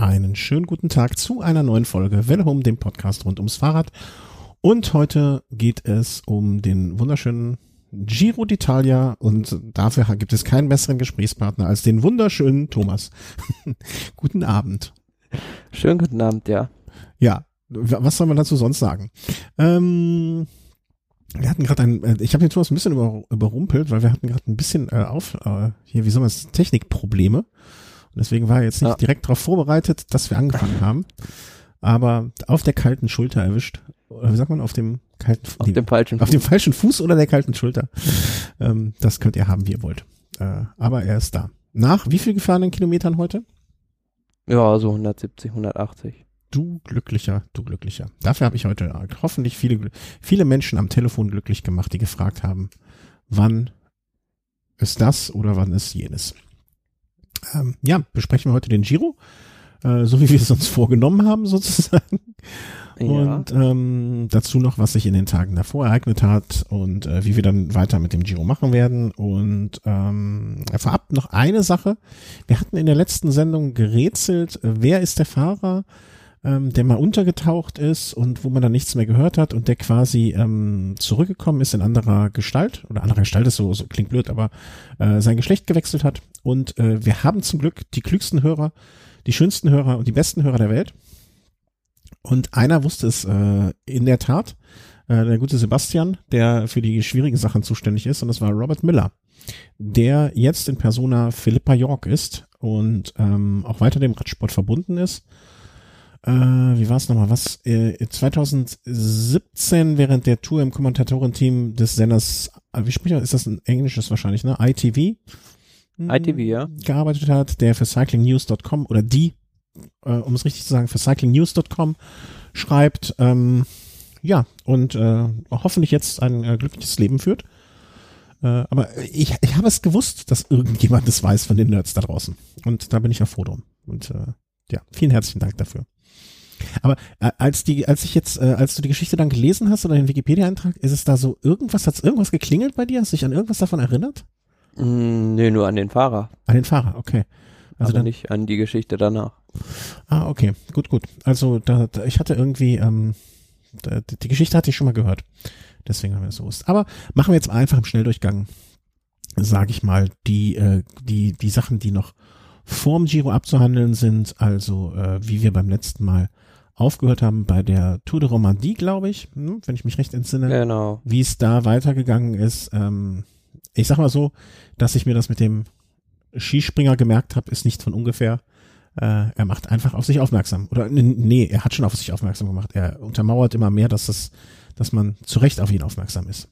einen schönen guten Tag zu einer neuen Folge Home, dem Podcast rund ums Fahrrad. Und heute geht es um den wunderschönen Giro d'Italia und dafür gibt es keinen besseren Gesprächspartner als den wunderschönen Thomas. guten Abend. Schönen guten Abend, ja. Ja, was soll man dazu sonst sagen? Ähm, wir hatten gerade ein, äh, ich habe den Thomas ein bisschen über, überrumpelt, weil wir hatten gerade ein bisschen äh, auf, äh, hier, wie soll man es, Technikprobleme. Und deswegen war er jetzt nicht ja. direkt darauf vorbereitet, dass wir angefangen haben. Aber auf der kalten Schulter erwischt. Oder wie sagt man, auf dem kalten Auf nee, dem falschen Fuß. Auf dem falschen Fuß oder der kalten Schulter. ähm, das könnt ihr haben, wie ihr wollt. Äh, aber er ist da. Nach wie viel gefahrenen Kilometern heute? Ja, so 170, 180. Du glücklicher, du glücklicher. Dafür habe ich heute hoffentlich viele, viele Menschen am Telefon glücklich gemacht, die gefragt haben, wann ist das oder wann ist jenes. Ähm, ja, besprechen wir heute den Giro, äh, so wie wir es uns vorgenommen haben sozusagen. Ja. Und ähm, dazu noch, was sich in den Tagen davor ereignet hat und äh, wie wir dann weiter mit dem Giro machen werden. Und ähm, vorab noch eine Sache. Wir hatten in der letzten Sendung gerätselt, wer ist der Fahrer? Ähm, der mal untergetaucht ist und wo man dann nichts mehr gehört hat und der quasi ähm, zurückgekommen ist in anderer Gestalt oder anderer Gestalt ist so, so klingt blöd, aber äh, sein Geschlecht gewechselt hat. Und äh, wir haben zum Glück die klügsten Hörer, die schönsten Hörer und die besten Hörer der Welt. Und einer wusste es äh, in der Tat, äh, der gute Sebastian, der für die schwierigen Sachen zuständig ist und das war Robert Miller, der jetzt in Persona Philippa York ist und ähm, auch weiter dem Radsport verbunden ist äh, wie war es nochmal, was, äh, 2017 während der Tour im Kommentatorenteam des Senders, äh, wie spricht er, ist das ein englisches wahrscheinlich, ne? ITV? Hm, ITV, ja. Gearbeitet hat, der für cyclingnews.com oder die, äh, um es richtig zu sagen, für cyclingnews.com schreibt, ähm, ja, und äh, hoffentlich jetzt ein äh, glückliches Leben führt. Äh, aber ich, ich habe es gewusst, dass irgendjemand es weiß von den Nerds da draußen. Und da bin ich ja froh drum. Und äh, ja, vielen herzlichen Dank dafür. Aber äh, als die, als ich jetzt, äh, als du die Geschichte dann gelesen hast oder den Wikipedia-Eintrag, ist es da so irgendwas, hat irgendwas geklingelt bei dir? Hast du dich an irgendwas davon erinnert? Mm, nee, nur an den Fahrer. An den Fahrer, okay. Also Aber dann, nicht an die Geschichte danach. Ah, okay, gut, gut. Also da, da ich hatte irgendwie, ähm, da, die Geschichte hatte ich schon mal gehört. Deswegen haben wir es so gewusst. Aber machen wir jetzt einfach im Schnelldurchgang, sage ich mal, die, äh, die, die Sachen, die noch vorm Giro abzuhandeln sind. Also äh, wie wir beim letzten Mal aufgehört haben bei der Tour de Romandie, glaube ich, hm, wenn ich mich recht entsinne. Genau. Wie es da weitergegangen ist. Ähm, ich sag mal so, dass ich mir das mit dem Skispringer gemerkt habe, ist nicht von ungefähr. Äh, er macht einfach auf sich aufmerksam. Oder nee, er hat schon auf sich aufmerksam gemacht. Er untermauert immer mehr, dass das, dass man zu Recht auf ihn aufmerksam ist.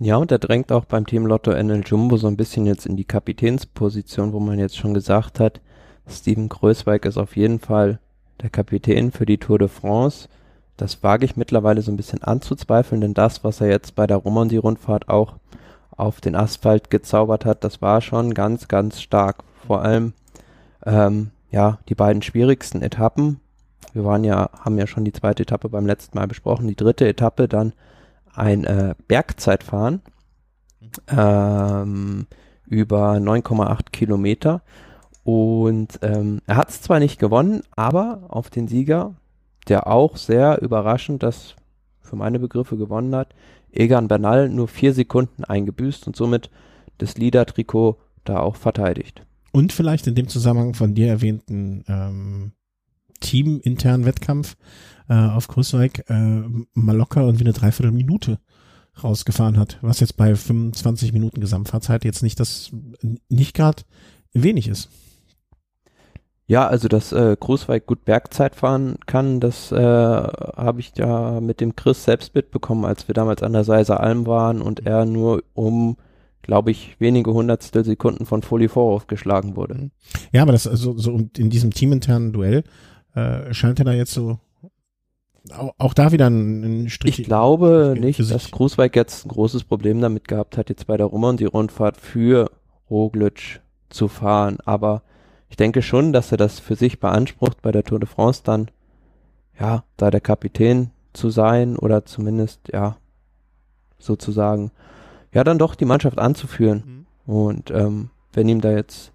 Ja, und er drängt auch beim Team Lotto NL Jumbo so ein bisschen jetzt in die Kapitänsposition, wo man jetzt schon gesagt hat, Steven Größweig ist auf jeden Fall der Kapitän für die Tour de France. Das wage ich mittlerweile so ein bisschen anzuzweifeln, denn das, was er jetzt bei der Romandie-Rundfahrt auch auf den Asphalt gezaubert hat, das war schon ganz, ganz stark. Vor allem, ähm, ja, die beiden schwierigsten Etappen. Wir waren ja, haben ja schon die zweite Etappe beim letzten Mal besprochen. Die dritte Etappe dann ein äh, Bergzeitfahren ähm, über 9,8 Kilometer und ähm, er hat es zwar nicht gewonnen, aber auf den Sieger, der auch sehr überraschend das für meine Begriffe gewonnen hat, Egan Bernal nur vier Sekunden eingebüßt und somit das Leader-Trikot da auch verteidigt. Und vielleicht in dem Zusammenhang von dir erwähnten ähm, teaminternen Wettkampf äh, auf Größweig äh, mal locker und wie eine Dreiviertelminute rausgefahren hat, was jetzt bei 25 Minuten Gesamtfahrzeit jetzt nicht das nicht gerade wenig ist. Ja, also dass äh, Großweig gut Bergzeit fahren kann, das äh, habe ich ja mit dem Chris selbst mitbekommen, als wir damals an der Seiser Alm waren und er nur um, glaube ich, wenige Hundertstel Sekunden von Foliforov geschlagen wurde. Ja, aber das also so in diesem teaminternen Duell äh, scheint er da jetzt so auch, da wieder ein, ein Strich. Ich glaube nicht, dass Großweig jetzt ein großes Problem damit gehabt hat, jetzt bei der die rundfahrt für Roglic zu fahren, aber ich denke schon, dass er das für sich beansprucht, bei der Tour de France dann, ja, da der Kapitän zu sein oder zumindest, ja, sozusagen, ja, dann doch die Mannschaft anzuführen. Mhm. Und ähm, wenn ihm da jetzt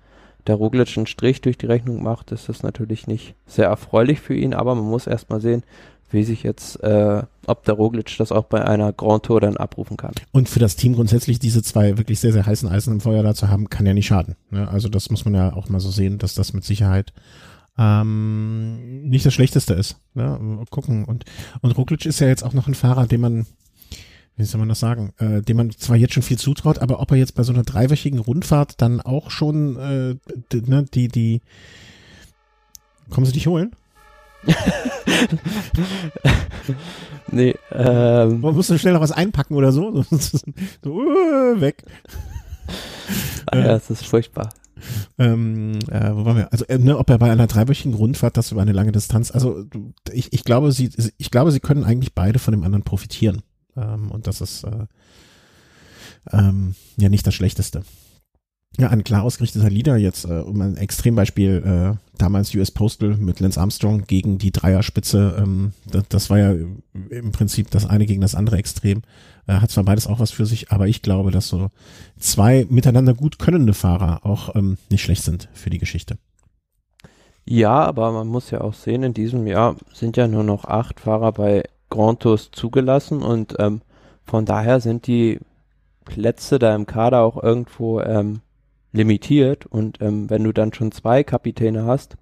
der Roglic einen Strich durch die Rechnung macht, ist das natürlich nicht sehr erfreulich für ihn, aber man muss erstmal sehen, wie sich jetzt, äh, ob der Roglic das auch bei einer Grand Tour dann abrufen kann. Und für das Team grundsätzlich diese zwei wirklich sehr, sehr heißen Eisen im Feuer dazu haben, kann ja nicht schaden. Ne? Also das muss man ja auch mal so sehen, dass das mit Sicherheit ähm, nicht das Schlechteste ist. Ne? Gucken. Und, und Roglic ist ja jetzt auch noch ein Fahrer, den man, wie soll man das sagen, äh, dem man zwar jetzt schon viel zutraut, aber ob er jetzt bei so einer dreiwöchigen Rundfahrt dann auch schon äh, die, ne, die, die Kommen sie dich holen? Nee, ähm. Man muss schnell noch was einpacken oder so. so uh, weg. Ah, ja, es ist furchtbar. Ähm, äh, wo waren wir? Also, äh, ne, ob er bei einer dreiwöchigen Rundfahrt, das über eine lange Distanz, also ich, ich glaube, sie, ich glaube, sie können eigentlich beide von dem anderen profitieren. Ähm, und das ist äh, ähm, ja nicht das Schlechteste. Ja, ein klar ausgerichteter Leader jetzt, äh, um ein Extrembeispiel, äh, damals US Postal mit Lance Armstrong gegen die Dreierspitze, ähm, das, das war ja im Prinzip das eine gegen das andere Extrem. Äh, hat zwar beides auch was für sich, aber ich glaube, dass so zwei miteinander gut könnende Fahrer auch ähm, nicht schlecht sind für die Geschichte. Ja, aber man muss ja auch sehen, in diesem Jahr sind ja nur noch acht Fahrer bei Grand Tours zugelassen und ähm, von daher sind die Plätze da im Kader auch irgendwo ähm, limitiert und ähm, wenn du dann schon zwei Kapitäne hast,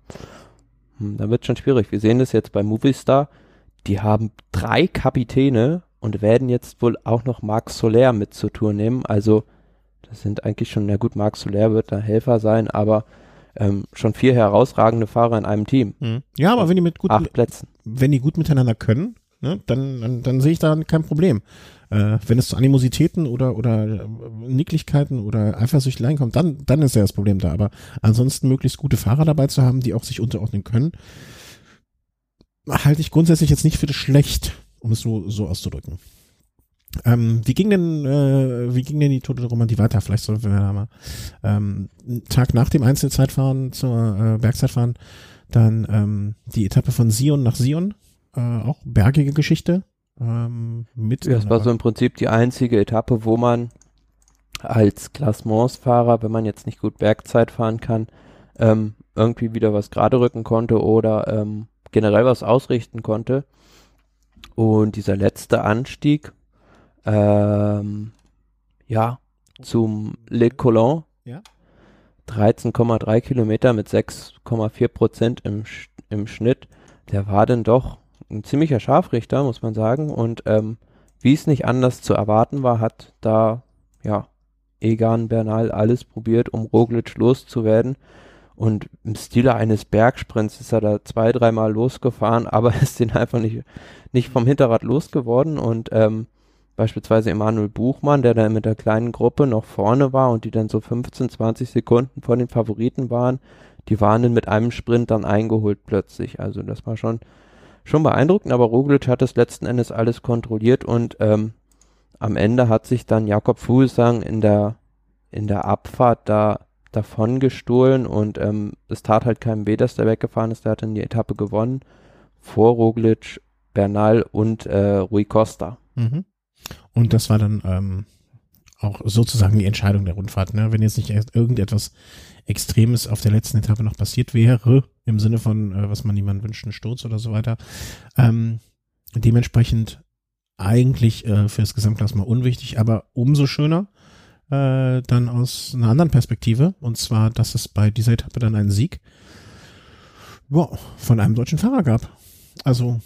hm, dann wird schon schwierig. Wir sehen das jetzt bei Movistar, die haben drei Kapitäne und werden jetzt wohl auch noch Marc Soler mit zur Tour nehmen. Also das sind eigentlich schon, na gut, Marc Soler wird da Helfer sein, aber ähm, schon vier herausragende Fahrer in einem Team. Mhm. Ja, aber wenn die mit gut, acht Plätzen. wenn die gut miteinander können, ne, dann, dann, dann sehe ich da kein Problem. Äh, wenn es zu Animositäten oder, oder äh, Nicklichkeiten oder Eifersüchteleien kommt, dann, dann ist ja das Problem da. Aber ansonsten möglichst gute Fahrer dabei zu haben, die auch sich unterordnen können, halte ich grundsätzlich jetzt nicht für das schlecht, um es so, so auszudrücken. Ähm, wie ging denn, äh, wie ging denn die Tote Romantik weiter? Vielleicht sollten wir da mal ähm, Tag nach dem Einzelzeitfahren zur äh, Bergzeitfahren dann ähm, die Etappe von Sion nach Sion, äh, auch bergige Geschichte. Ähm, mit das war so im Prinzip die einzige Etappe, wo man als Klassementsfahrer, wenn man jetzt nicht gut Bergzeit fahren kann, ähm, irgendwie wieder was gerade rücken konnte oder ähm, generell was ausrichten konnte. Und dieser letzte Anstieg, ähm, ja, zum Le Colon, ja. 13,3 Kilometer mit 6,4 Prozent im, im Schnitt, der war dann doch ein ziemlicher Scharfrichter, muss man sagen. Und ähm, wie es nicht anders zu erwarten war, hat da ja Egan Bernal alles probiert, um Roglic loszuwerden. Und im Stile eines Bergsprints ist er da zwei, dreimal losgefahren, aber ist den einfach nicht, nicht vom Hinterrad losgeworden. Und ähm, beispielsweise Emanuel Buchmann, der da mit der kleinen Gruppe noch vorne war und die dann so 15, 20 Sekunden vor den Favoriten waren, die waren dann mit einem Sprint dann eingeholt plötzlich. Also das war schon schon beeindruckend, aber Roglic hat es letzten Endes alles kontrolliert und ähm, am Ende hat sich dann Jakob Fuglsang in der in der Abfahrt da davon gestohlen und ähm, es tat halt keinem weh, dass der weggefahren ist. Der hat dann die Etappe gewonnen vor Roglic, Bernal und äh, Rui Costa. Mhm. Und das war dann ähm, auch sozusagen die Entscheidung der Rundfahrt. Ne? Wenn jetzt nicht irgendetwas Extremes auf der letzten Etappe noch passiert wäre, im Sinne von, äh, was man niemand wünscht, ein Sturz oder so weiter. Ähm, dementsprechend eigentlich äh, für das Gesamtklassement unwichtig, aber umso schöner äh, dann aus einer anderen Perspektive. Und zwar, dass es bei dieser Etappe dann einen Sieg wow, von einem deutschen Fahrer gab. Also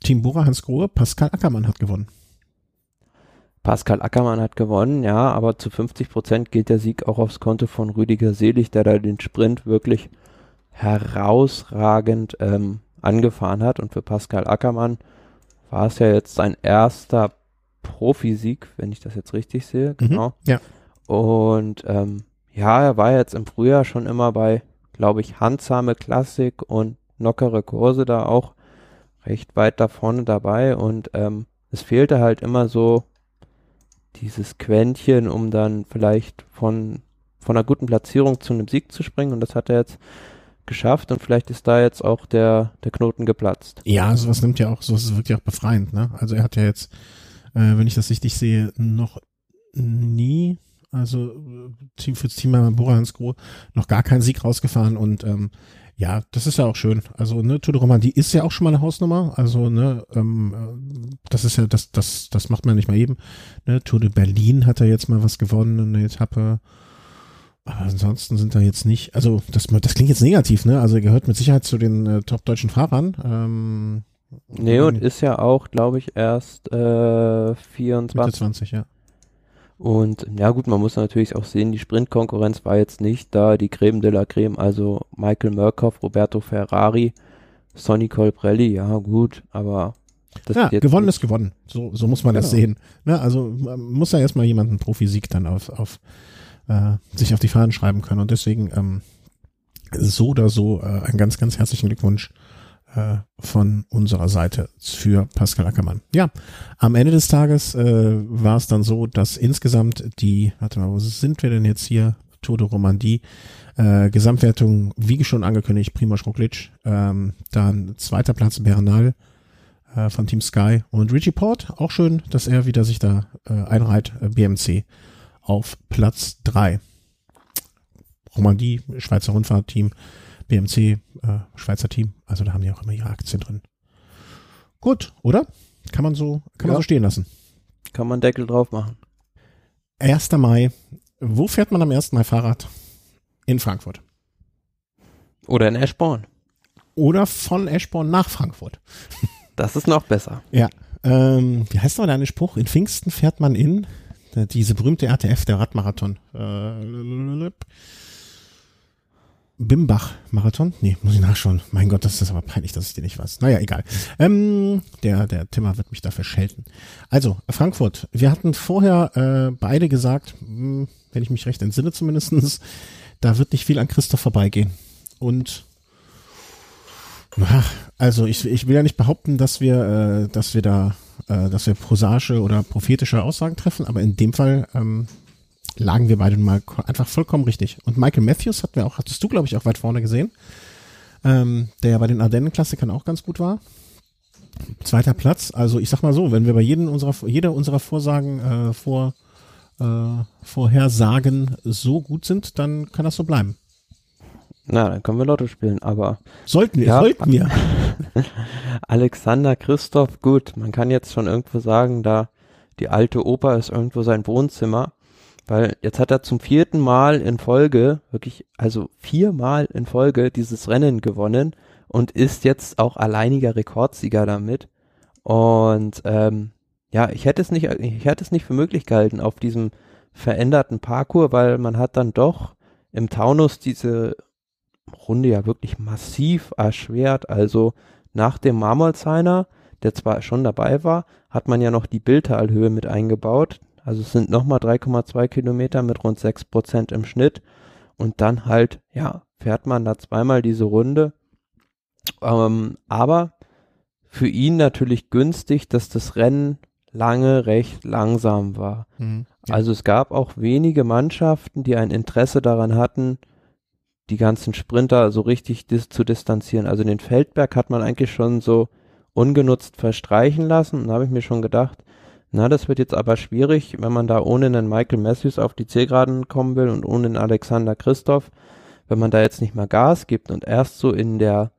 Team Bora Hans Grohe, Pascal Ackermann hat gewonnen. Pascal Ackermann hat gewonnen, ja, aber zu 50 Prozent geht der Sieg auch aufs Konto von Rüdiger Selig, der da den Sprint wirklich herausragend ähm, angefahren hat. Und für Pascal Ackermann war es ja jetzt sein erster Profisieg, wenn ich das jetzt richtig sehe. Mhm, genau. Mhm, ja. Und ähm, ja, er war jetzt im Frühjahr schon immer bei, glaube ich, handsame Klassik und lockere Kurse da auch recht weit da vorne dabei. Und ähm, es fehlte halt immer so dieses Quäntchen, um dann vielleicht von, von einer guten Platzierung zu einem Sieg zu springen. Und das hat er jetzt geschafft und vielleicht ist da jetzt auch der, der Knoten geplatzt. Ja, sowas nimmt ja auch, sowas ist wirklich auch befreiend, ne? Also er hat ja jetzt, äh, wenn ich das richtig sehe, noch nie Also äh, Team fürs Team Bora Hansgrohe noch gar keinen Sieg rausgefahren und ähm, ja, das ist ja auch schön. Also, ne, Tour de Romandie ist ja auch schon mal eine Hausnummer. Also, ne, ähm, äh, das ist ja, das, das, das macht man nicht mal eben. Ne, Tour de Berlin hat er jetzt mal was gewonnen, eine Etappe. Aber ansonsten sind da jetzt nicht, also das, das klingt jetzt negativ, ne? Also er gehört mit Sicherheit zu den äh, top-deutschen Fahrern. Ähm, nee, und ist ja auch, glaube ich, erst äh, 24. Mitte 20, ja. Und ja gut, man muss natürlich auch sehen, die Sprintkonkurrenz war jetzt nicht da, die Creme de la Creme, also Michael Murkoff, Roberto Ferrari, Sonny Colbrelli, ja gut, aber das ja, gewonnen ist gewonnen. So, so muss man genau. das sehen. Ne, also man muss ja erstmal jemanden Profisieg dann auf, auf äh, sich auf die Fahnen schreiben können. Und deswegen ähm, so oder so äh, einen ganz, ganz herzlichen Glückwunsch äh, von unserer Seite für Pascal Ackermann. Ja, am Ende des Tages äh, war es dann so, dass insgesamt die, warte mal, wo sind wir denn jetzt hier? Tour de Romandie, äh, Gesamtwertung, wie schon angekündigt, Primoz Roglic, ähm, dann zweiter Platz Bernal äh, von Team Sky und Richie Port, auch schön, dass er wieder sich da äh, einreiht, äh, BMC auf Platz drei. Romandie, Schweizer Rundfahrtteam, BMC, äh, Schweizer Team. Also da haben die auch immer ihre Aktien drin. Gut, oder? Kann man so, kann ja. man so stehen lassen. Kann man Deckel drauf machen. 1. Mai. Wo fährt man am 1. Mai Fahrrad? In Frankfurt. Oder in Eschborn. Oder von Eschborn nach Frankfurt. Das ist noch besser. Ja. Ähm, wie heißt noch dein Spruch? In Pfingsten fährt man in diese berühmte RTF, der Radmarathon. Äh, Bimbach-Marathon? Nee, muss ich nachschauen. Mein Gott, das ist aber peinlich, dass ich den nicht weiß. Naja, egal. Ähm, der, der Timmer wird mich dafür schelten. Also, Frankfurt. Wir hatten vorher äh, beide gesagt, mh, hm, wenn ich mich recht entsinne zumindestens, da wird nicht viel an Christoph vorbeigehen. Und ach, also ich, ich will ja nicht behaupten, dass wir, äh, dass wir da, äh, dass wir prosasche oder prophetische Aussagen treffen, aber in dem Fall ähm, lagen wir beide mal einfach vollkommen richtig. Und Michael Matthews hatten wir auch, hattest du, glaube ich, auch weit vorne gesehen, ähm, der ja bei den Ardennen-Klassikern auch ganz gut war. Zweiter Platz. Also ich sag mal so, wenn wir bei jedem unserer, jeder unserer Vorsagen äh, vor äh, Vorhersagen so gut sind, dann kann das so bleiben. Na, dann können wir Lotto spielen, aber. Sollten wir, ja, sollten wir. Alexander Christoph, gut, man kann jetzt schon irgendwo sagen, da die alte Oper ist irgendwo sein Wohnzimmer. Weil jetzt hat er zum vierten Mal in Folge, wirklich, also viermal in Folge dieses Rennen gewonnen und ist jetzt auch alleiniger Rekordsieger damit. Und ähm, ja, ich hätte es nicht, ich hätte es nicht für möglich gehalten auf diesem veränderten Parcours, weil man hat dann doch im Taunus diese Runde ja wirklich massiv erschwert. Also nach dem Marmolzheiner, der zwar schon dabei war, hat man ja noch die Bildtalhöhe mit eingebaut. Also es sind nochmal 3,2 Kilometer mit rund 6 Prozent im Schnitt. Und dann halt, ja, fährt man da zweimal diese Runde. Ähm, aber für ihn natürlich günstig, dass das Rennen lange recht langsam war. Mhm, ja. Also es gab auch wenige Mannschaften, die ein Interesse daran hatten, die ganzen Sprinter so richtig dis zu distanzieren. Also den Feldberg hat man eigentlich schon so ungenutzt verstreichen lassen. Und da habe ich mir schon gedacht, na, das wird jetzt aber schwierig, wenn man da ohne einen Michael Matthews auf die Zielgeraden kommen will und ohne einen Alexander Christoph, wenn man da jetzt nicht mal Gas gibt und erst so in der,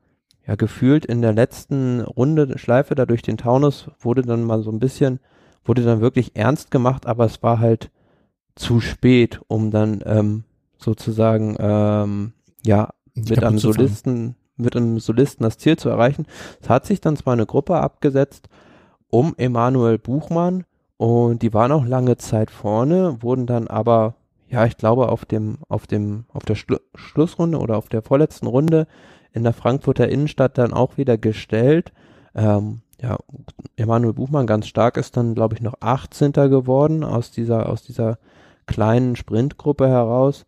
ja, gefühlt in der letzten Runde, Schleife da durch den Taunus wurde dann mal so ein bisschen, wurde dann wirklich ernst gemacht, aber es war halt zu spät, um dann ähm, sozusagen, ähm, ja, mit einem Solisten, mit einem Solisten das Ziel zu erreichen. Es hat sich dann zwar eine Gruppe abgesetzt, um Emanuel Buchmann und die waren auch lange Zeit vorne, wurden dann aber, ja, ich glaube, auf dem, auf dem, auf der Schlu Schlussrunde oder auf der vorletzten Runde in der Frankfurter Innenstadt dann auch wieder gestellt. Ähm, ja, Emanuel Buchmann ganz stark ist dann, glaube ich, noch 18. geworden aus dieser, aus dieser kleinen Sprintgruppe heraus.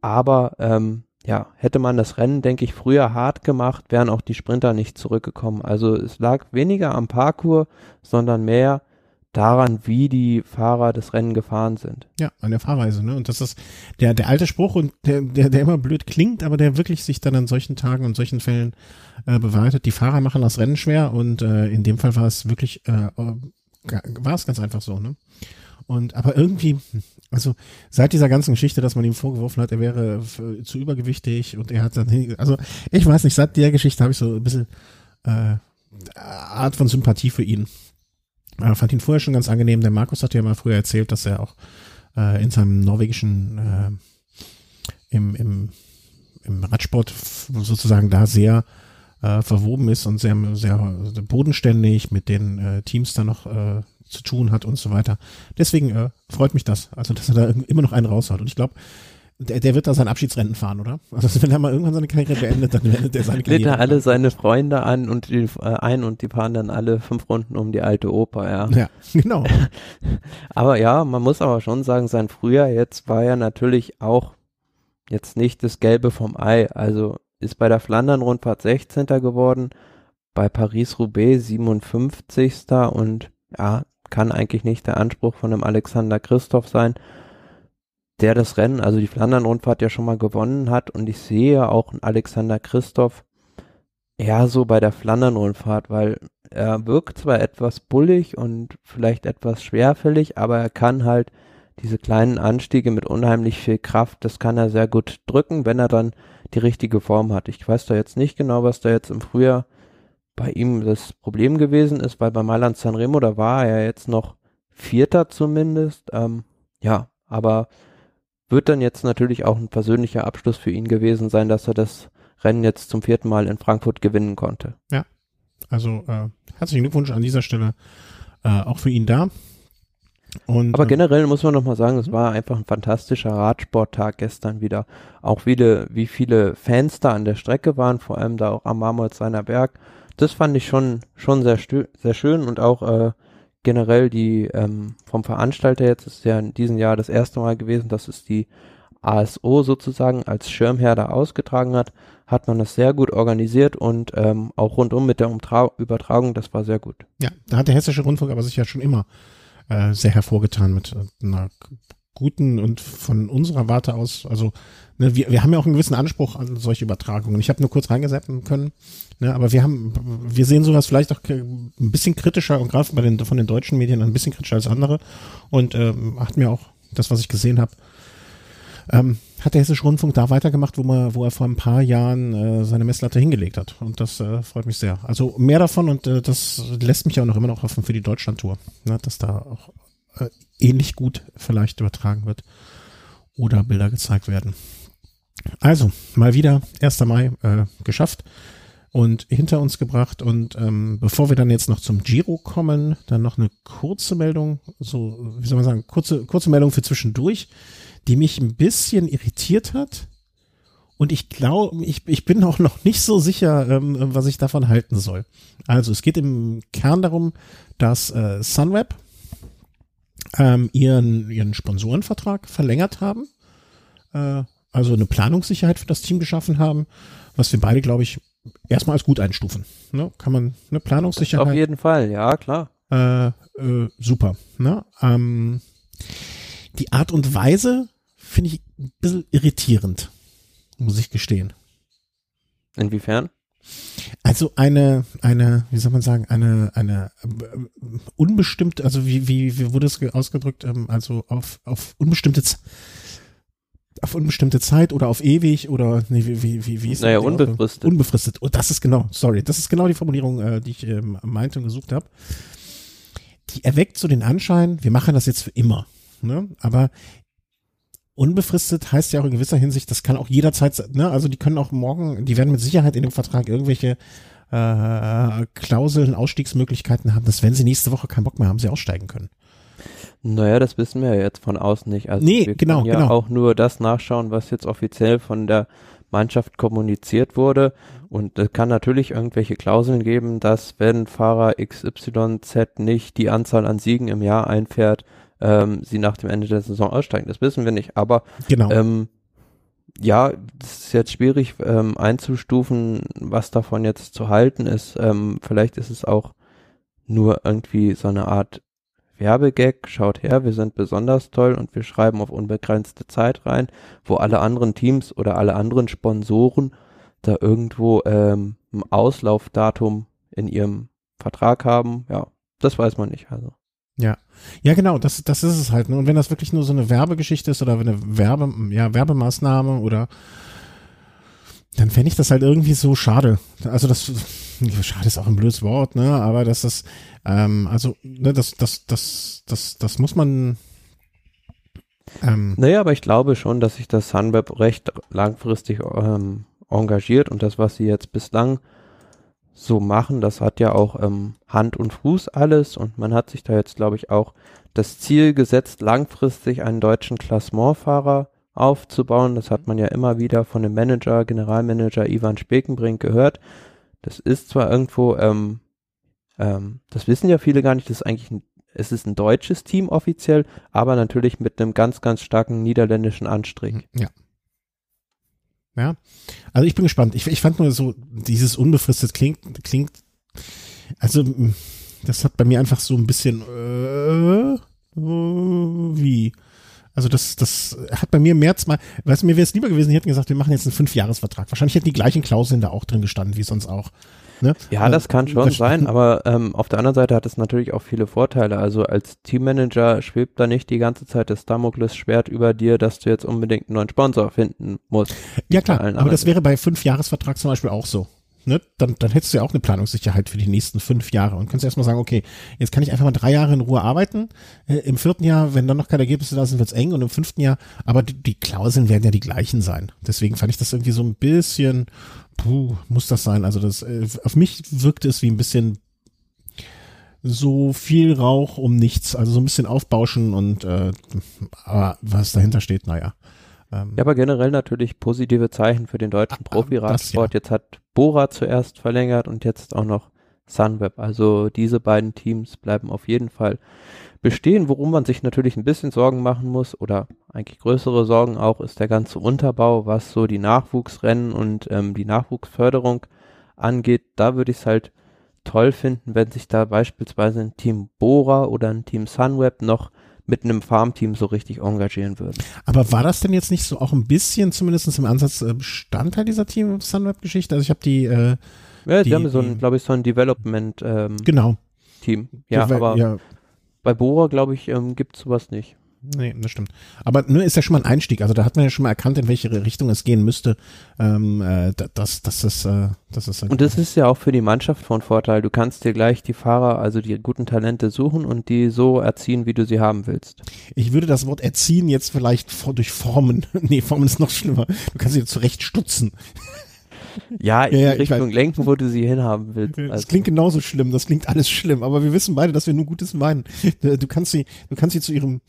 Aber ähm, ja, hätte man das Rennen, denke ich, früher hart gemacht, wären auch die Sprinter nicht zurückgekommen. Also es lag weniger am Parcours, sondern mehr daran, wie die Fahrer das Rennen gefahren sind. Ja, an der Fahrweise, ne? Und das ist der, der alte Spruch und der, der, der immer blöd klingt, aber der wirklich sich dann an solchen Tagen und solchen Fällen äh, bewahrheitet. Die Fahrer machen das Rennen schwer und äh, in dem Fall war es wirklich, äh, war es ganz einfach so, ne? Und aber irgendwie, also seit dieser ganzen Geschichte, dass man ihm vorgeworfen hat, er wäre zu übergewichtig und er hat dann, also ich weiß nicht, seit der Geschichte habe ich so ein bisschen äh, Art von Sympathie für ihn. Äh, fand ihn vorher schon ganz angenehm. Der Markus hat ja mal früher erzählt, dass er auch äh, in seinem norwegischen äh, im, im, im Radsport sozusagen da sehr äh, verwoben ist und sehr, sehr bodenständig mit den äh, Teams da noch äh, zu tun hat und so weiter. Deswegen äh, freut mich das, also dass er da immer noch einen raushaut. Und ich glaube, der, der wird da sein Abschiedsrennen fahren, oder? Also wenn er mal irgendwann seine Karriere beendet, dann beendet er seine Karriere. Lädt er alle seine Freunde an und die, äh, ein und die fahren dann alle fünf Runden um die alte Oper, ja. Ja, genau. aber ja, man muss aber schon sagen, sein Frühjahr jetzt war ja natürlich auch jetzt nicht das Gelbe vom Ei. Also ist bei der Flandern-Rundfahrt 16. geworden, bei Paris-Roubaix 57. und ja, kann eigentlich nicht der Anspruch von einem Alexander Christoph sein der das Rennen, also die Flandern-Rundfahrt ja schon mal gewonnen hat und ich sehe auch einen Alexander Christoph eher so bei der Flandern-Rundfahrt, weil er wirkt zwar etwas bullig und vielleicht etwas schwerfällig, aber er kann halt diese kleinen Anstiege mit unheimlich viel Kraft, das kann er sehr gut drücken, wenn er dann die richtige Form hat. Ich weiß da jetzt nicht genau, was da jetzt im Frühjahr bei ihm das Problem gewesen ist, weil bei Mailand Sanremo, da war er jetzt noch Vierter zumindest. Ähm, ja, aber wird dann jetzt natürlich auch ein persönlicher Abschluss für ihn gewesen sein, dass er das Rennen jetzt zum vierten Mal in Frankfurt gewinnen konnte. Ja, also äh, herzlichen Glückwunsch an dieser Stelle äh, auch für ihn da. Und, Aber ähm, generell muss man nochmal sagen, es war einfach ein fantastischer Radsporttag gestern wieder. Auch wieder, wie viele Fans da an der Strecke waren, vor allem da auch am Marmolzheiner Berg. Das fand ich schon, schon sehr, sehr schön und auch äh, generell die ähm, vom Veranstalter jetzt ist ja in diesem Jahr das erste Mal gewesen, dass es die ASO sozusagen als Schirmherr da ausgetragen hat, hat man das sehr gut organisiert und ähm, auch rundum mit der Umtra Übertragung, das war sehr gut. Ja, da hat der Hessische Rundfunk aber sich ja schon immer äh, sehr hervorgetan mit äh, einer guten und von unserer Warte aus, also ne, wir, wir haben ja auch einen gewissen Anspruch an solche Übertragungen. Ich habe nur kurz reingeseppen können, ne, aber wir haben, wir sehen sowas vielleicht auch ein bisschen kritischer und gerade bei den von den deutschen Medien ein bisschen kritischer als andere und ähm, hat mir auch das, was ich gesehen habe, ähm, hat der Hessische Rundfunk da weitergemacht, wo man, wo er vor ein paar Jahren äh, seine Messlatte hingelegt hat. Und das äh, freut mich sehr. Also mehr davon und äh, das lässt mich auch noch immer noch hoffen für die Deutschlandtour, ne, dass da auch äh, ähnlich gut vielleicht übertragen wird oder Bilder gezeigt werden. Also, mal wieder 1. Mai äh, geschafft und hinter uns gebracht. Und ähm, bevor wir dann jetzt noch zum Giro kommen, dann noch eine kurze Meldung, so, wie soll man sagen, kurze, kurze Meldung für zwischendurch, die mich ein bisschen irritiert hat. Und ich glaube, ich, ich bin auch noch nicht so sicher, ähm, was ich davon halten soll. Also es geht im Kern darum, dass äh, Sunweb, ähm, ihren, ihren Sponsorenvertrag verlängert haben, äh, also eine Planungssicherheit für das Team geschaffen haben, was wir beide, glaube ich, erstmal als gut einstufen. Ne? Kann man eine Planungssicherheit. Auf jeden Fall, ja, klar. Äh, äh, super. Ne? Ähm, die Art und Weise finde ich ein bisschen irritierend, muss ich gestehen. Inwiefern? Also eine, eine, wie soll man sagen, eine, eine äh, unbestimmte, also wie, wie, wie wurde es ausgedrückt, ähm, also auf, auf unbestimmte auf unbestimmte Zeit oder auf ewig oder nee, wie, wie, wie, wie ist Naja, unbefristet. Unbefristet. Oh, das ist genau, sorry, das ist genau die Formulierung, äh, die ich ähm, meinte und gesucht habe. Die erweckt so den Anschein, wir machen das jetzt für immer. Ne? Aber unbefristet heißt ja auch in gewisser Hinsicht, das kann auch jederzeit, ne, also die können auch morgen, die werden mit Sicherheit in dem Vertrag irgendwelche äh, Klauseln, Ausstiegsmöglichkeiten haben, dass wenn sie nächste Woche keinen Bock mehr haben, sie aussteigen können. Naja, das wissen wir ja jetzt von außen nicht. Also nee, wir genau, können ja genau. auch nur das nachschauen, was jetzt offiziell von der Mannschaft kommuniziert wurde. Und es kann natürlich irgendwelche Klauseln geben, dass wenn Fahrer XYZ nicht die Anzahl an Siegen im Jahr einfährt, ähm, sie nach dem Ende der Saison aussteigen. Das wissen wir nicht. Aber Genau. ähm, ja, das ist jetzt schwierig ähm, einzustufen, was davon jetzt zu halten ist. Ähm, vielleicht ist es auch nur irgendwie so eine Art Werbegag. Schaut her, wir sind besonders toll und wir schreiben auf unbegrenzte Zeit rein, wo alle anderen Teams oder alle anderen Sponsoren da irgendwo ähm, ein Auslaufdatum in ihrem Vertrag haben. Ja, das weiß man nicht. Also Ja. Ja, genau, das, das ist es halt. Ne? Und wenn das wirklich nur so eine Werbegeschichte ist oder eine Werbe, ja, Werbemaßnahme oder dann fände ich das halt irgendwie so schade. Also das schade ist auch ein blödes Wort, ne? Aber dass das, ähm, also, ne, das, das, das, das, das muss man. Ähm, naja, aber ich glaube schon, dass sich das Sunweb recht langfristig ähm, engagiert und das, was sie jetzt bislang so machen, das hat ja auch ähm, Hand und Fuß alles und man hat sich da jetzt, glaube ich, auch das Ziel gesetzt, langfristig einen deutschen Klassementfahrer aufzubauen. Das hat man ja immer wieder von dem Manager, Generalmanager Ivan Spekenbrink gehört. Das ist zwar irgendwo, ähm, ähm, das wissen ja viele gar nicht, das ist eigentlich ein, es ist ein deutsches Team offiziell, aber natürlich mit einem ganz, ganz starken niederländischen Anstrich. Ja. Ja. Also ich bin gespannt. Ich, ich fand nur so, dieses unbefristet klingt, klingt, also das hat bei mir einfach so ein bisschen, äh, wie? Also das, das hat bei mir März mal, weißt du, mir wäre es lieber gewesen, die hätten gesagt, wir machen jetzt einen Fünfjahresvertrag. Wahrscheinlich hätten die gleichen Klauseln da auch drin gestanden, wie sonst auch. Ne? Ja, das kann schon sein, aber ähm, auf der anderen Seite hat es natürlich auch viele Vorteile. Also als Teammanager schwebt da nicht die ganze Zeit das Damoklesschwert über dir, dass du jetzt unbedingt einen neuen Sponsor finden musst. Ja klar, aber das wäre bei Fünfjahresvertrag zum Beispiel auch so ne, dann, dann hättest du ja auch eine Planungssicherheit für die nächsten fünf Jahre und kannst erstmal sagen, okay, jetzt kann ich einfach mal drei Jahre in Ruhe arbeiten. Äh, Im vierten Jahr, wenn dann noch keine Ergebnisse da sind, wird's eng und im fünften Jahr, aber die, die Klauseln werden ja die gleichen sein. Deswegen fand ich das irgendwie so ein bisschen, puh, muss das sein. Also das, äh, auf mich wirkte es wie ein bisschen so viel Rauch um nichts, also so ein bisschen aufbauschen und äh, aber was dahinter steht, naja. Ähm, ja, aber generell natürlich positive Zeichen für den deutschen ah, Profi-Radsport. Ja. Jetzt hat Bora zuerst verlängert und jetzt auch noch Sunweb. Also diese beiden Teams bleiben auf jeden Fall bestehen. Worum man sich natürlich ein bisschen Sorgen machen muss oder eigentlich größere Sorgen auch, ist der ganze Unterbau, was so die Nachwuchsrennen und ähm, die Nachwuchsförderung angeht. Da würde ich es halt toll finden, wenn sich da beispielsweise ein Team Bora oder ein Team Sunweb noch mit einem Farmteam so richtig engagieren würden. Aber war das denn jetzt nicht so auch ein bisschen, zumindest im Ansatz, äh, Bestandteil dieser Team Sunweb-Geschichte? Also ich habe die, äh, ja, die, die haben so ein, glaube ich, so ein Development ähm, genau. Team. Ja, aber ja. Bei Bora, glaube ich, ähm, gibt sowas nicht. Nee, das stimmt. Aber nur ist ja schon mal ein Einstieg. Also da hat man ja schon mal erkannt, in welche Richtung es gehen müsste. Ähm, äh, das, das ist, äh, das ist. Und das ist ja auch für die Mannschaft von Vorteil. Du kannst dir gleich die Fahrer, also die guten Talente suchen und die so erziehen, wie du sie haben willst. Ich würde das Wort erziehen jetzt vielleicht vor, durch Formen. nee, Formen ist noch schlimmer. Du kannst sie zurecht stutzen. Ja, in ja, ja, Richtung lenken, wo du sie hinhaben willst. Das also. klingt genauso schlimm, das klingt alles schlimm, aber wir wissen beide, dass wir nur Gutes meinen. Du kannst sie, du kannst sie zu ihrem,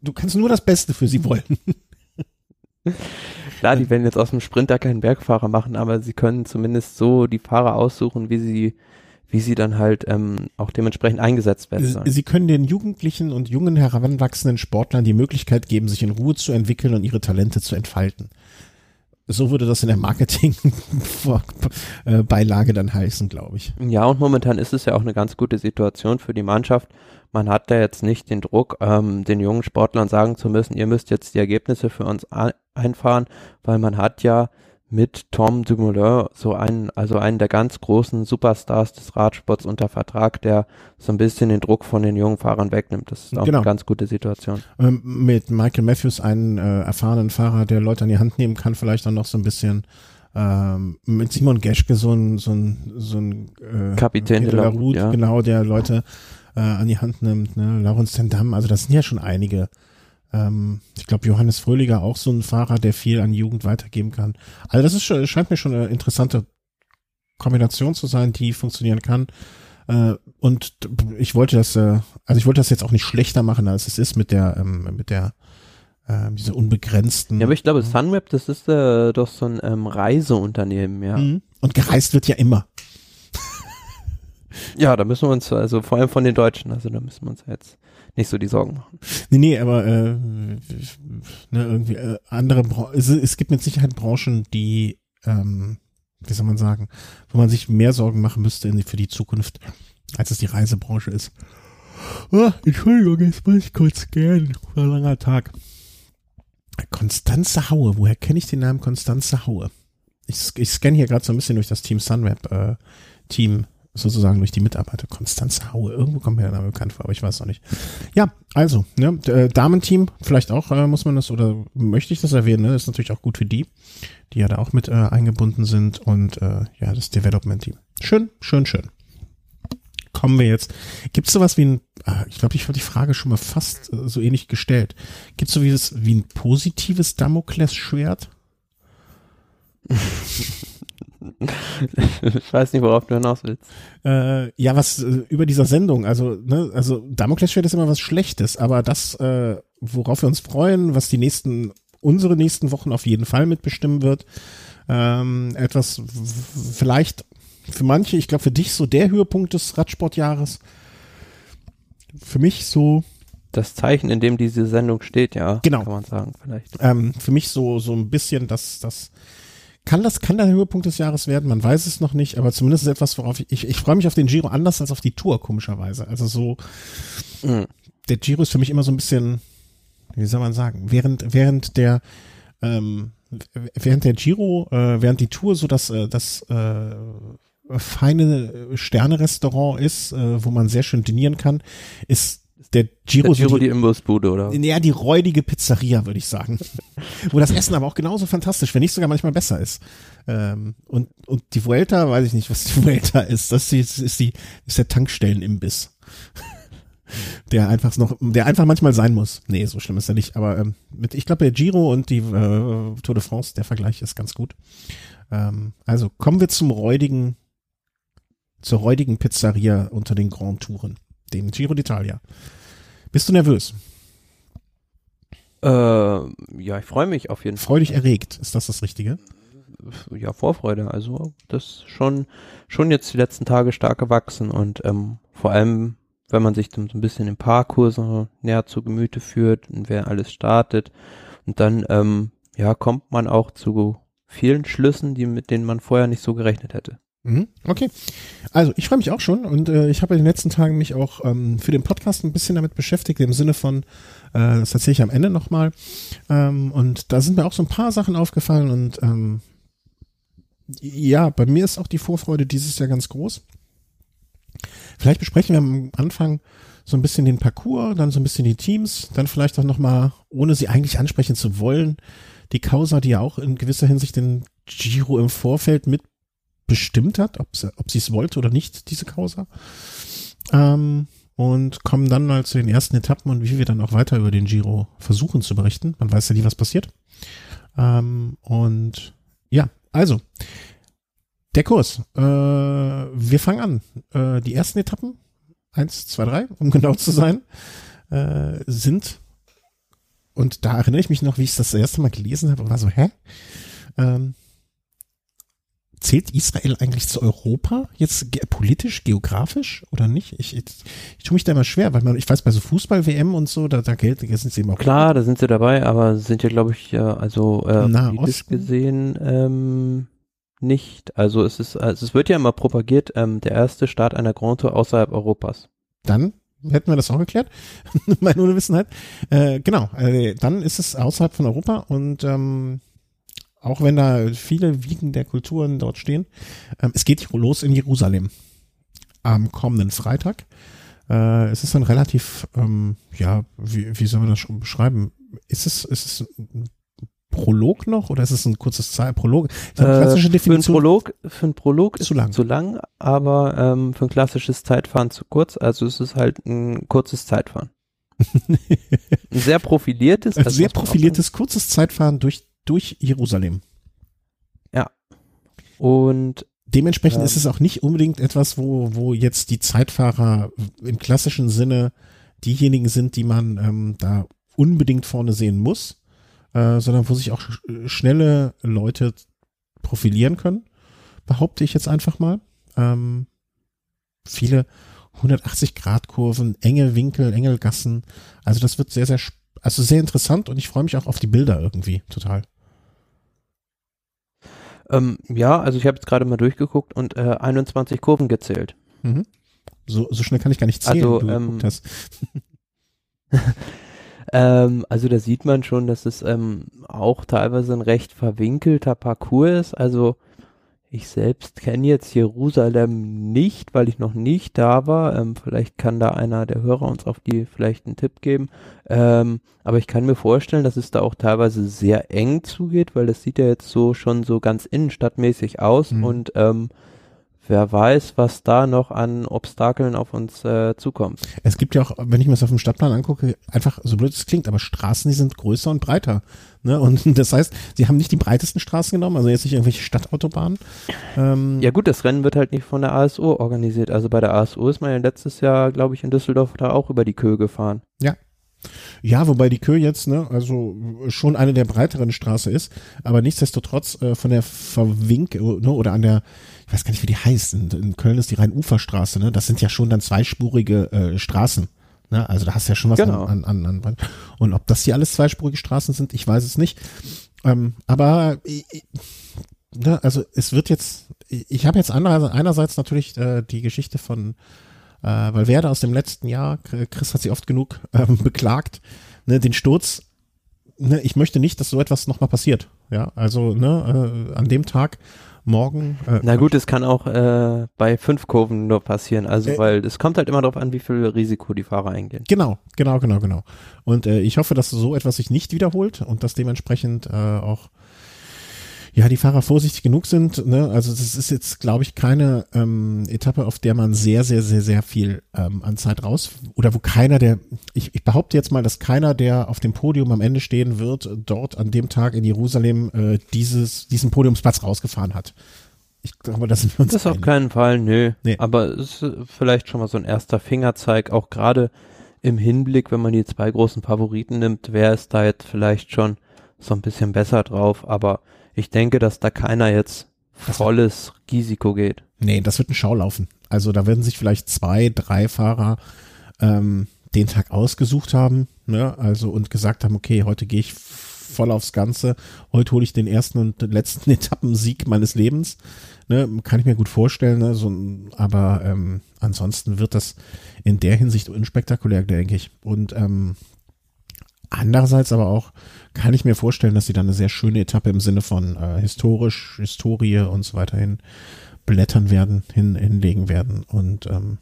du kannst nur das Beste für sie wollen. Klar, die werden jetzt aus dem Sprinter keinen Bergfahrer machen, aber sie können zumindest so die Fahrer aussuchen, wie sie wie sie dann halt ähm, auch dementsprechend eingesetzt werden sollen. Sie können den Jugendlichen und jungen heranwachsenden Sportlern die Möglichkeit geben, sich in Ruhe zu entwickeln und ihre Talente zu entfalten. So würde das in der Marketing-Beilage dann heißen, glaube ich. Ja, und momentan ist es ja auch eine ganz gute Situation für die Mannschaft. Man hat da jetzt nicht den Druck, ähm, den jungen Sportlern sagen zu müssen, ihr müsst jetzt die Ergebnisse für uns einfahren, weil man hat ja mit Tom Dumoulin so einen, also einen der ganz großen Superstars des Radsports unter Vertrag, der so ein bisschen den Druck von den jungen Fahrern wegnimmt. Das ist auch genau. eine ganz gute Situation. Ähm, mit Michael Matthews einen äh, erfahrenen Fahrer, der Leute an die Hand nehmen kann, vielleicht auch noch so ein bisschen ähm, mit Simon Geschke so ein so ein so ein äh, Kapitän de la Route, ja. genau, der Leute äh, an die Hand nimmt, ne, Laurens Tendam, also das sind ja schon einige ähm, ich glaube, Johannes Fröhliger auch so ein Fahrer, der viel an Jugend weitergeben kann. Also das ist schon, scheint mir schon eine interessante Kombination zu sein, die funktionieren kann. Äh, und ich wollte das, äh, also ich wollte das jetzt auch nicht schlechter machen, als es ist mit der, ähm, mit der äh, diese unbegrenzten. Ja, aber ich glaube, Sunweb, das ist äh, doch so ein ähm, Reiseunternehmen, ja. Mhm. Und gereist wird ja immer. ja, da müssen wir uns, also vor allem von den Deutschen, also da müssen wir uns jetzt nicht so die Sorgen machen. Nee, nee, aber äh, ne, irgendwie äh, andere Bra es, es gibt mit Sicherheit Branchen, die, ähm, wie soll man sagen, wo man sich mehr Sorgen machen müsste in, für die Zukunft, als es die Reisebranche ist. Oh, Entschuldigung, jetzt muss ich kurz gern. War ein langer Tag. Konstanze Haue, woher kenne ich den Namen Konstanze Haue? Ich, ich scanne hier gerade so ein bisschen durch das Team Sunweb äh, Team sozusagen durch die Mitarbeiter. Konstanze Haue, irgendwo kommt mir der Name bekannt vor, aber ich weiß noch nicht. Ja, also, ne, äh, Damenteam, vielleicht auch äh, muss man das oder möchte ich das erwähnen, ne? Das ist natürlich auch gut für die, die ja da auch mit äh, eingebunden sind und äh, ja, das Development-Team. Schön, schön, schön. Kommen wir jetzt. Gibt es sowas wie ein, ah, ich glaube, ich habe die Frage schon mal fast äh, so ähnlich gestellt. Gibt es so wie, wie ein positives Damoklesschwert? ich weiß nicht, worauf du hinaus willst. Äh, ja, was äh, über dieser Sendung, also, ne, also Damoklesschwert ist immer was Schlechtes, aber das, äh, worauf wir uns freuen, was die nächsten, unsere nächsten Wochen auf jeden Fall mitbestimmen wird, ähm, etwas vielleicht für manche, ich glaube für dich so der Höhepunkt des Radsportjahres. Für mich so das Zeichen, in dem diese Sendung steht, ja, genau. kann man sagen, vielleicht. Ähm, für mich so so ein bisschen das das kann das kann der Höhepunkt des Jahres werden, man weiß es noch nicht, aber zumindest ist etwas, worauf ich ich, ich freue mich auf den Giro anders als auf die Tour komischerweise. Also so mhm. der Giro ist für mich immer so ein bisschen wie soll man sagen, während während der ähm, während der Giro, äh, während die Tour so das äh, das äh, feine Sterne-Restaurant ist, äh, wo man sehr schön dinieren kann, ist der Giro, der Giro so die, die Imbusbude, oder? Ja, die räudige Pizzeria, würde ich sagen. wo das Essen aber auch genauso fantastisch, wenn nicht sogar manchmal besser ist. Ähm, und, und die Vuelta, weiß ich nicht, was die Vuelta ist. Das ist, ist, die, ist der Tankstellenimbiss. der einfach noch, der einfach manchmal sein muss. Nee, so schlimm ist er nicht. Aber ähm, mit, ich glaube, der Giro und die äh, Tour de France, der Vergleich ist ganz gut. Ähm, also kommen wir zum räudigen zur räudigen Pizzeria unter den Grand Touren, dem Giro d'Italia. Bist du nervös? Äh, ja, ich freue mich auf jeden Fall. Freudig erregt, ist das das Richtige? Ja, Vorfreude. Also das schon schon jetzt die letzten Tage stark gewachsen und ähm, vor allem, wenn man sich dann so ein bisschen im Parkurs näher zu Gemüte führt und wer alles startet und dann ähm, ja kommt man auch zu vielen Schlüssen, die mit denen man vorher nicht so gerechnet hätte. Mhm, okay. Also ich freue mich auch schon und äh, ich habe in den letzten Tagen mich auch ähm, für den Podcast ein bisschen damit beschäftigt, im Sinne von, äh, das erzähle ich am Ende nochmal. Ähm, und da sind mir auch so ein paar Sachen aufgefallen und ähm, ja, bei mir ist auch die Vorfreude dieses Jahr ganz groß. Vielleicht besprechen wir am Anfang so ein bisschen den Parcours, dann so ein bisschen die Teams, dann vielleicht auch nochmal, ohne sie eigentlich ansprechen zu wollen, die Causa, die ja auch in gewisser Hinsicht den Giro im Vorfeld mit bestimmt hat, ob sie es wollte oder nicht, diese Causa. Ähm, und kommen dann mal zu den ersten Etappen und wie wir dann auch weiter über den Giro versuchen zu berichten. Man weiß ja nie, was passiert. Ähm, und ja, also der Kurs. Äh, wir fangen an. Äh, die ersten Etappen, eins, zwei, drei, um genau zu sein, äh, sind und da erinnere ich mich noch, wie ich das, das erste Mal gelesen habe und war so, hä? Ähm, zählt Israel eigentlich zu Europa jetzt ge politisch, geografisch oder nicht? Ich, ich, ich tue mich da immer schwer, weil man, ich weiß, bei so Fußball-WM und so, da, da gilt, da sind sie immer. Klar, da sind sie dabei, aber sind ja, glaube ich, ja, also äh, politisch gesehen ähm, nicht. Also es ist, also es wird ja immer propagiert, ähm, der erste Start einer Grand Tour außerhalb Europas. Dann hätten wir das auch geklärt, meine Unwissenheit. Äh, genau, äh, dann ist es außerhalb von Europa und ähm, auch wenn da viele Wiegen der Kulturen dort stehen. Ähm, es geht los in Jerusalem am kommenden Freitag. Äh, es ist ein relativ, ähm, ja, wie, wie soll man das schon beschreiben? Ist es, ist es ein Prolog noch oder ist es ein kurzes Zeit Prolog? Äh, klassische Definition. Für ein Prolog, für ein Prolog zu ist lang. zu lang, aber ähm, für ein klassisches Zeitfahren zu kurz. Also es ist halt ein kurzes Zeitfahren. ein sehr profiliertes, also sehr profiliertes kurzes Zeitfahren durch durch Jerusalem. Ja. Und dementsprechend ähm, ist es auch nicht unbedingt etwas, wo, wo jetzt die Zeitfahrer im klassischen Sinne diejenigen sind, die man ähm, da unbedingt vorne sehen muss, äh, sondern wo sich auch sch schnelle Leute profilieren können, behaupte ich jetzt einfach mal. Ähm, viele 180 Grad Kurven, enge Winkel, enge Gassen. Also das wird sehr, sehr, also sehr interessant und ich freue mich auch auf die Bilder irgendwie total. Ähm, ja, also ich habe jetzt gerade mal durchgeguckt und äh, 21 Kurven gezählt. Mhm. So, so schnell kann ich gar nicht zählen. Also, ähm, ähm, also da sieht man schon, dass es ähm, auch teilweise ein recht verwinkelter Parcours ist. Also Ich selbst kenne jetzt Jerusalem nicht, weil ich noch nicht da war. Ähm, vielleicht kann da einer der Hörer uns auf die vielleicht einen Tipp geben. Ähm, aber ich kann mir vorstellen, dass es da auch teilweise sehr eng zugeht, weil das sieht ja jetzt so schon so ganz innenstadtmäßig aus mhm. und ähm, wer weiß, was da noch an Obstakeln auf uns äh, zukommt. Es gibt ja auch, wenn ich mir das auf dem Stadtplan angucke, einfach so blöd es klingt, aber Straßen, die sind größer und breiter. Ne? Und das heißt, sie haben nicht die breitesten Straßen genommen, also jetzt nicht irgendwelche Stadtautobahnen. Ähm ja gut, das Rennen wird halt nicht von der ASO organisiert. Also bei der ASO ist man ja letztes Jahr, glaube ich, in Düsseldorf da auch über die Köhe gefahren. Ja, ja, wobei die Kö jetzt, ne, also schon eine der breiteren Straße ist, aber nichtsdestotrotz äh, von der Verwink, ne, oder an der, ich weiß gar nicht, wie die heißt, in, in Köln ist die Rhein-Ufer-Straße, ne, das sind ja schon dann zweispurige äh, Straßen. Ne? Also da hast du ja schon was genau. an, an, an, an. Und ob das hier alles zweispurige Straßen sind, ich weiß es nicht. Ähm, aber äh, ne, also es wird jetzt, ich habe jetzt andererseits, einerseits natürlich äh, die Geschichte von äh, Valverde aus dem letzten Jahr, Chris hat sie oft genug ähm, beklagt, ne, den Sturz, ne, ich möchte nicht, dass so etwas nochmal passiert. Ja, also ne, äh, an dem Tag morgen. Äh, Na gut, es kann auch äh, bei fünf Kurven nur passieren, also äh, weil es kommt halt immer darauf an, wie viel Risiko die Fahrer eingehen. Genau, genau, genau, genau. Und äh, ich hoffe, dass so etwas sich nicht wiederholt und dass dementsprechend äh, auch ja, die Fahrer vorsichtig genug sind. Ne? Also das ist jetzt, glaube ich, keine ähm, Etappe, auf der man sehr, sehr, sehr, sehr viel ähm, an Zeit raus oder wo keiner der, ich, ich behaupte jetzt mal, dass keiner, der auf dem Podium am Ende stehen wird, dort an dem Tag in Jerusalem äh, dieses, diesen Podiumsplatz rausgefahren hat. Ich glaube, das sind wir uns Das auf keinen Fall, nö. Nee. Aber es ist vielleicht schon mal so ein erster Fingerzeig, auch gerade im Hinblick, wenn man die zwei großen Favoriten nimmt, wer ist da jetzt vielleicht schon so ein bisschen besser drauf, aber ich denke, dass da keiner jetzt volles Risiko geht. Nee, das wird ein Schaulaufen. Also da werden sich vielleicht zwei, drei Fahrer ähm, den Tag ausgesucht haben, ne? Also und gesagt haben, okay, heute gehe ich voll aufs Ganze. Heute hole ich den ersten und letzten Etappensieg meines Lebens. Ne? Kann ich mir gut vorstellen. Ne? So, aber ähm, ansonsten wird das in der Hinsicht unspektakulär, denke ich. Und ähm, andererseits aber auch kann ich mir vorstellen, dass sie dann eine sehr schöne Etappe im Sinne von äh, historisch, Historie und so weiter hin blättern werden, hin, hinlegen werden. Und ähm,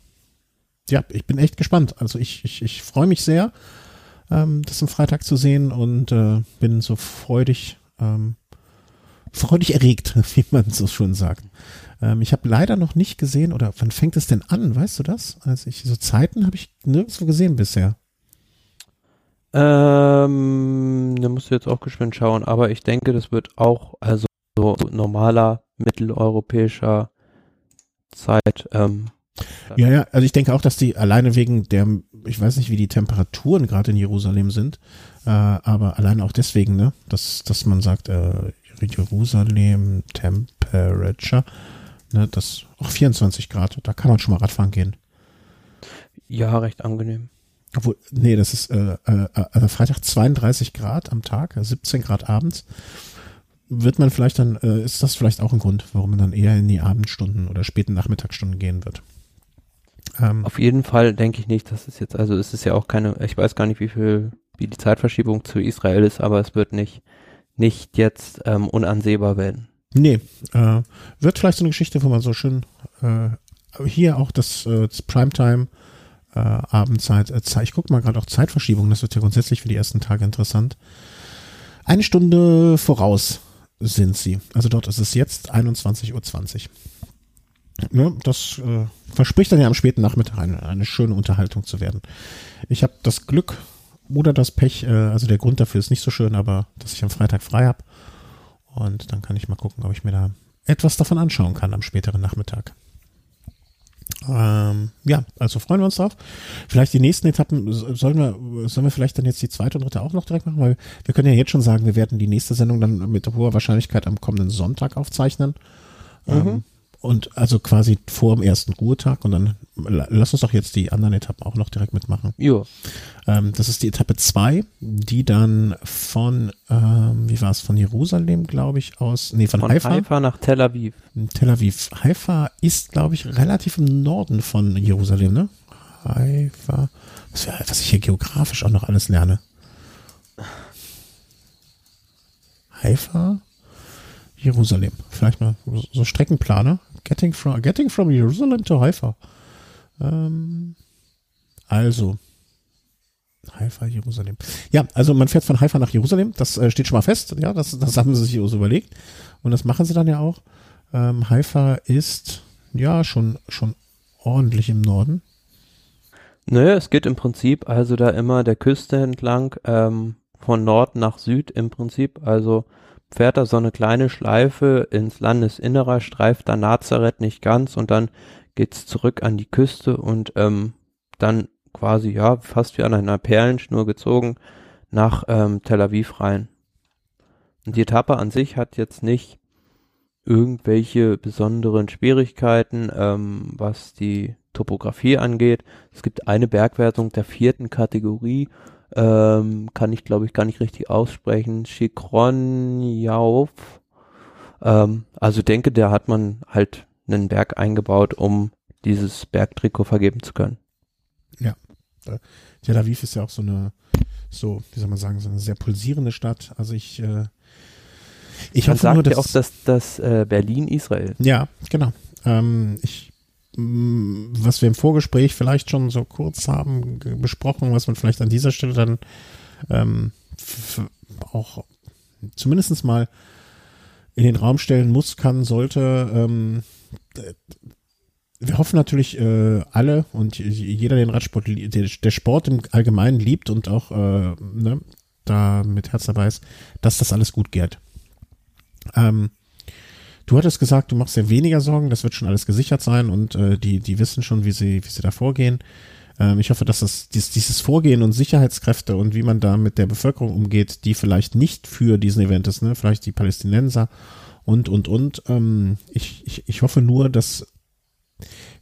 ja, ich bin echt gespannt. Also ich, ich, ich freue mich sehr, ähm, das am Freitag zu sehen und äh, bin so freudig, ähm, freudig erregt, wie man so schön sagt. Ähm, ich habe leider noch nicht gesehen, oder wann fängt es denn an, weißt du das? Also ich, so Zeiten habe ich nirgendwo gesehen bisher. Ähm, da musst du jetzt auch geschwind schauen, aber ich denke, das wird auch, also so normaler mitteleuropäischer Zeit. Ähm, ja, ja, also ich denke auch, dass die alleine wegen der, ich weiß nicht, wie die Temperaturen gerade in Jerusalem sind, äh, aber alleine auch deswegen, ne, dass, dass man sagt, äh, Jerusalem Temperature, ne, das auch 24 Grad, da kann man schon mal Radfahren gehen. Ja, recht angenehm. Obwohl, nee, das ist äh, äh, also Freitag 32 Grad am Tag, 17 Grad abends. Wird man vielleicht dann, äh, ist das vielleicht auch ein Grund, warum man dann eher in die Abendstunden oder späten Nachmittagsstunden gehen wird? Ähm, Auf jeden Fall denke ich nicht, dass es jetzt, also es ist ja auch keine, ich weiß gar nicht, wie viel, wie die Zeitverschiebung zu Israel ist, aber es wird nicht, nicht jetzt ähm, unansehbar werden. Nee, äh, wird vielleicht so eine Geschichte, wo man so schön äh, hier auch das, äh, das Primetime äh, Abendzeit. Äh, ich gucke mal gerade auch Zeitverschiebung, das wird ja grundsätzlich für die ersten Tage interessant. Eine Stunde voraus sind sie. Also dort ist es jetzt 21.20 Uhr. Ja, das äh, verspricht dann ja am späten Nachmittag eine, eine schöne Unterhaltung zu werden. Ich habe das Glück oder das Pech, äh, also der Grund dafür ist nicht so schön, aber dass ich am Freitag frei habe. Und dann kann ich mal gucken, ob ich mir da etwas davon anschauen kann am späteren Nachmittag. Ähm, ja, also freuen wir uns drauf. Vielleicht die nächsten Etappen, sollen wir, sollen wir vielleicht dann jetzt die zweite und dritte auch noch direkt machen, weil wir können ja jetzt schon sagen, wir werden die nächste Sendung dann mit hoher Wahrscheinlichkeit am kommenden Sonntag aufzeichnen. Mhm. Ähm, und also quasi vor dem ersten Ruhetag und dann lass uns doch jetzt die anderen Etappen auch noch direkt mitmachen. Jo. Ähm, das ist die Etappe zwei, die dann von, ähm, wie war es, von Jerusalem, glaube ich, aus, nee, von, von Haifa. Haifa nach Tel Aviv. Tel Aviv. Haifa ist, glaube ich, relativ im Norden von Jerusalem, ne? Haifa. Was, was ich hier geografisch auch noch alles lerne. Haifa Jerusalem. Vielleicht mal so Streckenplaner. Getting from, getting from Jerusalem to Haifa. Ähm, also, Haifa, Jerusalem. Ja, also man fährt von Haifa nach Jerusalem. Das äh, steht schon mal fest. Ja, das, das haben sie sich so überlegt. Und das machen sie dann ja auch. Ähm, Haifa ist ja schon, schon ordentlich im Norden. Naja, es geht im Prinzip also da immer der Küste entlang, ähm, von Nord nach Süd im Prinzip. Also fährt da so eine kleine Schleife ins Landesinnerer, streift dann Nazareth nicht ganz und dann geht's zurück an die Küste und ähm, dann quasi, ja, fast wie an einer Perlenschnur gezogen nach ähm, Tel Aviv rein. Und die Etappe an sich hat jetzt nicht irgendwelche besonderen Schwierigkeiten, ähm, was die Topografie angeht. Es gibt eine Bergwertung der vierten Kategorie, ähm, kann ich glaube ich gar nicht richtig aussprechen, Chikronjauf. Ähm, also denke, da hat man halt einen Berg eingebaut, um dieses Bergtrikot vergeben zu können. Ja. Tel Aviv ist ja auch so eine, so, wie soll man sagen, so eine sehr pulsierende Stadt. Also ich, äh, ich Man hoffe sagt nur, dass ja auch, dass das äh, Berlin Israel. Ja, genau. Ähm, ich, was wir im Vorgespräch vielleicht schon so kurz haben besprochen, was man vielleicht an dieser Stelle dann ähm, auch zumindest mal in den Raum stellen muss, kann, sollte. Ähm, wir hoffen natürlich äh, alle und jeder, den Radsport, der, der Sport im Allgemeinen liebt und auch äh, ne, da mit Herz dabei ist, dass das alles gut geht. Ähm, du hattest gesagt, du machst dir weniger Sorgen, das wird schon alles gesichert sein und äh, die, die wissen schon, wie sie, wie sie da vorgehen. Ähm, ich hoffe, dass das, dies, dieses Vorgehen und Sicherheitskräfte und wie man da mit der Bevölkerung umgeht, die vielleicht nicht für diesen Event ist, ne, vielleicht die Palästinenser und, und, und. Ähm, ich, ich, ich hoffe nur, dass,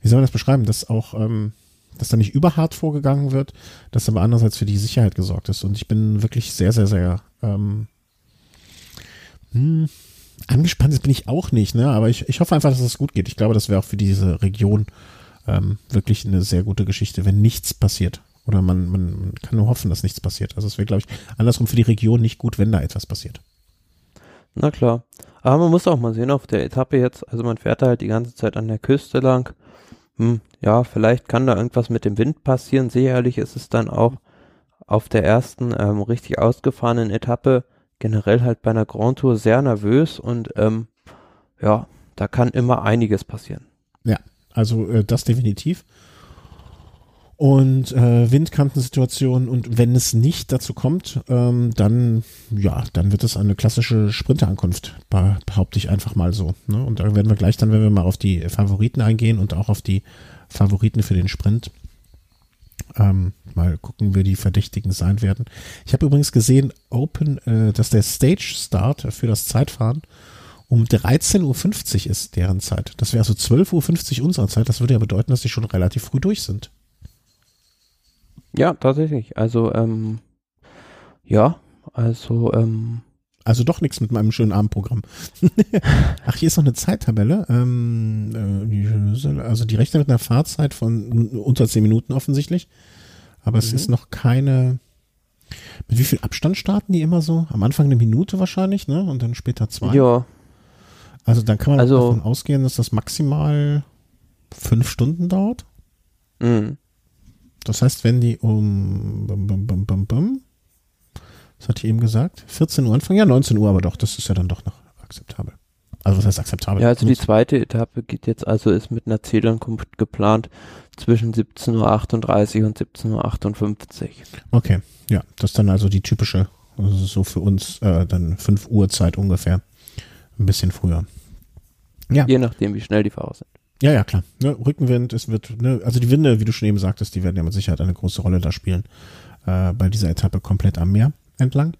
wie soll man das beschreiben, dass auch, ähm, dass da nicht überhart vorgegangen wird, dass aber andererseits für die Sicherheit gesorgt ist. Und ich bin wirklich sehr, sehr, sehr ähm, hm, angespannt bin ich auch nicht, ne? Aber ich, ich hoffe einfach, dass es gut geht. Ich glaube, das wäre auch für diese Region ähm, wirklich eine sehr gute Geschichte, wenn nichts passiert. Oder man, man, kann nur hoffen, dass nichts passiert. Also es wäre, glaube ich, andersrum für die Region nicht gut, wenn da etwas passiert. Na klar. Aber man muss auch mal sehen auf der Etappe jetzt, also man fährt da halt die ganze Zeit an der Küste lang. Hm, ja, vielleicht kann da irgendwas mit dem Wind passieren. Sicherlich ist es dann auch auf der ersten ähm, richtig ausgefahrenen Etappe generell halt bei einer Grand Tour sehr nervös und ähm, ja, da kann immer einiges passieren. Also äh, das definitiv. Und äh, Windkantensituation und wenn es nicht dazu kommt, ähm, dann ja, dann wird es eine klassische Sprinterankunft, be- behaupte ich einfach mal so. Ne? Und da werden wir gleich dann, wenn wir mal auf die Favoriten eingehen und auch auf die Favoriten für den Sprint, ähm, mal gucken, wer die Verdächtigen sein werden. Ich habe übrigens gesehen, Open, äh, dass der Stage Start für das Zeitfahren um 13.50 Uhr ist deren Zeit. Das wäre also 12.50 Uhr unserer Zeit. Das würde ja bedeuten, dass die schon relativ früh durch sind. Ja, tatsächlich. Also, ähm, ja, also, ähm, Also doch nichts mit meinem schönen Abendprogramm. Ach, hier ist noch eine Zeittabelle. Ähm, äh, also die rechnet mit einer Fahrzeit von unter 10 Minuten offensichtlich. Aber es Mhm. ist noch keine. Mit wie viel Abstand starten die immer so? Am Anfang eine Minute wahrscheinlich, ne? Und dann später zwei. ja, Also dann kann man Also- davon ausgehen, dass das maximal fünf Stunden dauert. mh. Das heißt, wenn die um bum, bum, bum, bum, bum, was hat die eben gesagt? 14 Uhr anfangen? Ja, 19 Uhr, aber doch, das ist ja dann doch noch akzeptabel. Also was heißt akzeptabel? Ja, also die zweite Etappe geht jetzt also ist mit einer Zielankunft geplant zwischen 17.38 Uhr und 17.58 Uhr. Okay, ja, das ist dann also die typische, also so für uns äh, dann 5 Uhr Zeit ungefähr. Ein bisschen früher. Ja. Je nachdem, wie schnell die Fahrer sind. Ja, ja, klar. Ne, Rückenwind, es wird, ne, also die Winde, wie du schon eben sagtest, die werden ja mit Sicherheit eine große Rolle da spielen. Äh, bei dieser Etappe komplett am Meer entlang.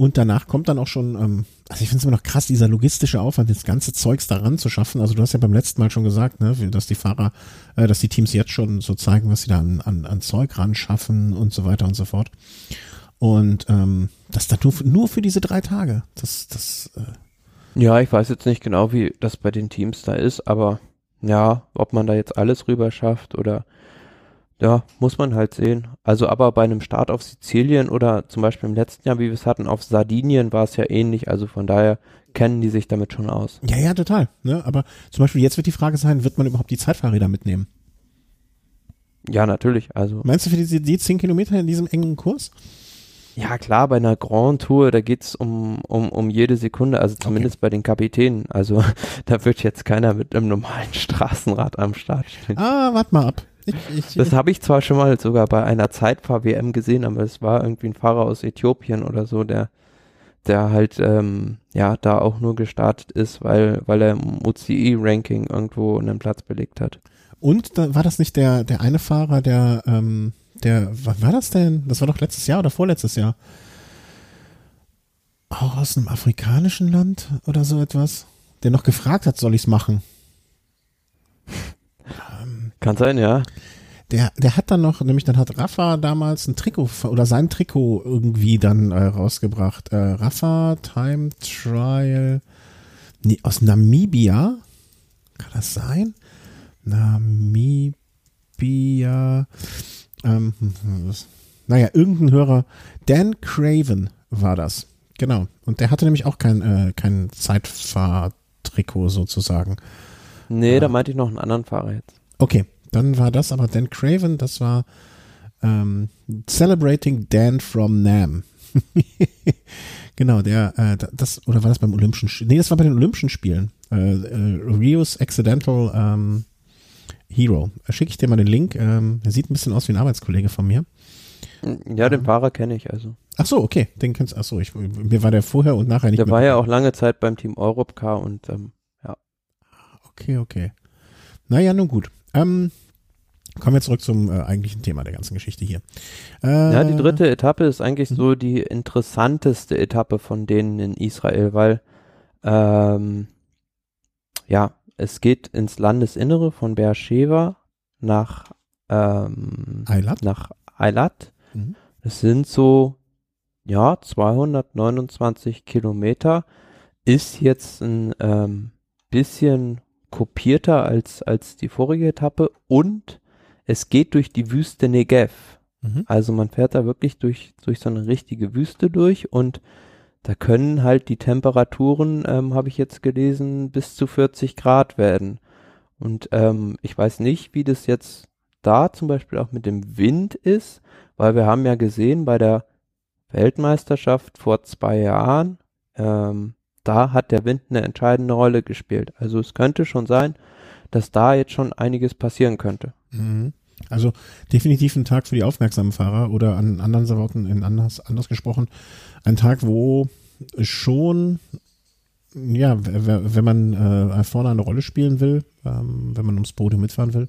Und danach kommt dann auch schon, ähm, also ich finde es immer noch krass, dieser logistische Aufwand, das ganze Zeugs daran zu schaffen. Also du hast ja beim letzten Mal schon gesagt, ne, dass die Fahrer, äh, dass die Teams jetzt schon so zeigen, was sie da an, an, an Zeug ran schaffen und so weiter und so fort. Und ähm, das dann nur, nur für diese drei Tage. Das, das, äh, Ja, ich weiß jetzt nicht genau, wie das bei den Teams da ist, aber ja, ob man da jetzt alles rüber schafft oder ja, muss man halt sehen. Also aber bei einem Start auf Sizilien oder zum Beispiel im letzten Jahr, wie wir es hatten, auf Sardinien war es ja ähnlich. Also von daher kennen die sich damit schon aus. Ja, ja, total. Ne? Aber zum Beispiel jetzt wird die Frage sein, wird man überhaupt die Zeitfahrräder mitnehmen? Ja, natürlich. Also Meinst du für die, die 10 Kilometer in diesem engen Kurs? ja klar, bei einer Grand Tour, da geht's um, um, um jede Sekunde, also zumindest bei den Kapitänen. Also da wird jetzt keiner mit einem normalen Straßenrad am Start stehen. Ah, warte mal ab. Ich, ich, Das habe ich zwar schon mal sogar bei einer Zeitfahr-WM gesehen, aber es war irgendwie ein Fahrer aus Äthiopien oder so, der, der halt ähm, ja da auch nur gestartet ist, weil, weil er im UCI-Ranking irgendwo einen Platz belegt hat. und da, war das nicht der, der eine Fahrer, der, ähm, der, wann war das denn? Das war doch letztes Jahr oder vorletztes Jahr. Auch aus einem afrikanischen Land oder so etwas? Der noch gefragt hat, soll ich's machen? Kann sein, ja. Der, der hat dann noch, nämlich dann hat Rafa damals ein Trikot oder sein Trikot irgendwie dann äh, rausgebracht. Äh, Rafa Time Trial nee, aus Namibia. Kann das sein? Namibia. Ähm, hm, hm, was- naja, irgendein Hörer. Dan Craven war das. Genau. Und der hatte nämlich auch kein, äh, kein Zeitfahrtrikot sozusagen. Nee, Ja. da meinte ich noch einen anderen Fahrer jetzt. Okay, dann war das aber Dan Craven, das war ähm, Celebrating Dan from Nam. genau, der, äh, da- das, oder war das beim Olympischen Spielen? Nee, das war bei den Olympischen Spielen. Äh, äh, Rios Accidental ähm, Hero. Schicke ich dir mal den Link. Ähm, er sieht ein bisschen aus wie ein Arbeitskollege von mir. Ja, den Fahrer kenne ich also. Ach so, okay, den kennst Ach so, ich, mir war der vorher und nachher nicht Der war ja auch lange Zeit beim Team Europcar und ähm, Okay, okay. Naja, nun gut. Ähm, kommen wir zurück zum äh, eigentlichen Thema der ganzen Geschichte hier. Äh, Ja, die dritte Etappe ist eigentlich so die interessanteste Etappe von denen in Israel, weil ähm, ja, es geht ins Landesinnere von Beersheba nach ähm, Eilat? nach Eilat. Mhm. Es sind so ja 229 Kilometer. Ist jetzt ein ähm, bisschen kopierter als als die vorige Etappe und es geht durch die Wüste Negev. Mhm. Also man fährt da wirklich durch, durch so eine richtige Wüste durch und da können halt die Temperaturen, ähm, habe ich jetzt gelesen, bis zu 40 Grad werden. Und ähm, ich weiß nicht, wie das jetzt da zum Beispiel auch mit dem Wind ist, weil wir haben ja gesehen bei der Weltmeisterschaft vor zwei Jahren, ähm, da hat der Wind eine entscheidende Rolle gespielt. Also es könnte schon sein, dass da jetzt schon einiges passieren könnte. Mhm. Also definitiv ein Tag für die aufmerksamen Fahrer oder an anderen Worten, in anders, anders gesprochen, ein Tag, wo schon, ja, wenn man äh, vorne eine Rolle spielen will, ähm, wenn man ums Podium mitfahren will,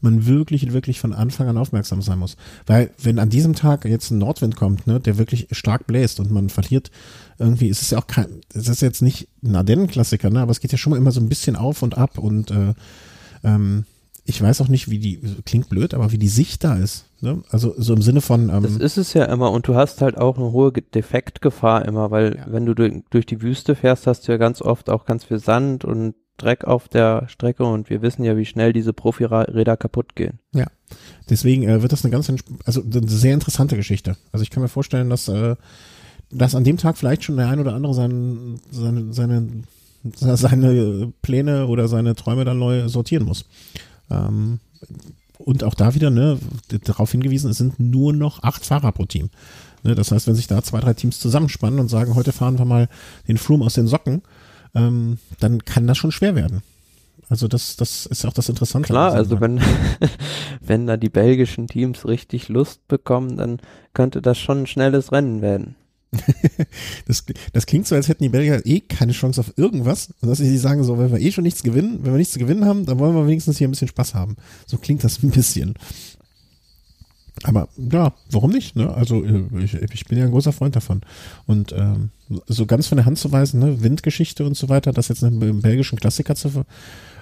man wirklich, wirklich von Anfang an aufmerksam sein muss. Weil wenn an diesem Tag jetzt ein Nordwind kommt, ne, der wirklich stark bläst und man verliert irgendwie, es ist ja auch kein, es ist jetzt nicht ein Ardennen-Klassiker, ne, aber es geht ja schon mal immer so ein bisschen auf und ab und äh, ähm, ich weiß auch nicht, wie die, klingt blöd, aber wie die Sicht da ist. Ne? Also so im Sinne von, Das ähm, ist es ja immer und du hast halt auch eine hohe Ge- Defektgefahr immer, weil Ja. wenn du durch, durch die Wüste fährst, hast du ja ganz oft auch ganz viel Sand und Dreck auf der Strecke und wir wissen ja, wie schnell diese Profiräder kaputt gehen. deswegen äh, wird das eine ganz, also eine sehr interessante Geschichte. Also ich kann mir vorstellen, dass, äh, dass an dem Tag vielleicht schon der ein oder andere sein, seine, seine, seine Pläne oder seine Träume dann neu sortieren muss. Ähm, und auch da wieder, ne, darauf hingewiesen, es sind nur noch acht Fahrer pro Team. Ne, das heißt, wenn sich da zwei, drei Teams zusammenspannen und sagen, heute fahren wir mal den Froome aus den Socken, ähm, dann kann das schon schwer werden. Also das, das ist auch das Interessante. Klar, also wenn, wenn da die belgischen Teams richtig Lust bekommen, dann könnte das schon ein schnelles Rennen werden. Das, das klingt so, als hätten die Belgier eh keine Chance auf irgendwas. Und dass sie sagen, so, wenn wir eh schon nichts gewinnen, wenn wir nichts zu gewinnen haben, dann wollen wir wenigstens hier ein bisschen Spaß haben. So klingt das ein bisschen. Aber ja, warum nicht? Ne? Also äh, ich, ich bin ja ein großer Freund davon. Und ähm, so ganz von der Hand zu weisen, ne? Windgeschichte und so weiter, das jetzt einen, einen belgischen Klassiker zu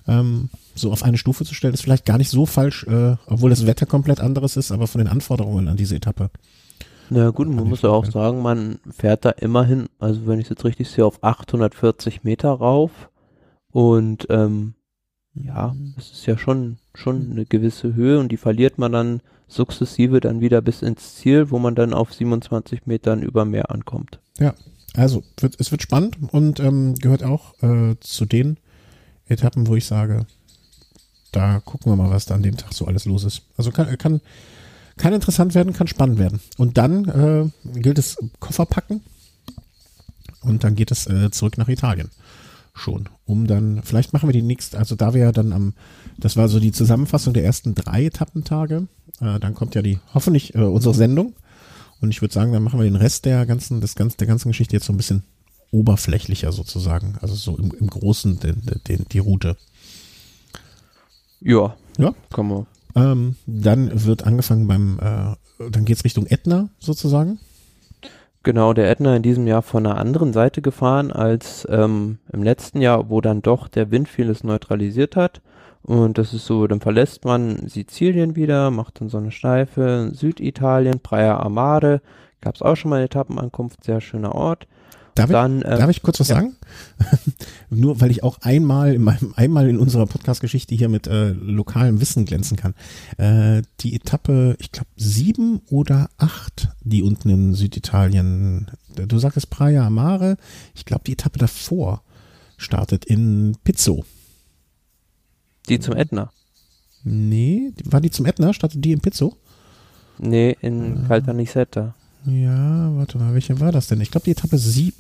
ähm, so auf eine Stufe zu stellen, ist vielleicht gar nicht so falsch, äh, obwohl das Wetter komplett anderes ist, aber von den Anforderungen an diese Etappe. Na gut, man muss ja auch sagen, man fährt da immerhin, also wenn ich es jetzt richtig sehe, auf 840 Meter rauf und ähm, ja, es ist ja schon, schon eine gewisse Höhe und die verliert man dann sukzessive dann wieder bis ins Ziel, wo man dann auf 27 Metern über Meer ankommt. Also, wird, es wird spannend und ähm, gehört auch äh, zu den Etappen, wo ich sage, da gucken wir mal, was da an dem Tag so alles los ist. Also kann, kann, kann interessant werden, kann spannend werden. Und dann äh, gilt es Koffer packen und dann geht es äh, zurück nach Italien. Schon. Um dann, vielleicht machen wir die nächste, also da wir ja dann am, das war so die Zusammenfassung der ersten drei Etappentage. Äh, dann kommt ja die, hoffentlich, äh, unsere Sendung. Und ich würde sagen, dann machen wir den Rest der ganzen, des ganzen, der ganzen Geschichte jetzt so ein bisschen oberflächlicher sozusagen. Also so im, im Großen den, den, die Route. Ja. Ja. Kann man. Ähm, dann wird angefangen beim, äh, dann geht's Richtung Ätna sozusagen. Genau, der Ätna in diesem Jahr von einer anderen Seite gefahren als ähm, im letzten Jahr, wo dann doch der Wind vieles neutralisiert hat. Und das ist so, dann verlässt man Sizilien wieder, macht dann so eine Steife, Süditalien, Praia Amare, gab es auch schon mal eine Etappenankunft, sehr schöner Ort. Darf, Dann, ich, äh, darf ich kurz was ja. sagen? Nur weil ich auch einmal in meinem, einmal in unserer Podcast-Geschichte hier mit äh, lokalem Wissen glänzen kann. Äh, die Etappe, ich glaube sieben oder acht, die unten in Süditalien, du sagtest Praia Amare, ich glaube die Etappe davor startet in Pizzo. Die zum Ätna. Nee, war die zum Ätna? Startet die in Pizzo? Nee, in Caltanissetta. Ja, warte mal, welche war das denn? Ich glaube die Etappe sieben.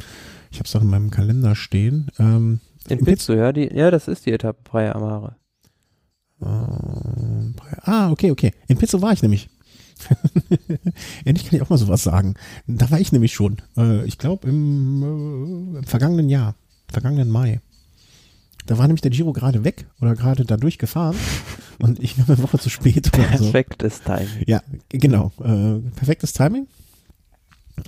Ich habe es auch in meinem Kalender stehen. Ähm, In in Pizzo, ja, die, ja, das ist die Etappe Praia Amare. Ähm, Ah, okay, okay. In Pizzo war ich nämlich. Endlich kann ich auch mal sowas sagen. Da war ich nämlich schon. Äh, ich glaube im, äh, im vergangenen Jahr, vergangenen Mai. Da war nämlich der Giro gerade weg oder gerade da durchgefahren und ich war eine Woche zu spät oder so. Perfektes Timing. Ja, genau. Äh, perfektes Timing.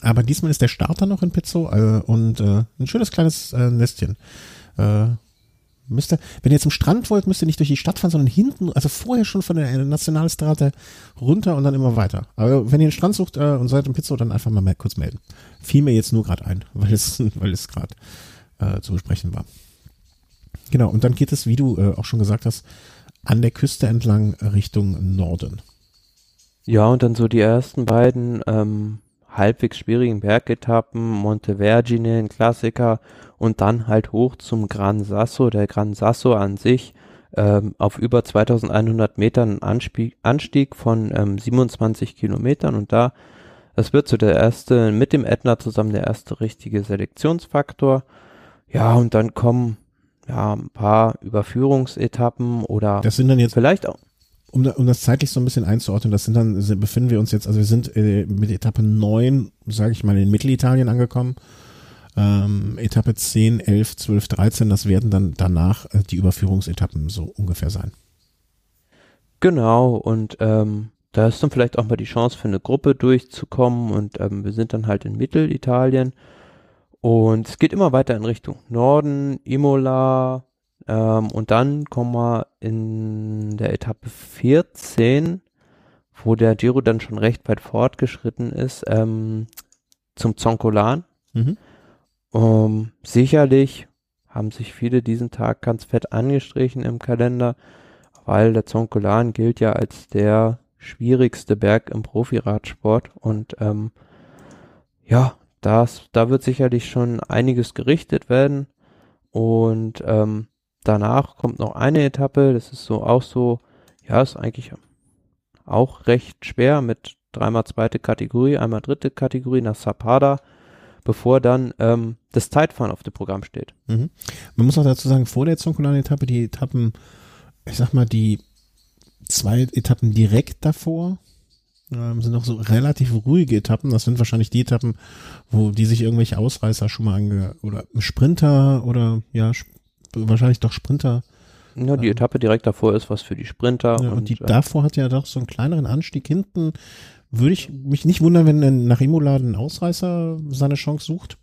Aber diesmal ist der Starter noch in Pizzo äh, und äh, ein schönes kleines äh, Nestchen. Äh, müsst ihr, wenn ihr zum Strand wollt, müsst ihr nicht durch die Stadt fahren, sondern hinten, also vorher schon von der Nationalstraße runter und dann immer weiter. Aber wenn ihr einen Strand sucht äh, und seid in Pizzo, dann einfach mal mehr, kurz melden. Fiel mir jetzt nur gerade ein, weil es, weil es gerade äh, zu besprechen war. Genau, und dann geht es, wie du äh, auch schon gesagt hast, an der Küste entlang Richtung Norden. Ja, und dann so die ersten beiden ähm, halbwegs schwierigen Bergetappen, Montevergine, ein Klassiker, und dann halt hoch zum Gran Sasso. Der Gran Sasso an sich ähm, auf über 2100 Metern Anstieg, Anstieg von ähm, 27 Kilometern und da, das wird so der erste, mit dem Ätna zusammen der erste richtige Selektionsfaktor. Ja, und dann kommen ja ein paar Überführungsetappen oder Das sind dann jetzt vielleicht auch um, um das zeitlich so ein bisschen einzuordnen, das sind dann, sind, befinden wir uns jetzt, also wir sind äh, mit Etappe 9, sage ich mal, in Mittelitalien angekommen. Ähm, Etappe 10, 11, 12, 13, das werden dann danach äh, die Überführungsetappen so ungefähr sein. Genau, und ähm, da ist dann vielleicht auch mal die Chance für eine Gruppe durchzukommen und ähm, wir sind dann halt in Mittelitalien und es geht immer weiter in Richtung Norden, Imola ähm, und dann kommen wir in der Etappe 14, wo der Giro dann schon recht weit fortgeschritten ist, ähm, zum Zoncolan. Mhm. Ähm, sicherlich haben sich viele diesen Tag ganz fett angestrichen im Kalender, weil der Zoncolan gilt ja als der schwierigste Berg im Profiradsport und ähm, ja, das, da wird sicherlich schon einiges gerichtet werden und ähm, danach kommt noch eine Etappe, das ist so auch so, ja, ist eigentlich auch recht schwer mit dreimal zweite Kategorie, einmal dritte Kategorie nach Zapada, bevor dann ähm, das Zeitfahren auf dem Programm steht. Mhm. Man muss auch dazu sagen, vor der Zonkolan-Etappe, die Etappen, ich sag mal, die zwei Etappen direkt davor ähm, sind noch so relativ ruhige Etappen. Das sind wahrscheinlich die Etappen, wo die sich irgendwelche Ausreißer schon mal ange oder Sprinter oder ja, wahrscheinlich doch Sprinter. Ja, die Ähm. Etappe direkt davor ist was für die Sprinter. Ja, und, und die äh, davor hat ja doch so einen kleineren Anstieg hinten. Würde ich mich nicht wundern, wenn nach Imola ein Ausreißer seine Chance sucht.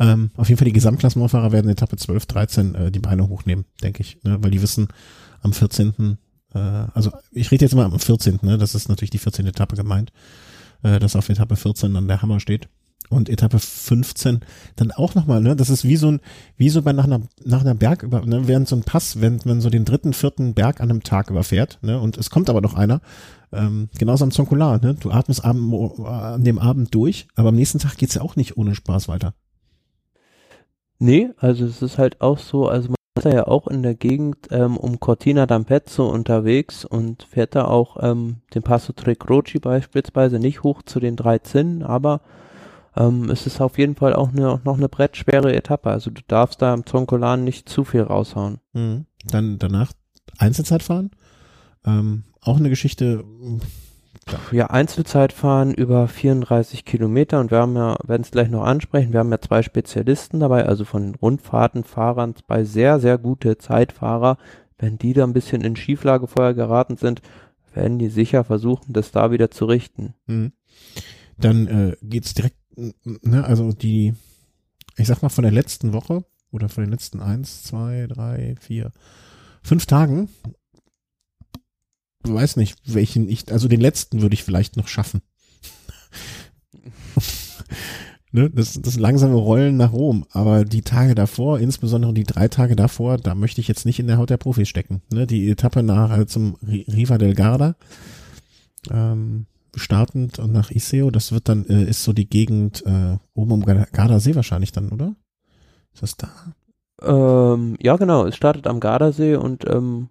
Ähm, auf jeden Fall die Gesamtklassenaufahrer werden Etappe 12, 13 äh, die Beine hochnehmen, denke ich, ne? weil die wissen, am 14. Äh, also ich rede jetzt mal am 14. Ne? Das ist natürlich die 14. Etappe gemeint, äh, dass auf Etappe 14 dann der Hammer steht. Und Etappe 15 dann auch nochmal, ne, das ist wie so ein, wie so bei nach einer, nach einer Berg über, ne, während so ein Pass, wenn man so den dritten, vierten Berg an einem Tag überfährt, ne, und es kommt aber noch einer, ähm, genauso am Zonkular, ne, du atmest an dem Abend durch, aber am nächsten Tag geht's ja auch nicht ohne Spaß weiter. Nee, also es ist halt auch so, also man ist ja auch in der Gegend ähm, um Cortina d'Ampezzo unterwegs und fährt da auch ähm, den Passo Tre Croci beispielsweise nicht hoch zu den drei Zinnen, aber ähm, es ist auf jeden Fall auch eine, noch eine brettschwere Etappe. Also du darfst da am Zonkolan nicht zu viel raushauen. Mhm. Dann danach Einzelzeit fahren. Ähm, auch eine Geschichte. Ja, Einzelzeit fahren über 34 Kilometer und wir haben ja, werden es gleich noch ansprechen, wir haben ja zwei Spezialisten dabei, also von den Rundfahrtenfahrern, zwei sehr, sehr gute Zeitfahrer. Wenn die da ein bisschen in Schieflage vorher geraten sind, werden die sicher versuchen, das da wieder zu richten. Mhm. Dann äh, geht's direkt ne, also die, ich sag mal von der letzten Woche oder von den letzten eins, zwei, drei, vier, fünf Tagen, weiß nicht, welchen ich, also den letzten würde ich vielleicht noch schaffen. ne, das, das langsame Rollen nach Rom, aber die Tage davor, insbesondere die drei Tage davor, da möchte ich jetzt nicht in der Haut der Profis stecken. Ne, die Etappe nach also zum Riva del Garda, ähm, startend und nach Iseo, das wird dann, äh, ist so die Gegend äh, oben um Gardasee wahrscheinlich dann, oder? Ist das da? Ähm, ja, genau. Es startet am Gardasee und ähm,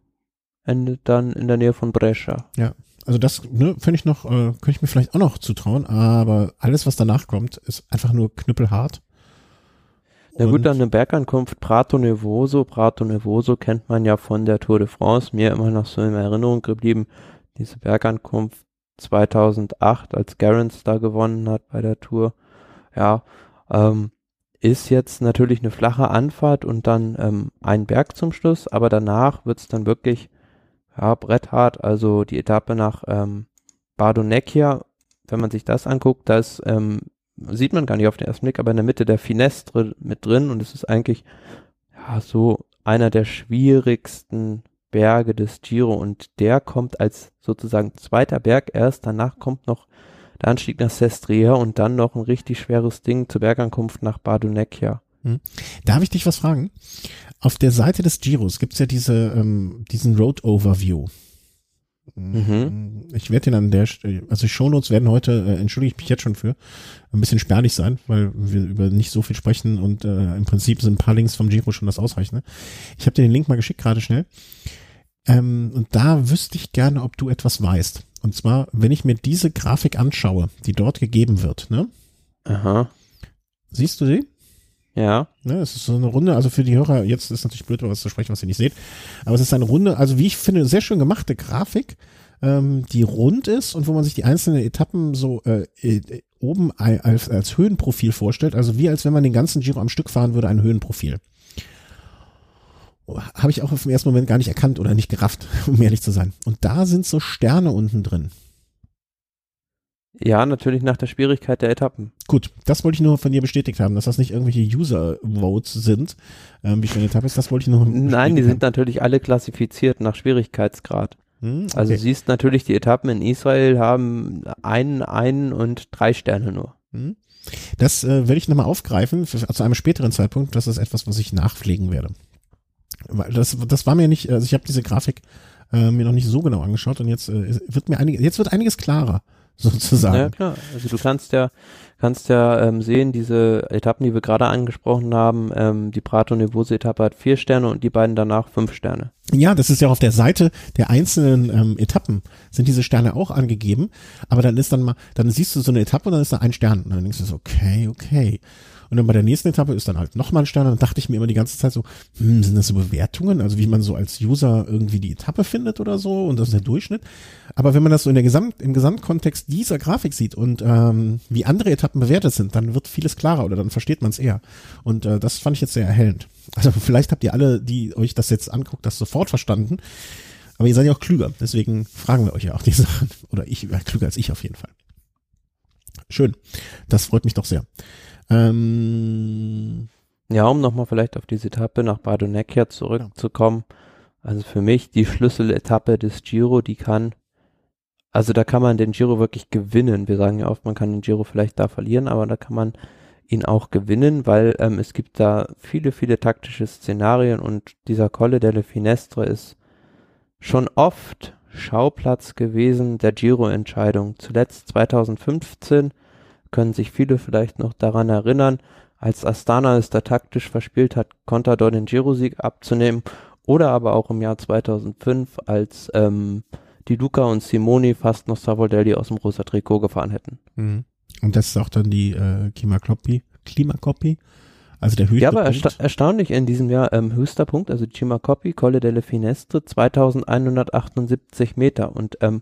endet dann in der Nähe von Brescia. Ja, also das ne, finde ich noch, äh, könnte ich mir vielleicht auch noch zutrauen, aber alles, was danach kommt, ist einfach nur knüppelhart. Na gut, dann eine Bergankunft Prato Nevoso. Prato Nevoso kennt man ja von der Tour de France, mir immer noch so in Erinnerung geblieben. Diese Bergankunft 2008, als Garance da gewonnen hat bei der Tour. Ja, ähm, ist jetzt natürlich eine flache Anfahrt und dann ähm, ein Berg zum Schluss, aber danach wird's dann wirklich ja, bretthart. Also die Etappe nach ähm, Bardonecchia, wenn man sich das anguckt, da ist, ähm, sieht man gar nicht auf den ersten Blick, aber in der Mitte der Finestre mit drin und es ist eigentlich ja so einer der schwierigsten Berge des Giro und der kommt als sozusagen zweiter Berg erst. Danach kommt noch der Anstieg nach Sestria und dann noch ein richtig schweres Ding zur Bergankunft nach Bardonecchia. Hm. Darf ich dich was fragen? Auf der Seite des Giros gibt's ja diese, ähm, diesen Road Overview. Mhm. Ich werde den an der Stelle, also Shownotes werden heute, äh, entschuldige ich mich jetzt schon für, ein bisschen spärlich sein, weil wir über nicht so viel sprechen und äh, im Prinzip sind ein paar Links vom Giro schon das ausreichende. Ich habe dir den Link mal geschickt gerade schnell. Ähm, und da wüsste ich gerne, ob du etwas weißt. Und zwar, wenn ich mir diese Grafik anschaue, die dort gegeben wird, ne? Aha. Siehst du sie? Ja. Ne, es ist so eine Runde, also für die Hörer, jetzt ist natürlich blöd, was zu sprechen, was ihr nicht seht. Aber es ist eine Runde, also wie ich finde, sehr schön gemachte Grafik, ähm, die rund ist und wo man sich die einzelnen Etappen so äh, äh, oben als, als Höhenprofil vorstellt. Also wie als wenn man den ganzen Giro am Stück fahren würde, ein Höhenprofil habe ich auch auf den ersten Moment gar nicht erkannt oder nicht gerafft, um ehrlich zu sein. Und da sind so Sterne unten drin. Ja, natürlich nach der Schwierigkeit der Etappen. Gut, das wollte ich nur von dir bestätigt haben, dass das nicht irgendwelche User-Votes sind, ähm, wie schwer eine Etappe ist. Das wollte ich nur. Nein, die sind natürlich alle klassifiziert nach Schwierigkeitsgrad. Hm, okay. Also siehst natürlich, die Etappen in Israel haben einen, einen und drei Sterne nur. Hm. Das äh, werde ich nochmal aufgreifen, für, zu einem späteren Zeitpunkt. Das ist etwas, was ich nachpflegen werde. Das, das war mir nicht, also ich habe diese Grafik äh, mir noch nicht so genau angeschaut und jetzt äh, wird mir einiges, jetzt wird einiges klarer sozusagen. Ja klar, also du kannst ja kannst ja ähm, sehen, diese Etappen, die wir gerade angesprochen haben, ähm, die Prato Nevose Etappe hat vier Sterne und die beiden danach fünf Sterne. Ja, das ist ja auf der Seite der einzelnen ähm, Etappen sind diese Sterne auch angegeben, aber dann ist dann mal, dann siehst du so eine Etappe und dann ist da ein Stern und dann denkst du so, okay, okay. Und dann bei der nächsten Etappe ist dann halt nochmal ein Stern. Und dann dachte ich mir immer die ganze Zeit so, hm, sind das so Bewertungen? Also wie man so als User irgendwie die Etappe findet oder so und das ist der Durchschnitt. Aber wenn man das so in der Gesamt, im Gesamtkontext dieser Grafik sieht und ähm, wie andere Etappen bewertet sind, dann wird vieles klarer oder dann versteht man es eher. Und äh, das fand ich jetzt sehr erhellend. Also vielleicht habt ihr alle, die euch das jetzt anguckt, das sofort verstanden. Aber ihr seid ja auch klüger, deswegen fragen wir euch ja auch die Sachen. Oder ich, ja, klüger als ich auf jeden Fall. Schön. Das freut mich doch sehr. Ähm, ja, um nochmal vielleicht auf diese Etappe nach Bardonecchia zurückzukommen. Also für mich die Schlüsseletappe des Giro, die kann Also da kann man den Giro wirklich gewinnen. Wir sagen ja oft, man kann den Giro vielleicht da verlieren, aber da kann man ihn auch gewinnen, weil ähm, es gibt da viele, viele taktische Szenarien und dieser Colle delle Finestre ist schon oft Schauplatz gewesen der Giro-Entscheidung. Zuletzt 2015 können sich viele vielleicht noch daran erinnern, als Astana es da taktisch verspielt hat, Contador den Giro-Sieg abzunehmen oder aber auch im Jahr 2005, als ähm, die Luca und Simoni fast noch Savoldelli aus dem rosa Trikot gefahren hätten. Mhm. Und das ist auch dann die äh, Klimakopie, Klimakopie, also der höchste Ja, aber ersta erstaunlich in diesem Jahr ähm, höchster Punkt, also Cimacoppi, Colle delle Finestre, 2178 Meter. Und ähm,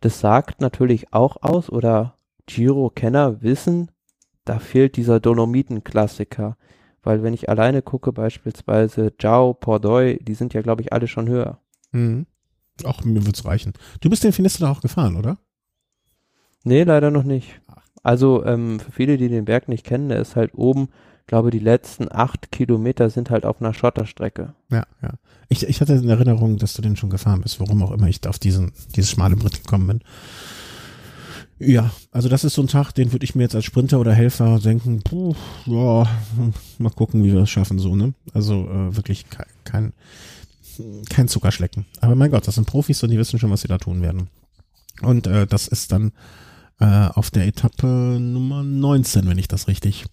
das sagt natürlich auch aus, oder Giro-Kenner wissen, da fehlt dieser Dolomiten-Klassiker. Weil wenn ich alleine gucke, beispielsweise Giao, Pordoi, die sind ja, glaube ich, alle schon höher. Mhm. Ach, mir wird's reichen. Du bist den Finistre auch gefahren, oder? Nee, leider noch nicht. Also ähm, für viele, die den Berg nicht kennen, der ist halt oben, glaube die letzten acht Kilometer sind halt auf einer Schotterstrecke. Ja, ja. Ich, ich hatte in Erinnerung, dass du den schon gefahren bist, warum auch immer ich auf diesen, dieses schmale Brett gekommen bin. Ja, also das ist so ein Tag, den würde ich mir jetzt als Sprinter oder Helfer denken, puh, ja, mal gucken, wie wir das schaffen, so, ne? Also äh, wirklich kein, kein, kein Zuckerschlecken. Aber mein Gott, das sind Profis und die wissen schon, was sie da tun werden. Und äh, das ist dann äh, auf der Etappe Nummer 19, wenn ich das richtig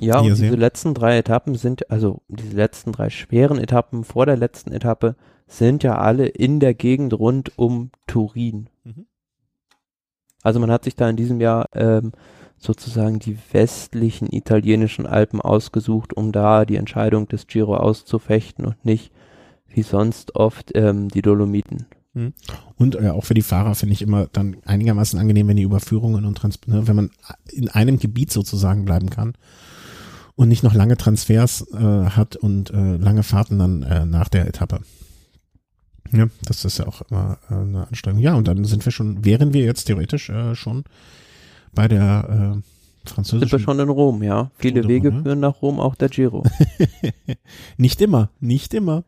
Ja, und diese sehen. letzten drei Etappen sind, also diese letzten drei schweren Etappen vor der letzten Etappe sind ja alle in der Gegend rund um Turin. Mhm. Also man hat sich da in diesem Jahr ähm, sozusagen die westlichen italienischen Alpen ausgesucht, um da die Entscheidung des Giro auszufechten und nicht wie sonst oft ähm, die Dolomiten. Und äh, auch für die Fahrer finde ich immer dann einigermaßen angenehm, wenn die Überführungen und Trans ne, wenn man in einem Gebiet sozusagen bleiben kann und nicht noch lange Transfers äh, hat und äh, lange Fahrten dann äh, nach der Etappe. Ja, das ist ja auch immer äh, eine Anstrengung. Ja, und dann sind wir schon, wären wir jetzt theoretisch äh, schon bei der äh, Sind wir französischen. schon in Rom, ja. Viele Wege Rom, ne? führen nach Rom, auch der Giro. nicht immer, nicht immer.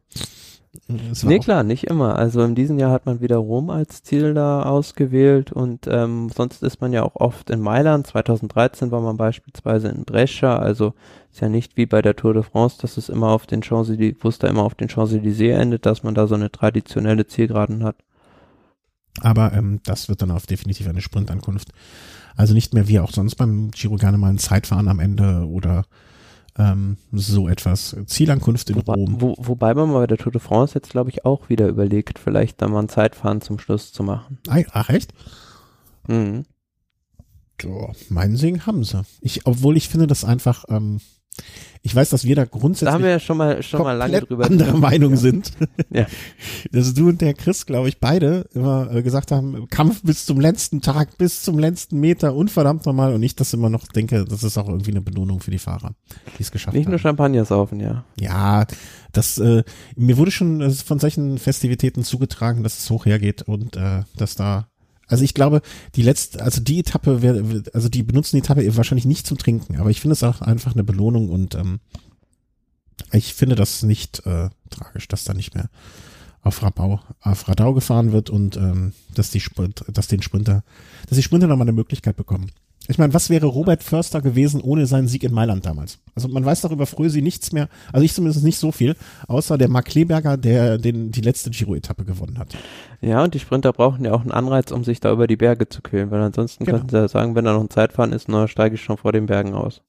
Nee, klar, nicht immer. Also in diesem Jahr hat man wieder Rom als Ziel da ausgewählt und ähm, sonst ist man ja auch oft in Mailand. 2013 war man beispielsweise in Brescia. Also ist ja nicht wie bei der Tour de France, dass es immer auf den Champs-Élysées, wo es da immer auf den Champs-Élysées endet, dass man da so eine traditionelle Zielgeraden hat. Aber ähm, das wird dann auf definitiv eine Sprintankunft. Also nicht mehr wie auch sonst beim Giro gerne mal ein Zeitfahren am Ende oder ähm, so etwas. Zielankunft in Wobei, Rom. wo, wobei man mal bei der Tour de France jetzt, glaube ich, auch wieder überlegt, vielleicht da mal ein Zeitfahren zum Schluss zu machen. Ach, echt? Mhm. Ja, meinen Segen haben sie. Ich, obwohl ich finde, das einfach, ähm, ich weiß, dass wir da grundsätzlich Da haben wir ja schon mal, schon mal lange drüber andere. Meinung Ja. sind. Ja. Dass du und der Chris, glaube ich, beide immer äh, gesagt haben, Kampf bis zum letzten Tag, bis zum letzten Meter und verdammt nochmal und ich das immer noch denke, das ist auch irgendwie eine Belohnung für die Fahrer, die es geschafft Nicht haben. nur Champagner saufen, ja. Ja, das, äh, mir wurde schon äh, von solchen Festivitäten zugetragen, dass es hoch hergeht und äh, dass da, also ich glaube, die letzte, also die Etappe, wär, also die benutzen die Etappe wahrscheinlich nicht zum Trinken, aber ich finde es auch einfach eine Belohnung und ähm, ich finde das nicht äh, tragisch, dass da nicht mehr auf Rabau, auf Radau gefahren wird und ähm, dass die Sprint, dass den Sprinter, dass die Sprinter nochmal eine Möglichkeit bekommen. Ich meine, was wäre Robert Förster gewesen ohne seinen Sieg in Mailand damals? Also man weiß doch über Frösi nichts mehr, also ich zumindest nicht so viel, außer der Mark Kleberger, der den, die letzte Giro-Etappe gewonnen hat. Ja, und die Sprinter brauchen ja auch einen Anreiz, um sich da über die Berge zu quälen, weil ansonsten Genau. könnten sie ja sagen, wenn da noch ein Zeitfahren ist, na, steige ich schon vor den Bergen aus.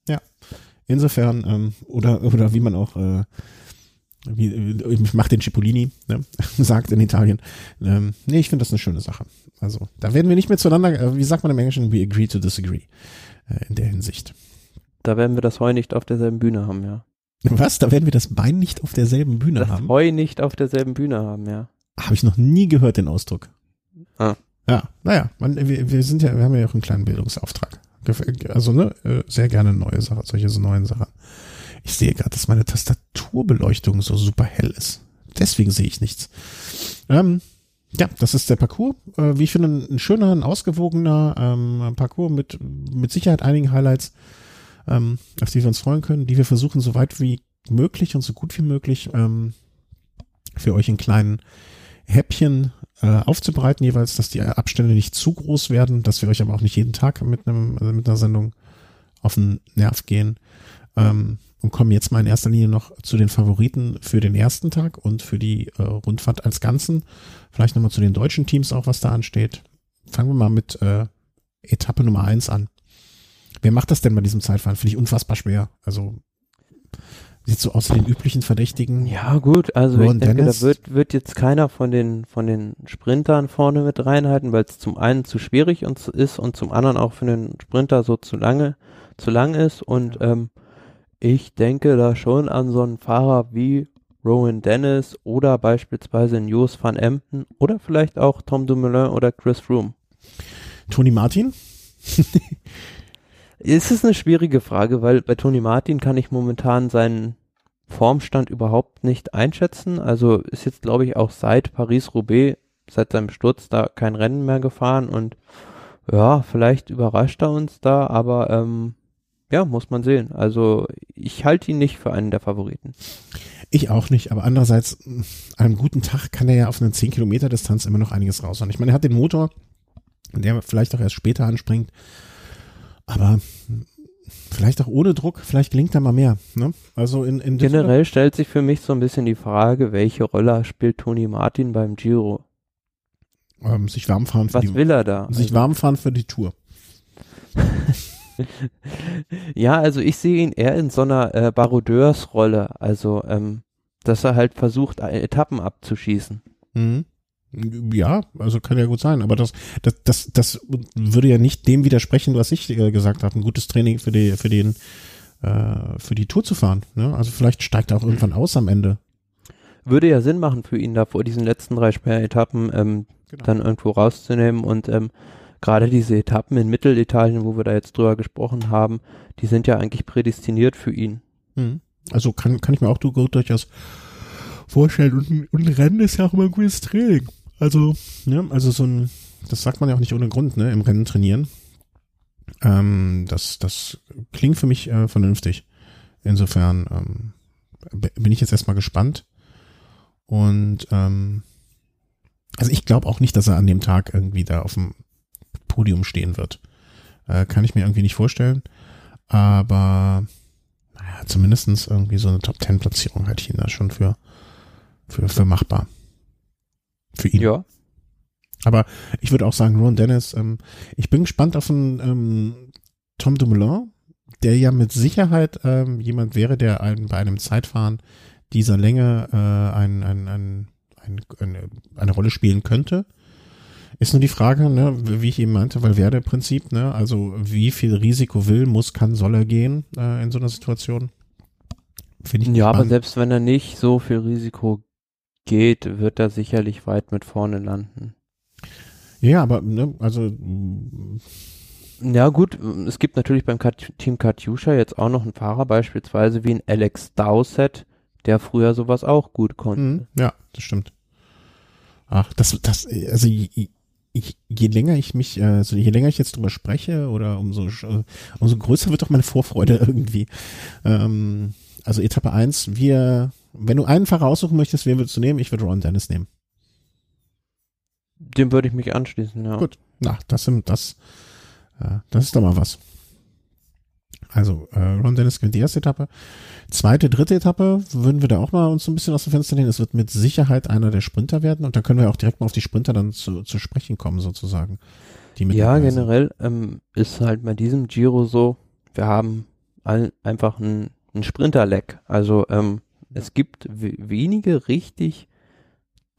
Insofern, ähm, oder, oder wie man auch, äh, wie, ich mach den Cipollini, ne, sagt in Italien. Ähm, nee, ich finde das eine schöne Sache. Also, da werden wir nicht mehr zueinander, äh, wie sagt man im Englischen, we agree to disagree, äh, in der Hinsicht. Da werden wir das Heu nicht auf derselben Bühne haben, ja. Was? Da werden wir das Bein nicht auf derselben Bühne Das haben? Heu nicht auf derselben Bühne haben, ja. Habe ich noch nie gehört, den Ausdruck. Ah. Ja, naja, man, wir, wir sind ja, wir haben ja auch einen kleinen Bildungsauftrag. Also, ne, äh, sehr gerne neue Sachen, solche so neuen Sachen. Ich sehe gerade, dass meine Tastaturbeleuchtung so super hell ist. Deswegen sehe ich nichts. Ähm, ja, das ist der Parcours. Äh, wie ich finde, ein schöner, ein ausgewogener ähm, Parcours mit, mit Sicherheit einigen Highlights, ähm, auf die wir uns freuen können, die wir versuchen, so weit wie möglich und so gut wie möglich ähm, für euch in kleinen Häppchen äh, aufzubereiten jeweils, dass die Abstände nicht zu groß werden, dass wir euch aber auch nicht jeden Tag mit einem mit einer Sendung auf den Nerv gehen. Ähm, und kommen jetzt mal in erster Linie noch zu den Favoriten für den ersten Tag und für die äh, Rundfahrt als Ganzen. Vielleicht nochmal zu den deutschen Teams auch, was da ansteht. Fangen wir mal mit äh, Etappe Nummer eins an. Wer macht das denn bei diesem Zeitfahren? Finde ich unfassbar schwer. Also sieht so aus den üblichen Verdächtigen. Ja, gut, also Ron ich denke, Dennis. da wird, wird jetzt keiner von den, von den Sprintern vorne mit reinhalten, weil es zum einen zu schwierig ist und zum anderen auch für den Sprinter so zu lange, zu lang ist und ähm, ich denke da schon an so einen Fahrer wie Rowan Dennis oder beispielsweise News van Emden oder vielleicht auch Tom Dumoulin oder Chris Froome. Tony Martin? es ist eine schwierige Frage, weil bei Tony Martin kann ich momentan seinen Formstand überhaupt nicht einschätzen. Also ist jetzt, glaube ich, auch seit Paris-Roubaix, seit seinem Sturz da kein Rennen mehr gefahren und ja, vielleicht überrascht er uns da, aber ähm, ja, muss man sehen. Also ich halte ihn nicht für einen der Favoriten. Ich auch nicht, aber andererseits, an einem guten Tag kann er ja auf einer 10 Kilometer Distanz immer noch einiges raushauen. Ich meine, er hat den Motor, der vielleicht auch erst später anspringt, aber vielleicht auch ohne Druck, vielleicht gelingt da mal mehr. Ne? Also in, in Generell stellt sich für mich so ein bisschen die Frage, welche Rolle spielt Toni Martin beim Giro? Ähm, sich warmfahren für Was die, will er da? Sich also, warmfahren für die Tour. ja, also ich sehe ihn eher in so einer äh, Barodeursrolle, also ähm, dass er halt versucht, Etappen abzuschießen. Mhm. Ja, also kann ja gut sein, aber das, das, das, das würde ja nicht dem widersprechen, was ich äh, gesagt habe, ein gutes Training für die, für den, äh, für die Tour zu fahren. Ne? Also vielleicht steigt er auch irgendwann aus am Ende. Würde ja Sinn machen für ihn da vor diesen letzten drei Sperretappen ähm, genau. dann irgendwo rauszunehmen und ähm, gerade diese Etappen in Mittelitalien, wo wir da jetzt drüber gesprochen haben, die sind ja eigentlich prädestiniert für ihn. Hm. Also kann, kann ich mir auch durchaus vorstellen. Und, und ein Rennen ist ja auch immer ein gutes Training. Also, ja, also so ein, das sagt man ja auch nicht ohne Grund, ne, im Rennen trainieren. Ähm, das, das klingt für mich äh, vernünftig. Insofern ähm, bin ich jetzt erstmal gespannt. Und ähm, also ich glaube auch nicht, dass er an dem Tag irgendwie da auf dem Podium stehen wird. Äh, kann ich mir irgendwie nicht vorstellen. Aber naja, zumindestens irgendwie so eine Top Ten Platzierung halte ich ihn da schon für, für, für machbar. Für ihn. Ja. Aber ich würde auch sagen, Ron Dennis, ähm, ich bin gespannt auf einen ähm, Tom Dumoulin, der ja mit Sicherheit ähm, jemand wäre, der ein, bei einem Zeitfahren dieser Länge äh, ein, ein, ein, ein, eine, eine Rolle spielen könnte. Ist nur die Frage, ne, wie ich eben meinte, weil Valverde-Prinzip, ne, also wie viel Risiko will, muss, kann, soll er gehen äh, in so einer Situation? Finde ich Ja, spannend. aber selbst wenn er nicht so viel Risiko geht, wird er sicherlich weit mit vorne landen. Ja, aber, ne, also. Ja, gut, es gibt natürlich beim Kat Team Katjuscha jetzt auch noch einen Fahrer, beispielsweise wie ein Alex Dowsett, der früher sowas auch gut konnte. Mhm, ja, das stimmt. Ach, das, das, also ich, je länger ich mich, also je länger ich jetzt drüber spreche oder umso, umso größer wird doch meine Vorfreude irgendwie. Ähm, also Etappe 1, wir, wenn du einen Fahrer aussuchen möchtest, wen würdest du nehmen? Ich würde Ron Dennis nehmen. Dem würde ich mich anschließen, ja. Gut, na, das, sind, das, äh, das ist doch mal was. Also äh, Ron Dennis gewinnt die erste Etappe. Zweite, dritte Etappe würden wir da auch mal uns so ein bisschen aus dem Fenster lehnen. Es wird mit Sicherheit einer der Sprinter werden und da können wir auch direkt mal auf die Sprinter dann zu, zu sprechen kommen sozusagen. ja, generell ähm, ist halt bei diesem Giro so, wir haben all, einfach ein, ein Sprinter-Leck. Also ähm, es gibt wenige richtig,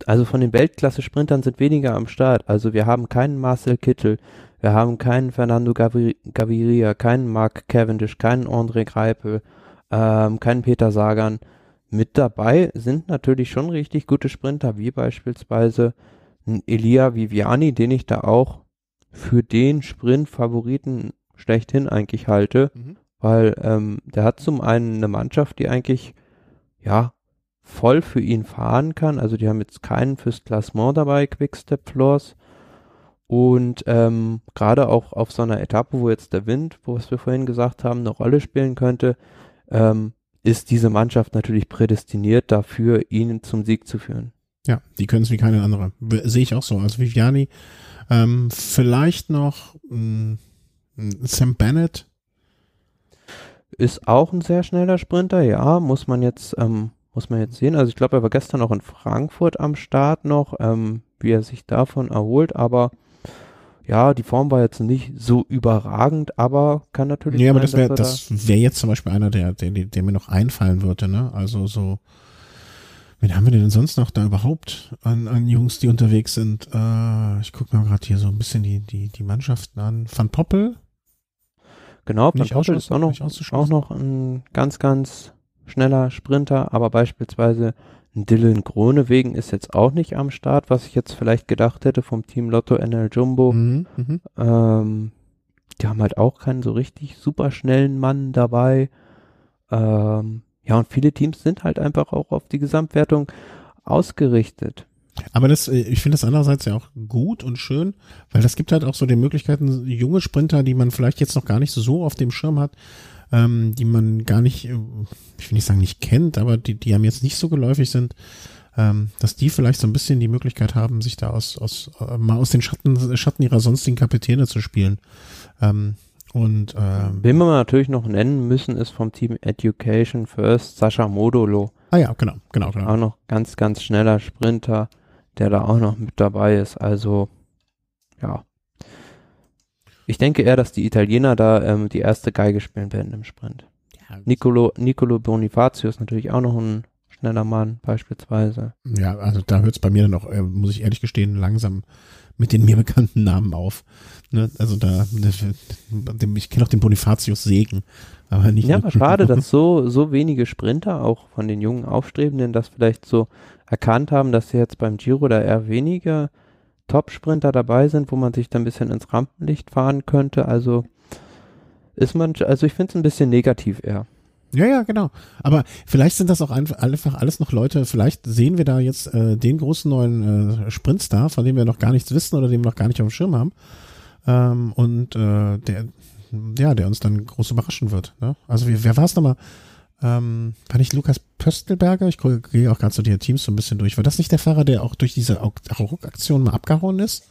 also von den Weltklasse-Sprintern sind weniger am Start. Also wir haben keinen Marcel Kittel, wir haben keinen Fernando Gaviria, keinen Mark Cavendish, keinen André Greipel, ähm, keinen Peter Sagan. Mit dabei sind natürlich schon richtig gute Sprinter, wie beispielsweise ein Elia Viviani, den ich da auch für den Sprint-Favoriten schlechthin eigentlich halte, mhm. weil ähm, der hat zum einen eine Mannschaft, die eigentlich ja voll für ihn fahren kann. Also die haben jetzt keinen fürs Klassement dabei, Quickstep Floors. Und ähm, gerade auch auf so einer Etappe, wo jetzt der Wind, was wir vorhin gesagt haben, eine Rolle spielen könnte, ähm, ist diese Mannschaft natürlich prädestiniert dafür, ihn zum Sieg zu führen. Ja, die können es wie keine andere. Sehe ich auch so. Also Viviani, ähm, vielleicht noch mh, Sam Bennett. Ist auch ein sehr schneller Sprinter, ja, muss man jetzt, ähm, muss man jetzt sehen. Also ich glaube, er war gestern auch in Frankfurt am Start noch, ähm, wie er sich davon erholt, aber ja, die Form war jetzt nicht so überragend, aber kann natürlich. Ja, aber das wäre das wäre jetzt zum Beispiel einer, der, der, der mir noch einfallen würde, ne? Also so, wen haben wir denn sonst noch da überhaupt an, an Jungs, die unterwegs sind? Äh, ich gucke mir gerade hier so ein bisschen die, die, die Mannschaften an. Van Poppel? Genau, Van Poppel ist auch noch, auch noch ein ganz, ganz schneller Sprinter, aber beispielsweise Dylan Gronewegen ist jetzt auch nicht am Start, was ich jetzt vielleicht gedacht hätte vom Team Lotto NL Jumbo. Mhm, mhm, ähm, die haben halt auch keinen so richtig super schnellen Mann dabei. Ähm, ja, und viele Teams sind halt einfach auch auf die Gesamtwertung ausgerichtet. Aber das, äh, ich finde das andererseits ja auch gut und schön, weil das gibt halt auch so die Möglichkeiten, junge Sprinter, die man vielleicht jetzt noch gar nicht so auf dem Schirm hat, ähm, die man gar nicht, äh, ich will nicht sagen nicht kennt, aber die, die einem jetzt nicht so geläufig sind, ähm, dass die vielleicht so ein bisschen die Möglichkeit haben, sich da aus, aus äh, mal aus den Schatten, Schatten ihrer sonstigen Kapitäne zu spielen. Ähm, und ähm, Wen wir natürlich noch nennen müssen, ist vom Team Education First Sascha Modolo. Ah ja, genau, genau, genau. Auch noch ganz, ganz schneller Sprinter, der da auch noch mit dabei ist. Also ja, ich denke eher, dass die Italiener da ähm, die erste Geige spielen werden im Sprint. Ja, Nicolo, Nicolo Bonifacio ist natürlich auch noch ein schneller Mann, beispielsweise. Ja, also da hört es bei mir dann auch, äh, muss ich ehrlich gestehen, langsam mit den mir bekannten Namen auf. Ne? Also da, ich kenne auch den Bonifatius Segen, aber nicht. Ja, aber schade, dass so, so wenige Sprinter auch von den jungen Aufstrebenden das vielleicht so erkannt haben, dass sie jetzt beim Giro da eher weniger Top-Sprinter dabei sind, wo man sich dann ein bisschen ins Rampenlicht fahren könnte. Also ist man, also ich finde es ein bisschen negativ eher. Ja, ja, genau. Aber vielleicht sind das auch einfach, alles noch Leute, vielleicht sehen wir da jetzt äh, den großen neuen äh, Sprintstar, von dem wir noch gar nichts wissen oder den wir noch gar nicht auf dem Schirm haben. Ähm, und äh, der, ja, der uns dann groß überraschen wird. Ne? Also wie, wer war es nochmal? Ähm, war nicht Lukas Pöstelberger? Ich gehe auch gerade so die Teams so ein bisschen durch. War das nicht der Fahrer, der auch durch diese Ruckaktion mal abgehauen ist?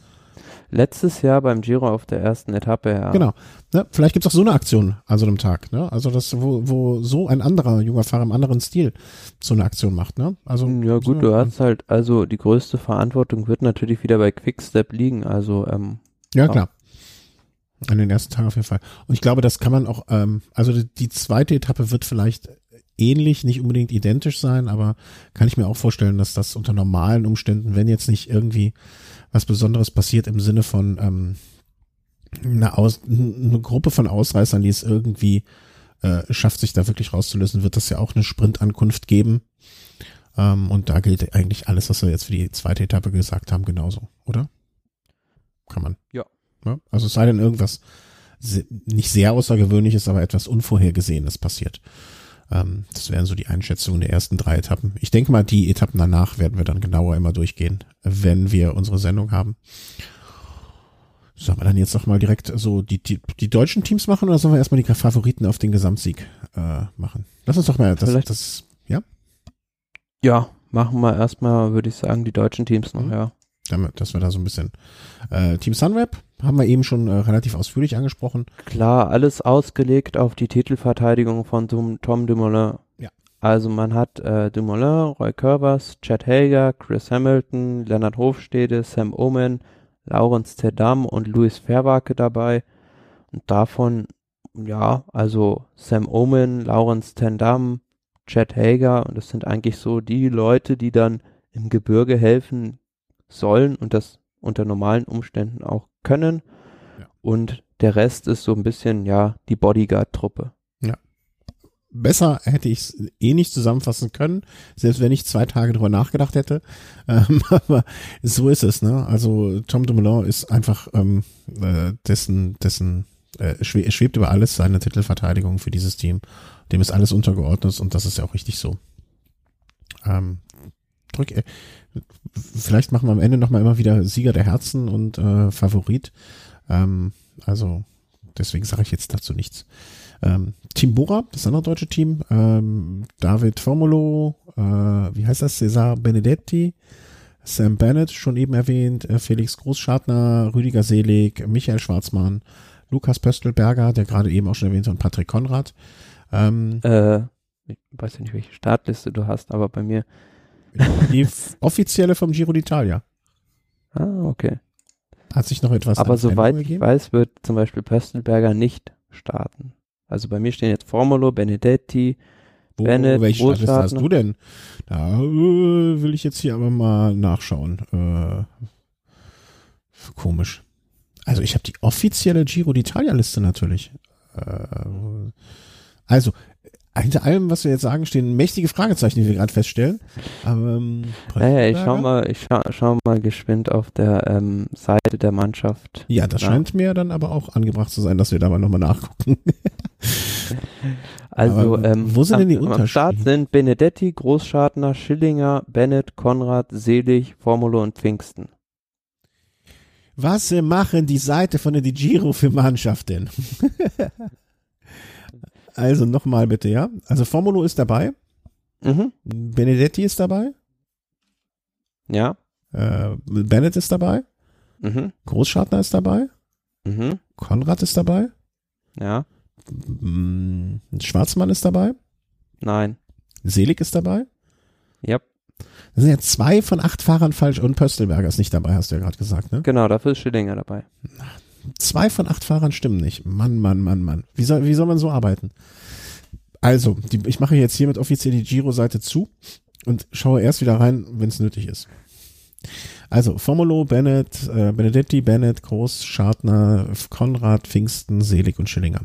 Letztes Jahr beim Giro auf der ersten Etappe, ja. Genau. Ne, vielleicht gibt's auch so eine Aktion an so einem Tag, ne? Also das, wo, wo so ein anderer junger Fahrer im anderen Stil so eine Aktion macht, ne? Also ja gut, so, du hast halt, also die größte Verantwortung wird natürlich wieder bei Quickstep liegen, also ähm, ja klar. An den ersten Tagen auf jeden Fall. Und ich glaube, das kann man auch, ähm, also die, die zweite Etappe wird vielleicht ähnlich, nicht unbedingt identisch sein, aber kann ich mir auch vorstellen, dass das unter normalen Umständen, wenn jetzt nicht irgendwie was Besonderes passiert im Sinne von ähm, eine, Aus eine Gruppe von Ausreißern, die es irgendwie äh, schafft, sich da wirklich rauszulösen, wird das ja auch eine Sprintankunft geben. Ähm, und da gilt eigentlich alles, was wir jetzt für die zweite Etappe gesagt haben, genauso, oder? Kann man. Ja. Ja? Also es sei denn irgendwas nicht sehr außergewöhnliches, aber etwas Unvorhergesehenes passiert. Ähm, das wären so die Einschätzungen der ersten drei Etappen. Ich denke mal, die Etappen danach werden wir dann genauer immer durchgehen, wenn wir unsere Sendung haben. Sollen wir dann jetzt noch mal direkt so die, die, die deutschen Teams machen oder sollen wir erstmal die Favoriten auf den Gesamtsieg äh, machen? Lass uns doch mal das, Vielleicht. das ja? Ja, machen wir erstmal, würde ich sagen, die deutschen Teams noch, mhm. ja dass wir da so ein bisschen äh, Team Sunweb haben wir eben schon äh, relativ ausführlich angesprochen. Klar, alles ausgelegt auf die Titelverteidigung von Tom, Tom Dumoulin. Ja. Also man hat äh, Dumoulin, Roy Curvers, Chad Hager, Chris Hamilton, Leonard Hofstede, Sam Omen, Laurens Tedam und Louis Fairwake dabei. Und davon, ja, also Sam Omen, Laurens Tendam, Chad Hager und das sind eigentlich so die Leute, die dann im Gebirge helfen, sollen und das unter normalen Umständen auch können. Ja. Und der Rest ist so ein bisschen, ja, die Bodyguard-Truppe. Ja. Besser hätte ich es eh nicht zusammenfassen können, selbst wenn ich zwei Tage drüber nachgedacht hätte. Ähm, aber so ist es, ne? Also Tom Dumoulin ist einfach ähm, äh, dessen, dessen äh, schwebt über alles seine Titelverteidigung für dieses Team. Dem ist alles untergeordnet und das ist ja auch richtig so. Ähm, drück, äh, vielleicht machen wir am Ende nochmal immer wieder Sieger der Herzen und äh, Favorit. Ähm, also deswegen sage ich jetzt dazu nichts. Ähm, Team Bora, das andere deutsche Team, ähm, David Formulo, äh, wie heißt das, Cesar Benedetti, Sam Bennett, schon eben erwähnt, äh, Felix Großschartner, Rüdiger Selig, Michael Schwarzmann, Lukas Pöstelberger, der gerade eben auch schon erwähnt, und Patrick Konrad. Ähm, Äh, ich weiß ja nicht, welche Startliste du hast, aber bei mir. Die offizielle vom Giro d'Italia. Ah, okay. Hat sich noch etwas aber soweit Veränderung ich gegeben? weiß, wird zum Beispiel Pöstelberger nicht starten. Also bei mir stehen jetzt Formulo, Benedetti, Wo, Bennett, welche Startliste hast du denn? Da äh, will ich jetzt hier aber mal nachschauen. Äh, komisch. Also ich habe die offizielle Giro d'Italia-Liste natürlich. Äh, also, hinter allem, was wir jetzt sagen, stehen mächtige Fragezeichen, die wir gerade feststellen. Aber, ähm, Naja, ich schau mal, ich schau, schau mal geschwind auf der ähm, Seite der Mannschaft. Ja, das Ja. scheint mir dann aber auch angebracht zu sein, dass wir da mal nochmal nachgucken. Also, Aber ähm, wo sind am, denn die Am Start Unterschiede? sind Benedetti, Großschartner, Schillinger, Bennett, Konrad, Selig, Formulo und Pfingsten. Was machen die Seite von der Di Giro für Mannschaften? also nochmal bitte, ja. Also Formulo ist dabei, Mhm. Benedetti ist dabei, Ja. äh, Bennett ist dabei, Mhm. Großschartner ist dabei, Mhm. Konrad ist dabei, Ja. mm, Schwarzmann ist dabei, Nein. Selig ist dabei. Ja. Das sind ja zwei von acht Fahrern falsch und Pöstelberger ist nicht dabei, hast du ja gerade gesagt, ne? Genau, dafür ist Schillinger dabei. Zwei von acht Fahrern stimmen nicht. Mann, Mann, Mann, Mann. Wie soll, wie soll man so arbeiten? Also, die, ich mache jetzt hiermit offiziell die Giro-Seite zu und schaue erst wieder rein, wenn es nötig ist. Also, Formulo, Bennett, äh, Benedetti, Bennett, Groß, Schartner, Konrad, Pfingsten, Selig und Schillinger.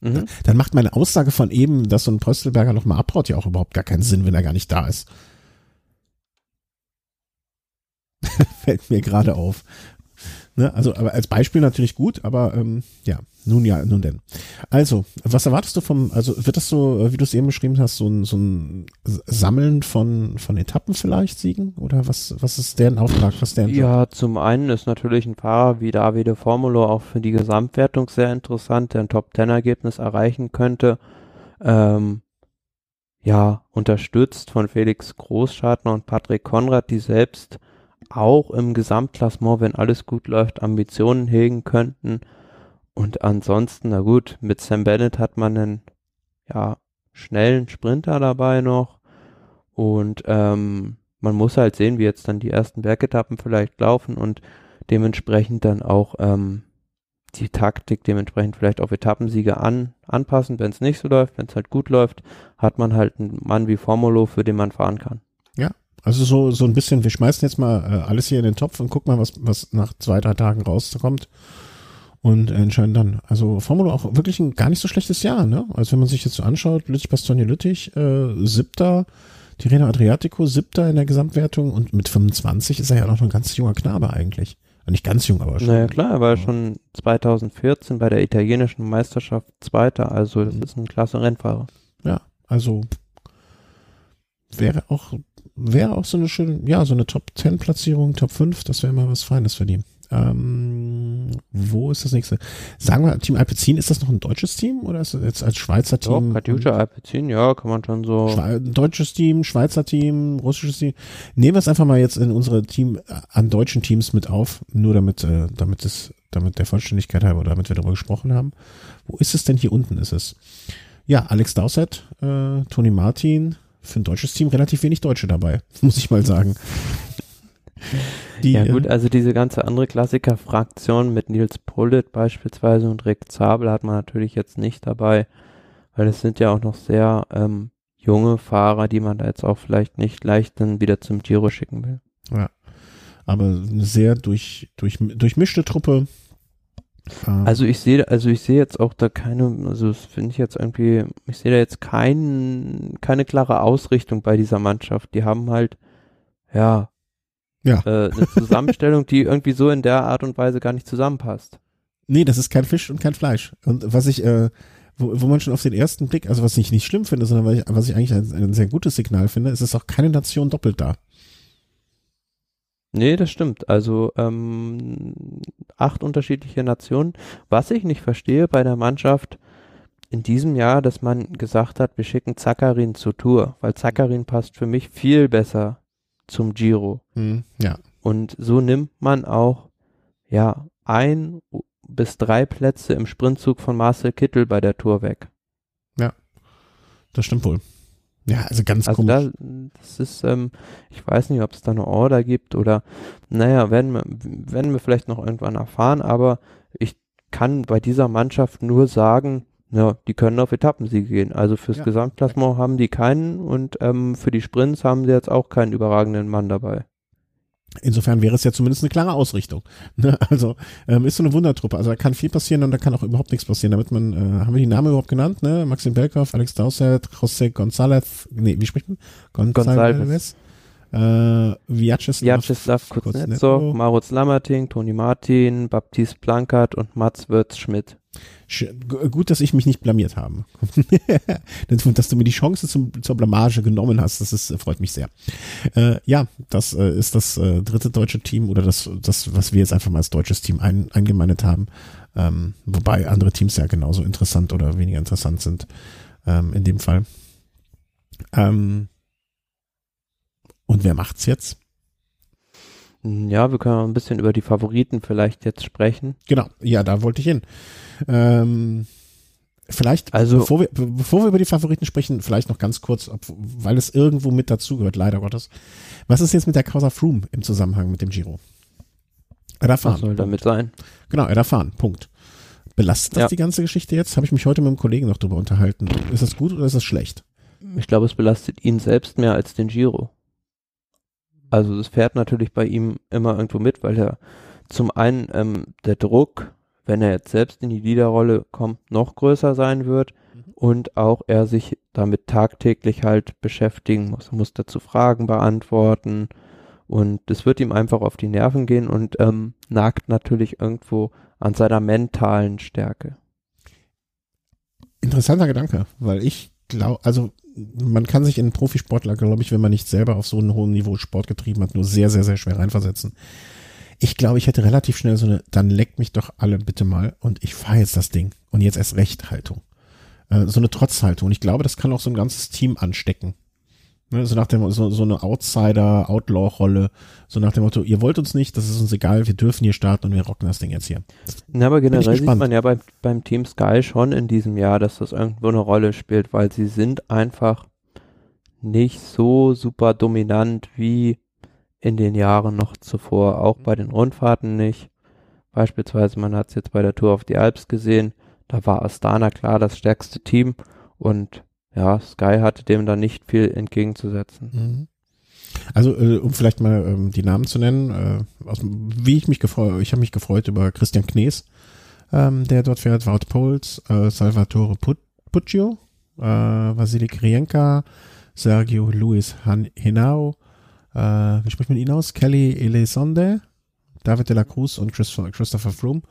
Mhm. Dann macht meine Aussage von eben, dass so ein Pöstelberger nochmal abhaut, ja auch überhaupt gar keinen Sinn, wenn er gar nicht da ist. Fällt mir gerade auf. Ne? Also, aber als Beispiel natürlich gut, aber ähm, ja, nun ja, nun denn. Also, was erwartest du vom, also wird das so, äh, wie du es eben beschrieben hast, so ein, so ein Sammeln von, von Etappen vielleicht, Siegen? Oder was, was ist deren Auftrag, was deren? Ja, zum einen ist natürlich ein Fahrer wie Davide Formulo auch für die Gesamtwertung sehr interessant, der ein Top-10-Ergebnis erreichen könnte. Ähm, ja, unterstützt von Felix Großschartner und Patrick Konrad, die selbst auch im Gesamtklassement, wenn alles gut läuft, Ambitionen hegen könnten. Und ansonsten, na gut, mit Sam Bennett hat man einen, ja, schnellen Sprinter dabei noch. Und ähm, man muss halt sehen, wie jetzt dann die ersten Bergetappen vielleicht laufen und dementsprechend dann auch ähm, die Taktik dementsprechend vielleicht auf Etappensiege an, anpassen. Wenn es nicht so läuft, wenn es halt gut läuft, hat man halt einen Mann wie Formulo, für den man fahren kann. Also so, so ein bisschen, wir schmeißen jetzt mal äh, alles hier in den Topf und gucken mal, was, was nach zwei, drei Tagen rauskommt. Und entscheiden dann. Also Formula auch wirklich ein gar nicht so schlechtes Jahr, ne? Also wenn man sich jetzt so anschaut, Lüttich, Bastogne, Lüttich, äh, siebter, Tirreno Adriatico, siebter in der Gesamtwertung und mit 25 ist er ja noch ein ganz junger Knabe eigentlich. Nicht ganz jung, aber schon. Naja klar, er war Ja. schon 2014 bei der italienischen Meisterschaft Zweiter, also das Mhm. ist ein klasse Rennfahrer. Ja, also wäre auch, wäre auch so eine schöne, ja, so eine Top 10 Platzierung, Top 5, das wäre mal was Feines für die. Ähm, wo ist das nächste? Sagen wir, Team Alpecin, ist das noch ein deutsches Team oder ist das jetzt als Schweizer Doch, Team? Katjuscha Alpecin, ja, kann man schon so. Schwe deutsches Team, Schweizer Team, russisches Team. Nehmen wir es einfach mal jetzt in unsere Team, äh, an deutschen Teams mit auf, nur damit, äh, damit es, damit der Vollständigkeit halber, oder damit wir darüber gesprochen haben. Wo ist es denn hier unten ist es? Ja, Alex Dowsett, äh, Toni Martin, für ein deutsches Team relativ wenig Deutsche dabei, muss ich mal sagen. Die, Ja äh, gut, also diese ganze andere Klassiker-Fraktion mit Nils Pullet beispielsweise und Rick Zabel hat man natürlich jetzt nicht dabei, weil es sind ja auch noch sehr ähm, junge Fahrer, die man da jetzt auch vielleicht nicht leicht dann wieder zum Giro schicken will. aber eine sehr durch, durch, durchmischte Truppe. Ähm, Also ich sehe, also ich sehe jetzt auch da keine, also das finde ich jetzt irgendwie, ich sehe da jetzt kein, keine klare Ausrichtung bei dieser Mannschaft. Die haben halt, ja, Ja. Äh, eine Zusammenstellung, die irgendwie so in der Art und Weise gar nicht zusammenpasst. Nee, das ist kein Fisch und kein Fleisch. Und was ich, äh, wo, wo man schon auf den ersten Blick, also was ich nicht schlimm finde, sondern was ich, was ich eigentlich ein, ein sehr gutes Signal finde, ist, dass auch keine Nation doppelt da. Nee, das stimmt. Also ähm, acht unterschiedliche Nationen. Was ich nicht verstehe bei der Mannschaft in diesem Jahr, dass man gesagt hat, wir schicken Zakarin zur Tour, weil Zakarin passt für mich viel besser zum Giro. Hm, ja. Und so nimmt man auch, ja, ein bis drei Plätze im Sprintzug von Marcel Kittel bei der Tour weg. Das stimmt wohl. Ja, also ganz Also komisch. da, das ist, ähm, ich weiß nicht, ob es da eine Order gibt oder, naja, werden wir, werden wir vielleicht noch irgendwann erfahren, aber ich kann bei dieser Mannschaft nur sagen, ja, die können auf Etappensiege gehen. Also fürs Ja. Gesamtklassement haben die keinen und ähm, für die Sprints haben sie jetzt auch keinen überragenden Mann dabei. Insofern wäre es ja zumindest eine klare Ausrichtung. Ne? Also ähm, ist so eine Wundertruppe. Also da kann viel passieren und da kann auch überhaupt nichts passieren. Damit man, äh, haben wir die Namen überhaupt genannt? Ne? Maxim Belkov, Alex Dowsett, José González, nee, wie spricht man? González. Äh, Vyacheslav, Vyacheslav Kuznetsov, Marusz Lammerting, Toni Martin, Baptiste Blankert und Mats Würz-Schmidt. Gut, dass ich mich nicht blamiert habe. Dass du mir die Chance zum, zur Blamage genommen hast, das ist, freut mich sehr. Äh, ja, das äh, ist das äh, dritte deutsche Team oder das, das, was wir jetzt einfach mal als deutsches Team ein, eingemeindet haben. Ähm, wobei andere Teams ja genauso interessant oder weniger interessant sind ähm, in dem Fall. Ähm, und wer macht's jetzt? Ja, wir können auch ein bisschen über die Favoriten vielleicht jetzt sprechen. Genau, ja, da wollte ich hin. Ähm, vielleicht, Also- bevor, wir, be- bevor wir über die Favoriten sprechen, vielleicht noch ganz kurz, ob, weil es irgendwo mit dazugehört, leider Gottes. Was ist jetzt mit der Causa Froome im Zusammenhang mit dem Giro? Er darf Was soll damit sein? Genau, er darf fahren. Punkt. Belastet das Ja. die ganze Geschichte jetzt? Habe ich mich heute mit einem Kollegen noch drüber unterhalten. Ist das gut oder ist das schlecht? Ich glaube, es belastet ihn selbst mehr als den Giro. Also es fährt natürlich bei ihm immer irgendwo mit, weil er zum einen ähm, der Druck, wenn er jetzt selbst in die Leaderrolle kommt, noch größer sein wird und auch er sich damit tagtäglich halt beschäftigen muss. Er muss dazu Fragen beantworten und es wird ihm einfach auf die Nerven gehen und ähm, nagt natürlich irgendwo an seiner mentalen Stärke. Interessanter Gedanke, weil ich glaube, also man kann sich in einen Profisportler, glaube ich, wenn man nicht selber auf so einem hohen Niveau Sport getrieben hat, nur sehr, sehr, sehr schwer reinversetzen. Ich glaube, ich hätte relativ schnell so eine, dann leckt mich doch alle bitte mal und ich fahre jetzt das Ding und jetzt erst recht Haltung. Äh, so eine Trotzhaltung. Und ich glaube, das kann auch so ein ganzes Team anstecken. Ne, so nach dem, so, so eine Outsider, Outlaw-Rolle, so nach dem Motto, ihr wollt uns nicht, das ist uns egal, wir dürfen hier starten und wir rocken das Ding jetzt hier. Ja, aber generell sieht man ja beim, beim Team Sky schon in diesem Jahr, dass das irgendwo eine Rolle spielt, weil sie sind einfach nicht so super dominant wie in den Jahren noch zuvor, auch bei den Rundfahrten nicht. Beispielsweise, man hat es jetzt bei der Tour auf die Alps gesehen, da war Astana klar das stärkste Team und ja, Sky hatte dem da nicht viel entgegenzusetzen. Mhm. Also, äh, um vielleicht mal ähm, die Namen zu nennen, äh, aus, wie ich mich gefreut, ich habe mich gefreut über Christian Knees, ähm, der dort fährt, Wout Pols, äh, Salvatore Put Puccio, äh, Vasily Krienka, Sergio Luis Han Henao, äh, wie spricht man ihn aus? Kelly Elizonde, David de la Cruz und Chris, Christopher Froome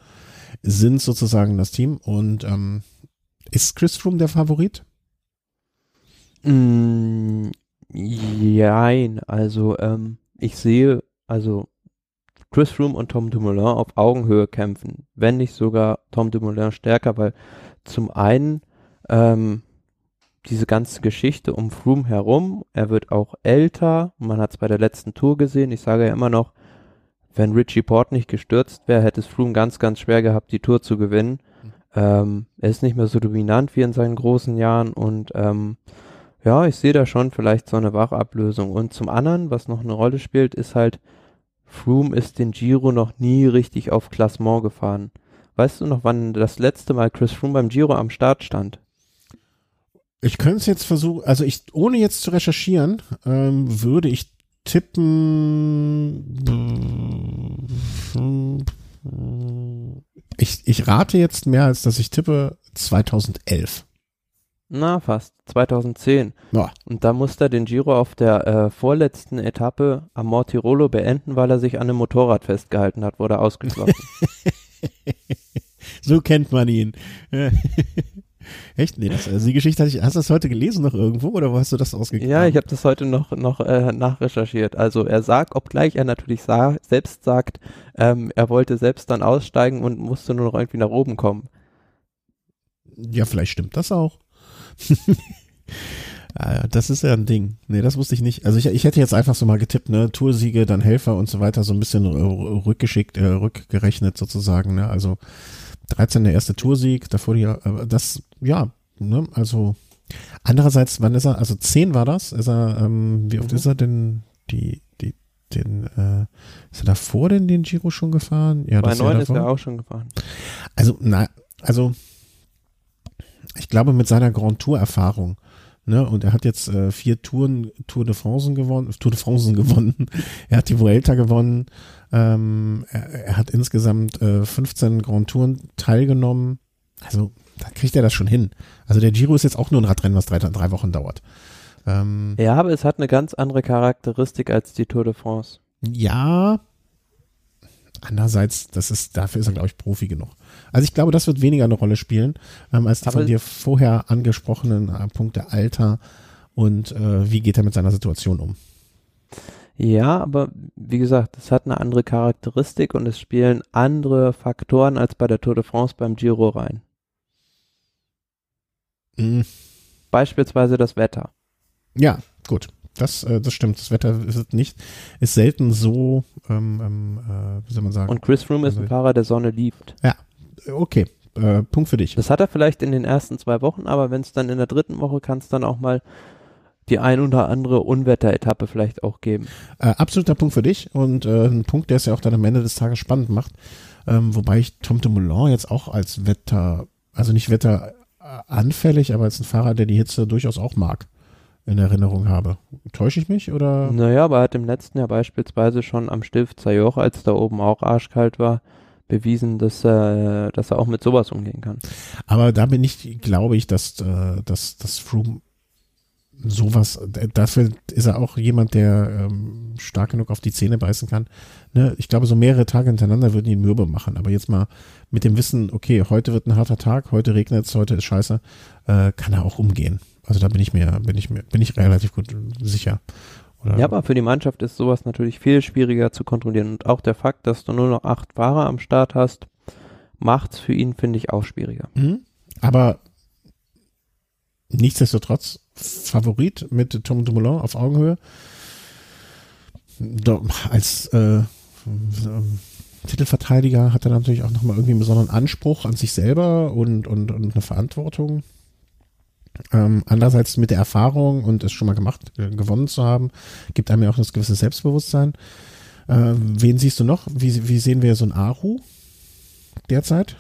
sind sozusagen das Team und ähm, ist Chris Froome der Favorit? Mm, jein, also ähm, ich sehe also Chris Froome und Tom Dumoulin auf Augenhöhe kämpfen, wenn nicht sogar Tom Dumoulin stärker, weil zum einen ähm, diese ganze Geschichte um Froome herum, er wird auch älter, man hat es bei der letzten Tour gesehen, ich sage ja immer noch, wenn Richie Port nicht gestürzt wäre, hätte es Froome ganz, ganz schwer gehabt, die Tour zu gewinnen. Ähm, er ist nicht mehr so dominant wie in seinen großen Jahren und ähm, ja, ich sehe da schon vielleicht so eine Wachablösung. Und zum anderen, was noch eine Rolle spielt, ist halt, Froome ist den Giro noch nie richtig auf Klassement gefahren. Weißt du noch, wann das letzte Mal Chris Froome beim Giro am Start stand? Ich könnte es jetzt versuchen, also ich, ohne jetzt zu recherchieren, ähm, würde ich tippen. Ich, ich rate jetzt mehr, als dass ich tippe 2011. Na, fast. 2010. Ja. Und da musste er den Giro auf der äh, vorletzten Etappe am Mortirolo beenden, weil er sich an einem Motorrad festgehalten hat, wurde ausgeschlossen. So kennt man ihn. Echt? Nee, das, also die Geschichte hatte ich, hast du das heute gelesen noch irgendwo oder wo hast du das ausgegeben? ja, ich habe das heute noch, noch äh, nachrecherchiert. Also er sagt, obgleich er natürlich sa selbst sagt, ähm, er wollte selbst dann aussteigen und musste nur noch irgendwie nach oben kommen. Ja, vielleicht stimmt das auch. Ah, das ist ja ein Ding. Nee, das wusste ich nicht. Also ich, ich hätte jetzt einfach so mal getippt, ne, Toursiege, dann Helfer und so weiter, so ein bisschen rückgeschickt, äh, rückgerechnet sozusagen, ne, also 13 der erste Toursieg, davor die, äh, das, ja, ne, also andererseits, wann ist er, also 10 war das, ist er, ähm, wie oft mhm. ist er denn die, die, den, äh, ist er davor denn den Giro schon gefahren? Ja, Bei 9 ist er auch schon gefahren. Also, na, also, ich glaube mit seiner Grand Tour Erfahrung, Ne, und er hat jetzt äh, vier Touren, Tour de France gewonnen, Tour de France gewonnen. er hat die Vuelta gewonnen. Ähm, er, er, hat insgesamt äh, 15 Grand Touren teilgenommen. Also, da kriegt er das schon hin. Also der Giro ist jetzt auch nur ein Radrennen, was drei, drei Wochen dauert. Ähm, ja, aber es hat eine ganz andere Charakteristik als die Tour de France. Ja. Andererseits, das ist, dafür ist er, glaube ich, Profi genug. Also ich glaube, das wird weniger eine Rolle spielen, ähm, als die Aber von dir vorher angesprochenen äh, Punkte Alter und äh, wie geht er mit seiner Situation um. Ja, aber wie gesagt, es hat eine andere Charakteristik und es spielen andere Faktoren als bei der Tour de France beim Giro rein. Mhm. Beispielsweise das Wetter. Ja, gut. Das, äh, das stimmt. Das Wetter ist nicht, ist selten so, ähm, ähm, äh, wie soll man sagen. Und Chris Froome ist ein also Fahrer, der Sonne liebt. Ja, okay, äh, Punkt für dich. Das hat er vielleicht in den ersten zwei Wochen, aber wenn es dann in der dritten Woche kann es dann auch mal die ein oder andere Unwetteretappe vielleicht auch geben. Äh, absoluter Punkt für dich und äh, ein Punkt, der es ja auch dann am Ende des Tages spannend macht. Ähm, wobei ich Tom de Moulin jetzt auch als Wetter, also nicht wetteranfällig, aber als ein Fahrer, der die Hitze durchaus auch mag, in Erinnerung habe. Täusche ich mich oder? Naja, aber er hat im letzten Jahr beispielsweise schon am Stift Zajoch, als da oben auch arschkalt war, bewiesen, dass, äh, dass er auch mit sowas umgehen kann. Aber da bin ich, glaube ich, dass, äh, dass, dass Froome sowas, dafür ist er auch jemand, der ähm, stark genug auf die Zähne beißen kann. Ne? Ich glaube, so mehrere Tage hintereinander würden ihn mürbe machen. Aber jetzt mal mit dem Wissen, okay, heute wird ein harter Tag, heute regnet es, heute ist scheiße, äh, kann er auch umgehen. Also da bin ich mir, bin ich mir, bin ich relativ gut sicher. Oder? Ja, aber für die Mannschaft ist sowas natürlich viel schwieriger zu kontrollieren. Und auch der Fakt, dass du nur noch acht Fahrer am Start hast, macht's für ihn, finde ich, auch schwieriger. Mhm. Aber nichtsdestotrotz Favorit mit Tom Dumoulin auf Augenhöhe. Als äh, Titelverteidiger hat er natürlich auch nochmal irgendwie einen besonderen Anspruch an sich selber und, und, und eine Verantwortung. Ähm, andererseits mit der Erfahrung und es schon mal gemacht, äh, gewonnen zu haben, gibt einem ja auch das gewisse Selbstbewusstsein. Äh, wen siehst du noch? Wie, wie sehen wir so ein Aru derzeit?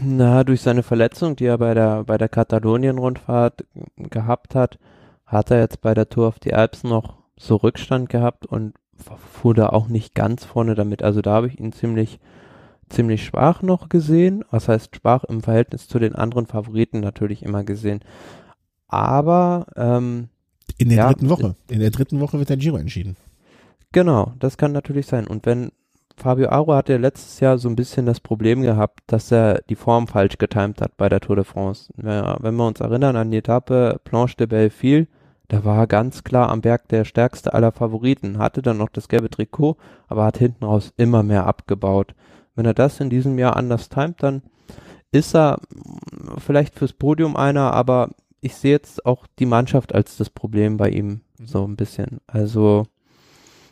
Na, durch seine Verletzung, die er bei der, bei der Katalonien-Rundfahrt gehabt hat, hat er jetzt bei der Tour auf die Alps noch so Rückstand gehabt und fuhr da auch nicht ganz vorne damit. Also da habe ich ihn ziemlich ziemlich schwach noch gesehen. Was heißt schwach im Verhältnis zu den anderen Favoriten natürlich immer gesehen. Aber ähm, in der ja, dritten Woche. In der dritten Woche wird der Giro entschieden. Genau, das kann natürlich sein. Und wenn Fabio Aro hatte letztes Jahr so ein bisschen das Problem gehabt, dass er die Form falsch getimt hat bei der Tour de France. Wenn wir uns erinnern an die Etappe Planche de Belleville, da war er ganz klar am Berg der stärkste aller Favoriten, hatte dann noch das gelbe Trikot, aber hat hinten raus immer mehr abgebaut. Wenn er das in diesem Jahr anders timet, dann ist er vielleicht fürs Podium einer, aber ich sehe jetzt auch die Mannschaft als das Problem bei ihm mhm. so ein bisschen. Also,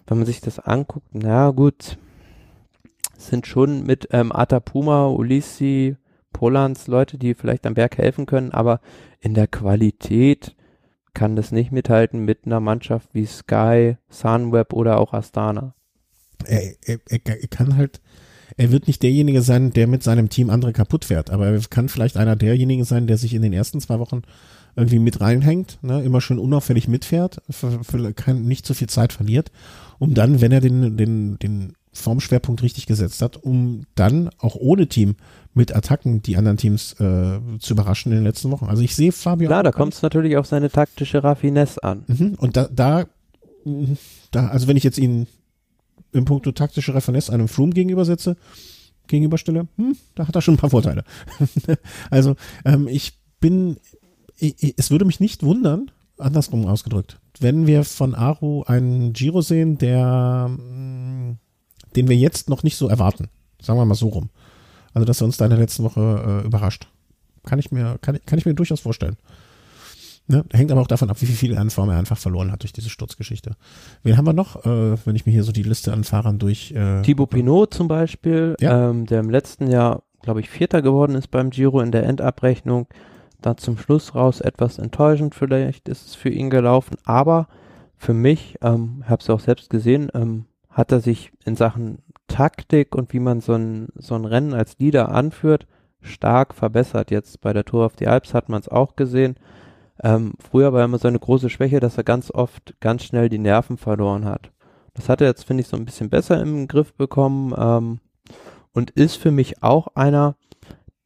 wenn man sich das anguckt, na gut, sind schon mit ähm, Atapuma, Ulissi, Polans Leute, die vielleicht am Berg helfen können, aber in der Qualität kann das nicht mithalten mit einer Mannschaft wie Sky, Sunweb oder auch Astana. Er, er, er kann halt er wird nicht derjenige sein, der mit seinem Team andere kaputt fährt, aber er kann vielleicht einer derjenigen sein, der sich in den ersten zwei Wochen irgendwie mit reinhängt, ne, immer schön unauffällig mitfährt, für, für kein, nicht zu viel Zeit verliert, um dann, wenn er den, den, den Formschwerpunkt richtig gesetzt hat, um dann auch ohne Team mit Attacken die anderen Teams äh, zu überraschen in den letzten Wochen. Also ich sehe Fabio. Klar, da kommt es natürlich auf seine taktische Raffinesse an. Mhm, und da, da, da, also wenn ich jetzt ihn im Punkto taktische Referenz einem Froome gegenübersetze, gegenüberstelle, hm, da hat er schon ein paar Vorteile. also ähm, ich bin, ich, es würde mich nicht wundern, andersrum ausgedrückt, wenn wir von Aru einen Giro sehen, der, mm, den wir jetzt noch nicht so erwarten. Sagen wir mal so rum. Also, dass er uns da in der letzten Woche äh, überrascht. Kann ich mir, kann, kann ich mir durchaus vorstellen. Ne? Hängt aber auch davon ab, wie viel Anform er einfach verloren hat durch diese Sturzgeschichte. Wen haben wir noch, äh, wenn ich mir hier so die Liste an Fahrern durch. Äh, Thibaut Pinot zum Beispiel, ja. ähm, der im letzten Jahr, glaube ich, Vierter geworden ist beim Giro in der Endabrechnung. Da zum Schluss raus etwas enttäuschend vielleicht ist es für ihn gelaufen, aber für mich, ähm, habe es auch selbst gesehen, ähm, hat er sich in Sachen Taktik und wie man so ein, so ein Rennen als Leader anführt, stark verbessert. Jetzt bei der Tour auf die Alps hat man es auch gesehen ähm, früher war immer so eine große Schwäche, dass er ganz oft ganz schnell die Nerven verloren hat. Das hat er jetzt, finde ich, so ein bisschen besser im Griff bekommen ähm, und ist für mich auch einer,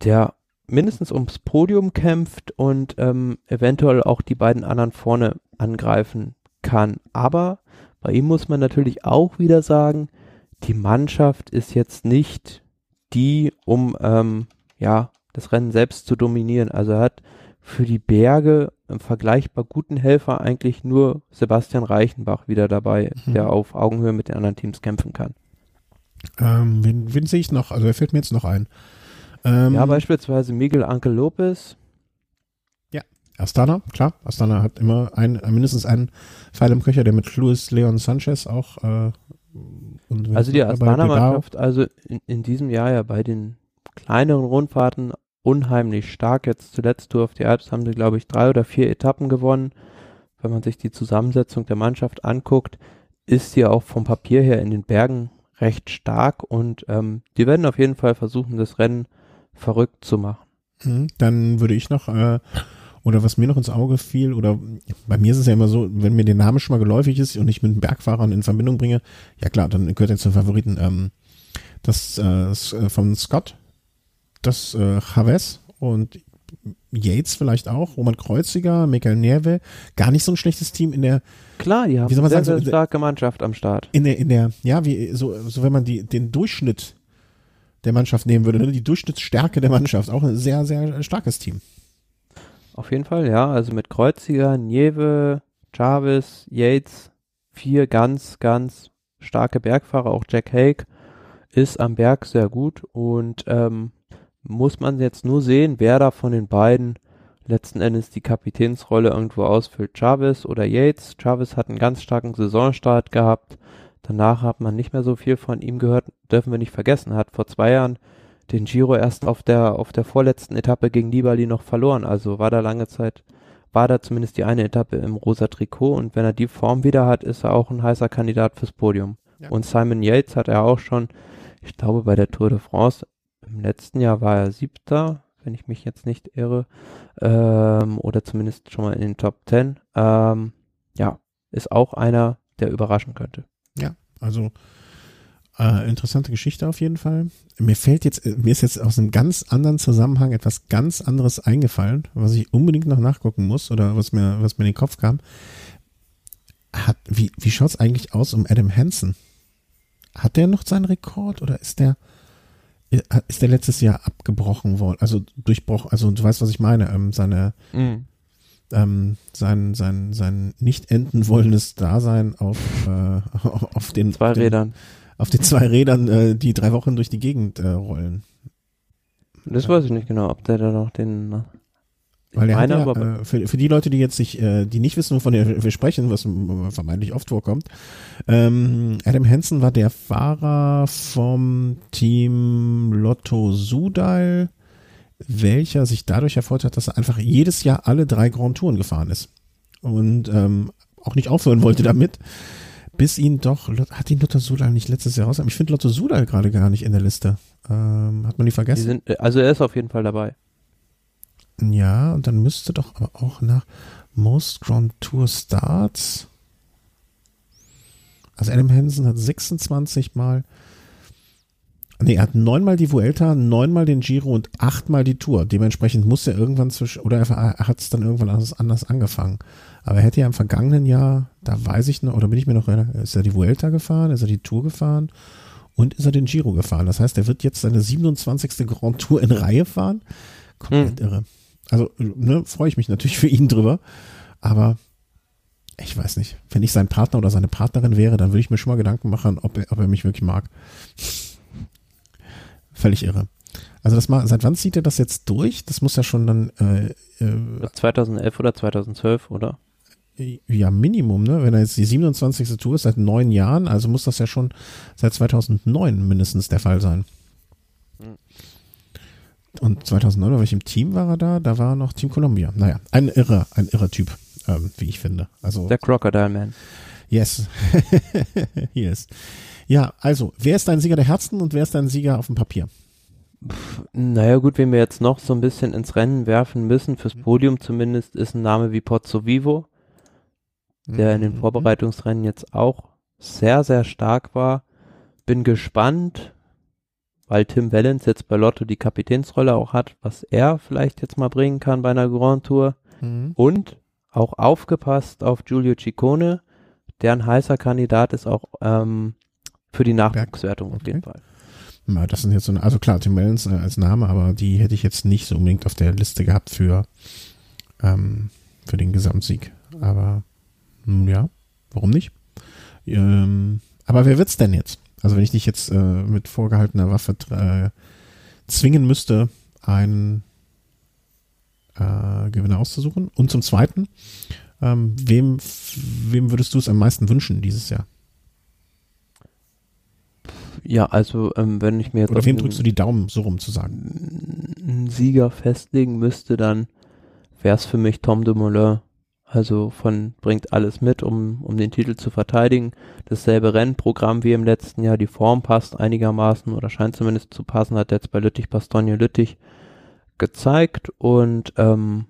der mindestens ums Podium kämpft und ähm, eventuell auch die beiden anderen vorne angreifen kann. Aber bei ihm muss man natürlich auch wieder sagen, die Mannschaft ist jetzt nicht die, um ähm, ja das Rennen selbst zu dominieren. Also er hat für die Berge im vergleichbar guten Helfer eigentlich nur Sebastian Reichenbach wieder dabei, mhm. der auf Augenhöhe mit den anderen Teams kämpfen kann. Ähm, wen, wen sehe ich noch? Also er fällt mir jetzt noch ein. Ähm, ja, beispielsweise Miguel Ankel Lopez. Ja, Astana, klar. Astana hat immer ein, mindestens einen Pfeil im Köcher, der mit Luis Leon Sanchez auch äh, also die Astana-Mannschaft, also in, in diesem Jahr ja bei den kleineren Rundfahrten unheimlich stark. Jetzt zuletzt Tour auf die Alps haben sie, glaube ich, drei oder vier Etappen gewonnen. Wenn man sich die Zusammensetzung der Mannschaft anguckt, ist sie auch vom Papier her in den Bergen recht stark und ähm, die werden auf jeden Fall versuchen, das Rennen verrückt zu machen. Mhm, dann würde ich noch, äh, oder was mir noch ins Auge fiel, oder bei mir ist es ja immer so, wenn mir der Name schon mal geläufig ist und ich mit Bergfahrern in Verbindung bringe, ja klar, dann gehört er zu den Favoriten. Ähm, das äh, äh von Scott, das äh, Chavez und Yates vielleicht auch, Roman Kreuziger, Michael Nerve, gar nicht so ein schlechtes Team in der Klar, die haben wie soll man sehr, sagen, sehr starke Mannschaft am Start. In der, in der, ja, wie, so, so wenn man die, den Durchschnitt der Mannschaft nehmen würde, ne, die Durchschnittsstärke der Mannschaft, auch ein sehr, sehr starkes Team. Auf jeden Fall, ja, also mit Kreuziger, Nieve, Jarvis, Yates, vier ganz, ganz starke Bergfahrer, auch Jack Hake ist am Berg sehr gut und ähm, muss man jetzt nur sehen, wer da von den beiden letzten Endes die Kapitänsrolle irgendwo ausfüllt. Chavez oder Yates. Chavez hat einen ganz starken Saisonstart gehabt. Danach hat man nicht mehr so viel von ihm gehört. Dürfen wir nicht vergessen. Er hat vor zwei Jahren den Giro erst auf der, auf der vorletzten Etappe gegen Nibali noch verloren. Also war da lange Zeit, war da zumindest die eine Etappe im rosa Trikot. Und wenn er die Form wieder hat, ist er auch ein heißer Kandidat fürs Podium. Ja. Und Simon Yates hat er auch schon, ich glaube, bei der Tour de France im letzten Jahr war er siebter, wenn ich mich jetzt nicht irre, ähm, oder zumindest schon mal in den Top Ten. Ähm, ja, ist auch einer, der überraschen könnte. Ja, also äh, interessante Geschichte auf jeden Fall. Mir fällt jetzt, mir ist jetzt aus einem ganz anderen Zusammenhang etwas ganz anderes eingefallen, was ich unbedingt noch nachgucken muss oder was mir, was mir in den Kopf kam. Hat, wie, wie schaut's eigentlich aus um Adam Hansen? Hat der noch seinen Rekord oder ist der, ist der letztes Jahr abgebrochen worden, also durchbrochen, also du weißt, was ich meine, ähm, seine, mhm. ähm, sein, sein, sein nicht enden wollendes Dasein auf, äh, auf den zwei Rädern. Den, auf den zwei Rädern, äh, die drei Wochen durch die Gegend äh, rollen. Das weiß ich nicht genau, ob der da noch den weil er meine, hat ja, äh, für, für die Leute, die jetzt sich, äh, die nicht wissen, wovon wir sprechen, was vermeintlich oft vorkommt, ähm, Adam Hansen war der Fahrer vom Team Lotto Sudal, welcher sich dadurch erfolgt hat, dass er einfach jedes Jahr alle drei Grand Touren gefahren ist und ähm, auch nicht aufhören wollte damit, bis ihn doch, hat ihn Lotto Sudal nicht letztes Jahr raus? Ich finde Lotto Sudal gerade gar nicht in der Liste. Ähm, hat man die vergessen? Die sind, also er ist auf jeden Fall dabei. Ja, und dann müsste doch aber auch nach Most Grand Tour Starts. Also Adam Hansen hat 26 Mal. Nee, er hat neunmal die Vuelta, neunmal den Giro und achtmal die Tour. Dementsprechend muss er irgendwann zwischen, oder er, hat es dann irgendwann anders, anders angefangen. Aber er hätte ja im vergangenen Jahr, da weiß ich noch, oder bin ich mir noch, ist er die Vuelta gefahren, ist er die Tour gefahren und ist er den Giro gefahren. Das heißt, er wird jetzt seine 27. Grand Tour in Reihe fahren. Komplett hm. irre. Also, ne, freue ich mich natürlich für ihn drüber. Aber ich weiß nicht. Wenn ich sein Partner oder seine Partnerin wäre, dann würde ich mir schon mal Gedanken machen, ob er, ob er mich wirklich mag. Völlig irre. Also das mal, seit wann zieht er das jetzt durch? Das muss ja schon dann äh, äh, 2011 oder 2012, oder? Ja, Minimum, ne? Wenn er jetzt die 27. Tour ist seit neun Jahren, also muss das ja schon seit 2009 mindestens der Fall sein. Und 2009, bei welchem Team war er da? Da war noch Team Columbia. Naja, ein irrer, ein irrer Typ, ähm, wie ich finde. Also der Crocodile Man. Yes. yes. Ja, also, wer ist dein Sieger der Herzen und wer ist dein Sieger auf dem Papier? Naja gut, wenn wir jetzt noch so ein bisschen ins Rennen werfen müssen, fürs. Podium zumindest, ist ein Name wie Pozzo Vivo, der in den mhm. Vorbereitungsrennen jetzt auch sehr, sehr stark war. Bin gespannt, weil Tim Wellens jetzt bei Lotto die Kapitänsrolle auch hat, was er vielleicht jetzt mal bringen kann bei einer Grand Tour. Mhm. Und auch aufgepasst auf Giulio Ciccone, der ein heißer Kandidat ist auch ähm, für die Nachwuchswertung okay. auf jeden Fall. Ja, das sind jetzt so, eine, also klar, Tim Wellens äh, als Name, aber die hätte ich jetzt nicht so unbedingt auf der Liste gehabt für, ähm, für den Gesamtsieg. Aber mh, hm, ja, warum nicht? Ähm, aber wer wird's denn jetzt? Also wenn ich dich jetzt äh, mit vorgehaltener Waffe äh, zwingen müsste, einen äh, Gewinner auszusuchen. Und zum Zweiten, ähm, wem, wem würdest du es am meisten wünschen dieses Jahr? Ja, also ähm, wenn ich mir jetzt oder wem drückst du die Daumen, so rum zu sagen? Einen Sieger festlegen müsste, dann wäre es für mich Tom Dumoulin. Also von bringt alles mit, um, um den Titel zu verteidigen. Dasselbe Rennprogramm wie im letzten Jahr. Die Form passt einigermaßen oder scheint zumindest zu passen, hat jetzt bei Lüttich Bastogne Lüttich gezeigt. Und ähm,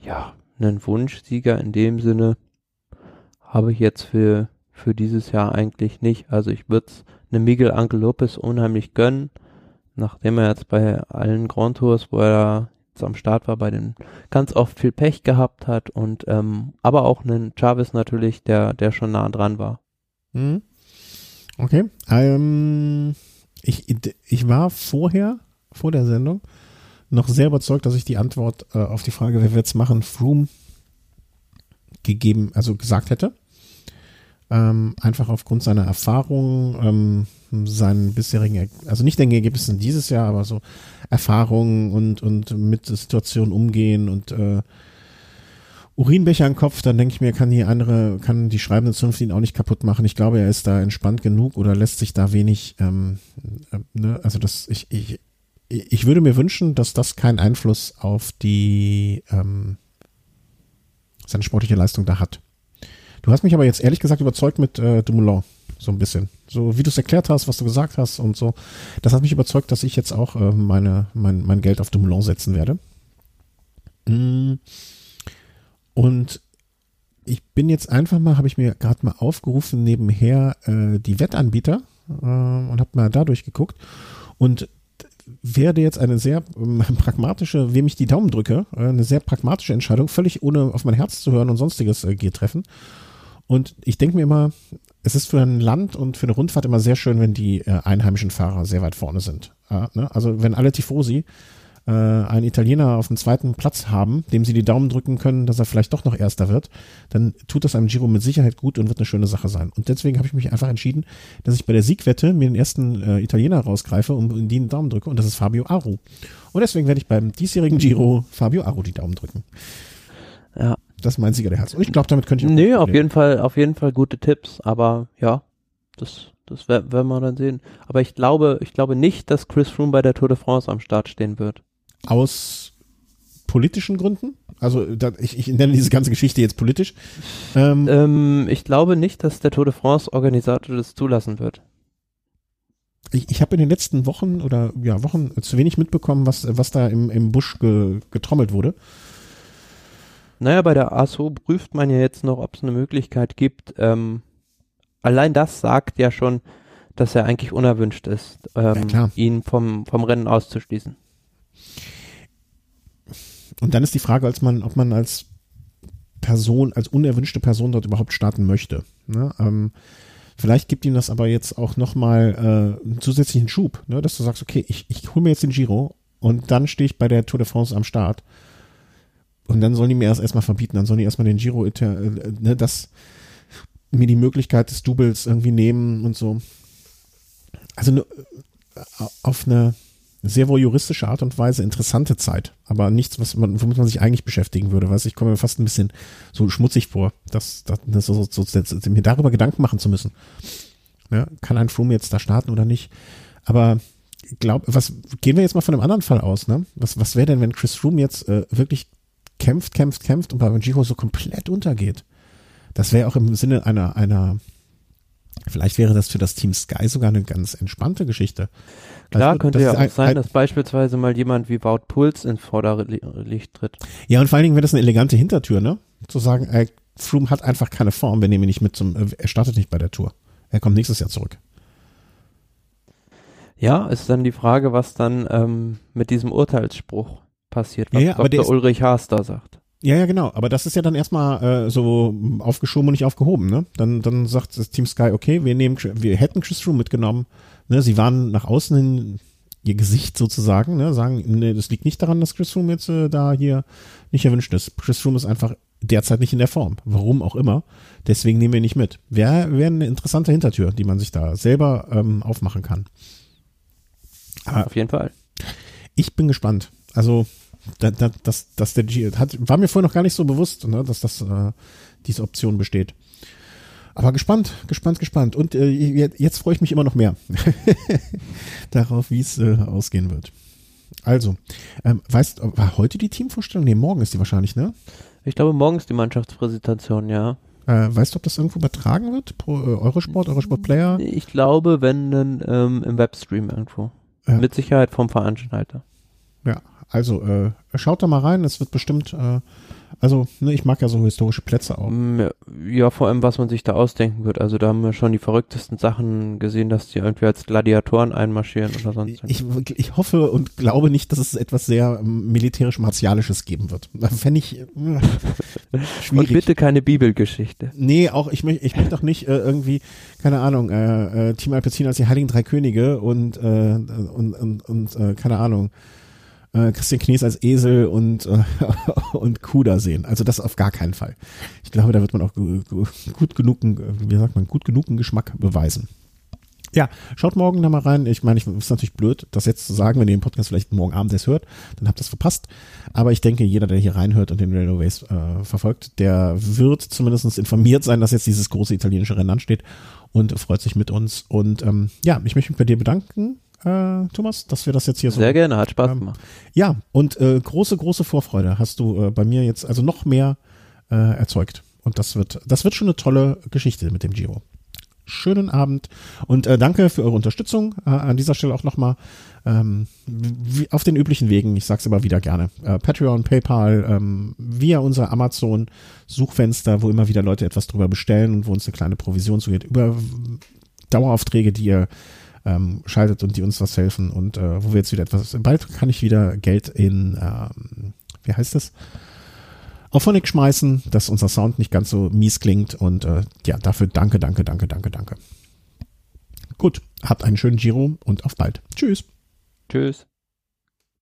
ja, einen Wunschsieger in dem Sinne habe ich jetzt für, für dieses Jahr eigentlich nicht. Also ich würde es einem Miguel Angel Lopez unheimlich gönnen, nachdem er jetzt bei allen Grand Tours, wo er jetzt am Start war, bei den ganz oft viel Pech gehabt hat und ähm, aber auch einen Chavez natürlich, der, der schon nah dran war. Mhm. Okay. Ähm, ich, ich war vorher, vor der Sendung, noch sehr überzeugt, dass ich die Antwort äh, auf die Frage, wer wird's machen, Froome gegeben, also gesagt hätte ähm, einfach aufgrund seiner Erfahrungen, ähm, seinen bisherigen, also nicht den Ergebnissen dieses Jahr, aber so Erfahrungen und, und mit Situationen umgehen und äh, Urinbecher im Kopf, dann denke ich mir, kann die andere, kann die schreibende Zunft ihn auch nicht kaputt machen. Ich glaube, er ist da entspannt genug oder lässt sich da wenig, ähm, äh, ne, also das, ich, ich, ich würde mir wünschen, dass das keinen Einfluss auf die ähm, seine sportliche Leistung da hat. Du hast mich aber jetzt ehrlich gesagt überzeugt mit äh, Dumoulin. So ein bisschen. So wie du es erklärt hast, was du gesagt hast und so. Das hat mich überzeugt, dass ich jetzt auch äh, meine, mein, mein Geld auf Dumoulin setzen werde. Mm. Und ich bin jetzt einfach mal, habe ich mir gerade mal aufgerufen, nebenher äh, die Wettanbieter äh, und habe mal dadurch geguckt. Und werde jetzt eine sehr ähm, pragmatische, wem ich die Daumen drücke, äh, eine sehr pragmatische Entscheidung, völlig ohne auf mein Herz zu hören und sonstiges äh, treffen. Und ich denke mir immer, es ist für ein Land und für eine Rundfahrt immer sehr schön, wenn die äh, einheimischen Fahrer sehr weit vorne sind. Äh, ne? Also wenn alle Tifosi äh, einen Italiener auf dem zweiten Platz haben, dem sie die Daumen drücken können, dass er vielleicht doch noch Erster wird, dann tut das einem Giro mit Sicherheit gut und wird eine schöne Sache sein. Und deswegen habe ich mich einfach entschieden, dass ich bei der Siegwette mir den ersten äh, Italiener rausgreife und in einen Daumen drücke und das ist Fabio Aru. Und deswegen werde ich beim diesjährigen Giro Fabio Aru die Daumen drücken. Ja, das ist mein Sieger der Herzen. Und ich glaube, damit könnte ich auch Nee, auf jeden Fall, auf jeden Fall gute Tipps, aber ja, das, das werden wir dann sehen. Aber ich glaube, ich glaube nicht, dass Chris Froome bei der Tour de France am Start stehen wird. Aus politischen Gründen? Also ich, ich nenne diese ganze Geschichte jetzt politisch. Ähm, ähm, ich glaube nicht, dass der Tour de France Organisator das zulassen wird. Ich, ich habe in den letzten Wochen oder ja Wochen zu wenig mitbekommen, was was da im, im Busch ge, getrommelt wurde. Naja, bei der ASO prüft man ja jetzt noch, ob es eine Möglichkeit gibt. Ähm, allein das sagt ja schon, dass er eigentlich unerwünscht ist, ähm, ja, ihn vom, vom Rennen auszuschließen. Und dann ist die Frage, als man, ob man als Person, als unerwünschte Person dort überhaupt starten möchte. Ne? Ähm, vielleicht gibt ihm das aber jetzt auch nochmal äh, einen zusätzlichen Schub, ne? dass du sagst, okay, ich, ich hole mir jetzt den Giro und dann stehe ich bei der Tour de France am Start und dann sollen die mir erst erstmal verbieten, dann sollen die erstmal den Giro, äh, ne, das, mir die Möglichkeit des Doubles irgendwie nehmen und so. Also ne, auf eine, sehr wohl juristische Art und Weise interessante Zeit, aber nichts, was man, womit man sich eigentlich beschäftigen würde. Weiß ich komme mir fast ein bisschen so schmutzig vor, dass, dass, dass so, so, so, mir darüber Gedanken machen zu müssen. Ja, kann ein Froome jetzt da starten oder nicht? Aber glaub, was gehen wir jetzt mal von einem anderen Fall aus, ne? Was, was wäre denn, wenn Chris Froome jetzt äh, wirklich kämpft, kämpft, kämpft und bei Giro so komplett untergeht? Das wäre auch im Sinne einer, einer, vielleicht wäre das für das Team Sky sogar eine ganz entspannte Geschichte. Klar, also, könnte ja auch ein, sein, dass beispielsweise mal jemand wie Wout Puls ins Vorderlicht tritt. Ja, und vor allen Dingen wäre das eine elegante Hintertür, ne? Zu sagen, ey, Froome hat einfach keine Form, wir nehmen ihn nicht mit zum, er startet nicht bei der Tour. Er kommt nächstes Jahr zurück. Ja, ist dann die Frage, was dann ähm, mit diesem Urteilsspruch passiert, was ja, ja, Dr. Ulrich Haas da sagt. Ja, ja, genau. Aber das ist ja dann erstmal äh, so aufgeschoben und nicht aufgehoben, ne? Dann, dann sagt das Team Sky, okay, wir nehmen, wir hätten Chris Froome mitgenommen. Ne? Sie waren nach außen hin ihr Gesicht sozusagen, ne? sagen, nee, das liegt nicht daran, dass Chris Froome jetzt äh, da hier nicht erwünscht ist. Chris Froome ist einfach derzeit nicht in der Form. Warum auch immer. Deswegen nehmen wir ihn nicht mit. Wäre wär eine interessante Hintertür, die man sich da selber ähm, aufmachen kann. Aber Auf jeden Fall. Ich bin gespannt. Also da, da, der G hat, war mir vorher noch gar nicht so bewusst, ne, dass das äh, diese Option besteht. Aber gespannt, gespannt, gespannt. Und äh, jetzt, freue ich mich immer noch mehr darauf, wie es äh, ausgehen wird. Also, ähm, weißt, war heute die Teamvorstellung? Nee, morgen ist die wahrscheinlich, ne? Ich glaube, morgen ist die Mannschaftspräsentation, ja. Äh, weißt du, ob das irgendwo übertragen wird? Pro, äh, Eurosport, Eurosport Player? Ich glaube, wenn dann ähm, im Webstream irgendwo. Mit Sicherheit vom Veranstalter. Ja, also äh, schaut da mal rein, es wird bestimmt, äh, also ne, ich mag ja so historische Plätze auch. Mm, ja, vor allem, was man sich da ausdenken wird. Also da haben wir schon die verrücktesten Sachen gesehen, dass die irgendwie als Gladiatoren einmarschieren oder sonst. Ich, ich hoffe und glaube nicht, dass es etwas sehr ähm, militärisch-martialisches geben wird. Fände ich äh, schwierig. Und bitte keine Bibelgeschichte. Nee, auch ich möchte ich möchte auch nicht äh, irgendwie, keine Ahnung, äh, äh, Team Alpecin als die Heiligen Drei Könige und, äh, und, und, und äh, keine Ahnung äh, Christian Knies als Esel und, äh, und Kuda sehen. Also das auf gar keinen Fall. Ich glaube, da wird man auch gut genug, wie sagt man, gut genug Geschmack beweisen. Ja, schaut morgen da mal rein. Ich meine, ich ist natürlich blöd, das jetzt zu sagen, wenn ihr den Podcast vielleicht morgen Abend erst hört, dann habt ihr es verpasst. Aber ich denke, jeder, der hier reinhört und den Railways äh, verfolgt, der wird zumindest informiert sein, dass jetzt dieses große italienische Rennen ansteht und freut sich mit uns. Und ähm, ja, ich möchte mich bei dir bedanken äh, Thomas, dass wir das jetzt hier so. Sehr gerne, hat Spaß ähm, gemacht. Ja, und äh, große, große Vorfreude hast du äh, bei mir jetzt also noch mehr äh, erzeugt. Und das wird, das wird schon eine tolle Geschichte mit dem Giro. Schönen Abend und äh, danke für eure Unterstützung. Äh, an dieser Stelle auch nochmal ähm, auf den üblichen Wegen, ich sag's immer wieder gerne. Äh, Patreon, PayPal, ähm, via unser Amazon-Suchfenster, wo immer wieder Leute etwas drüber bestellen und wo uns eine kleine Provision zugeht, über Daueraufträge, die ihr ähm, schaltet und die uns was helfen und äh, wo wir jetzt wieder etwas, bald kann ich wieder Geld in, ähm, wie heißt das? Auf Phonic schmeißen, dass unser Sound nicht ganz so mies klingt und äh, ja, dafür danke, danke, danke, danke, danke. Gut, habt einen schönen Giro und auf bald. Tschüss. Tschüss.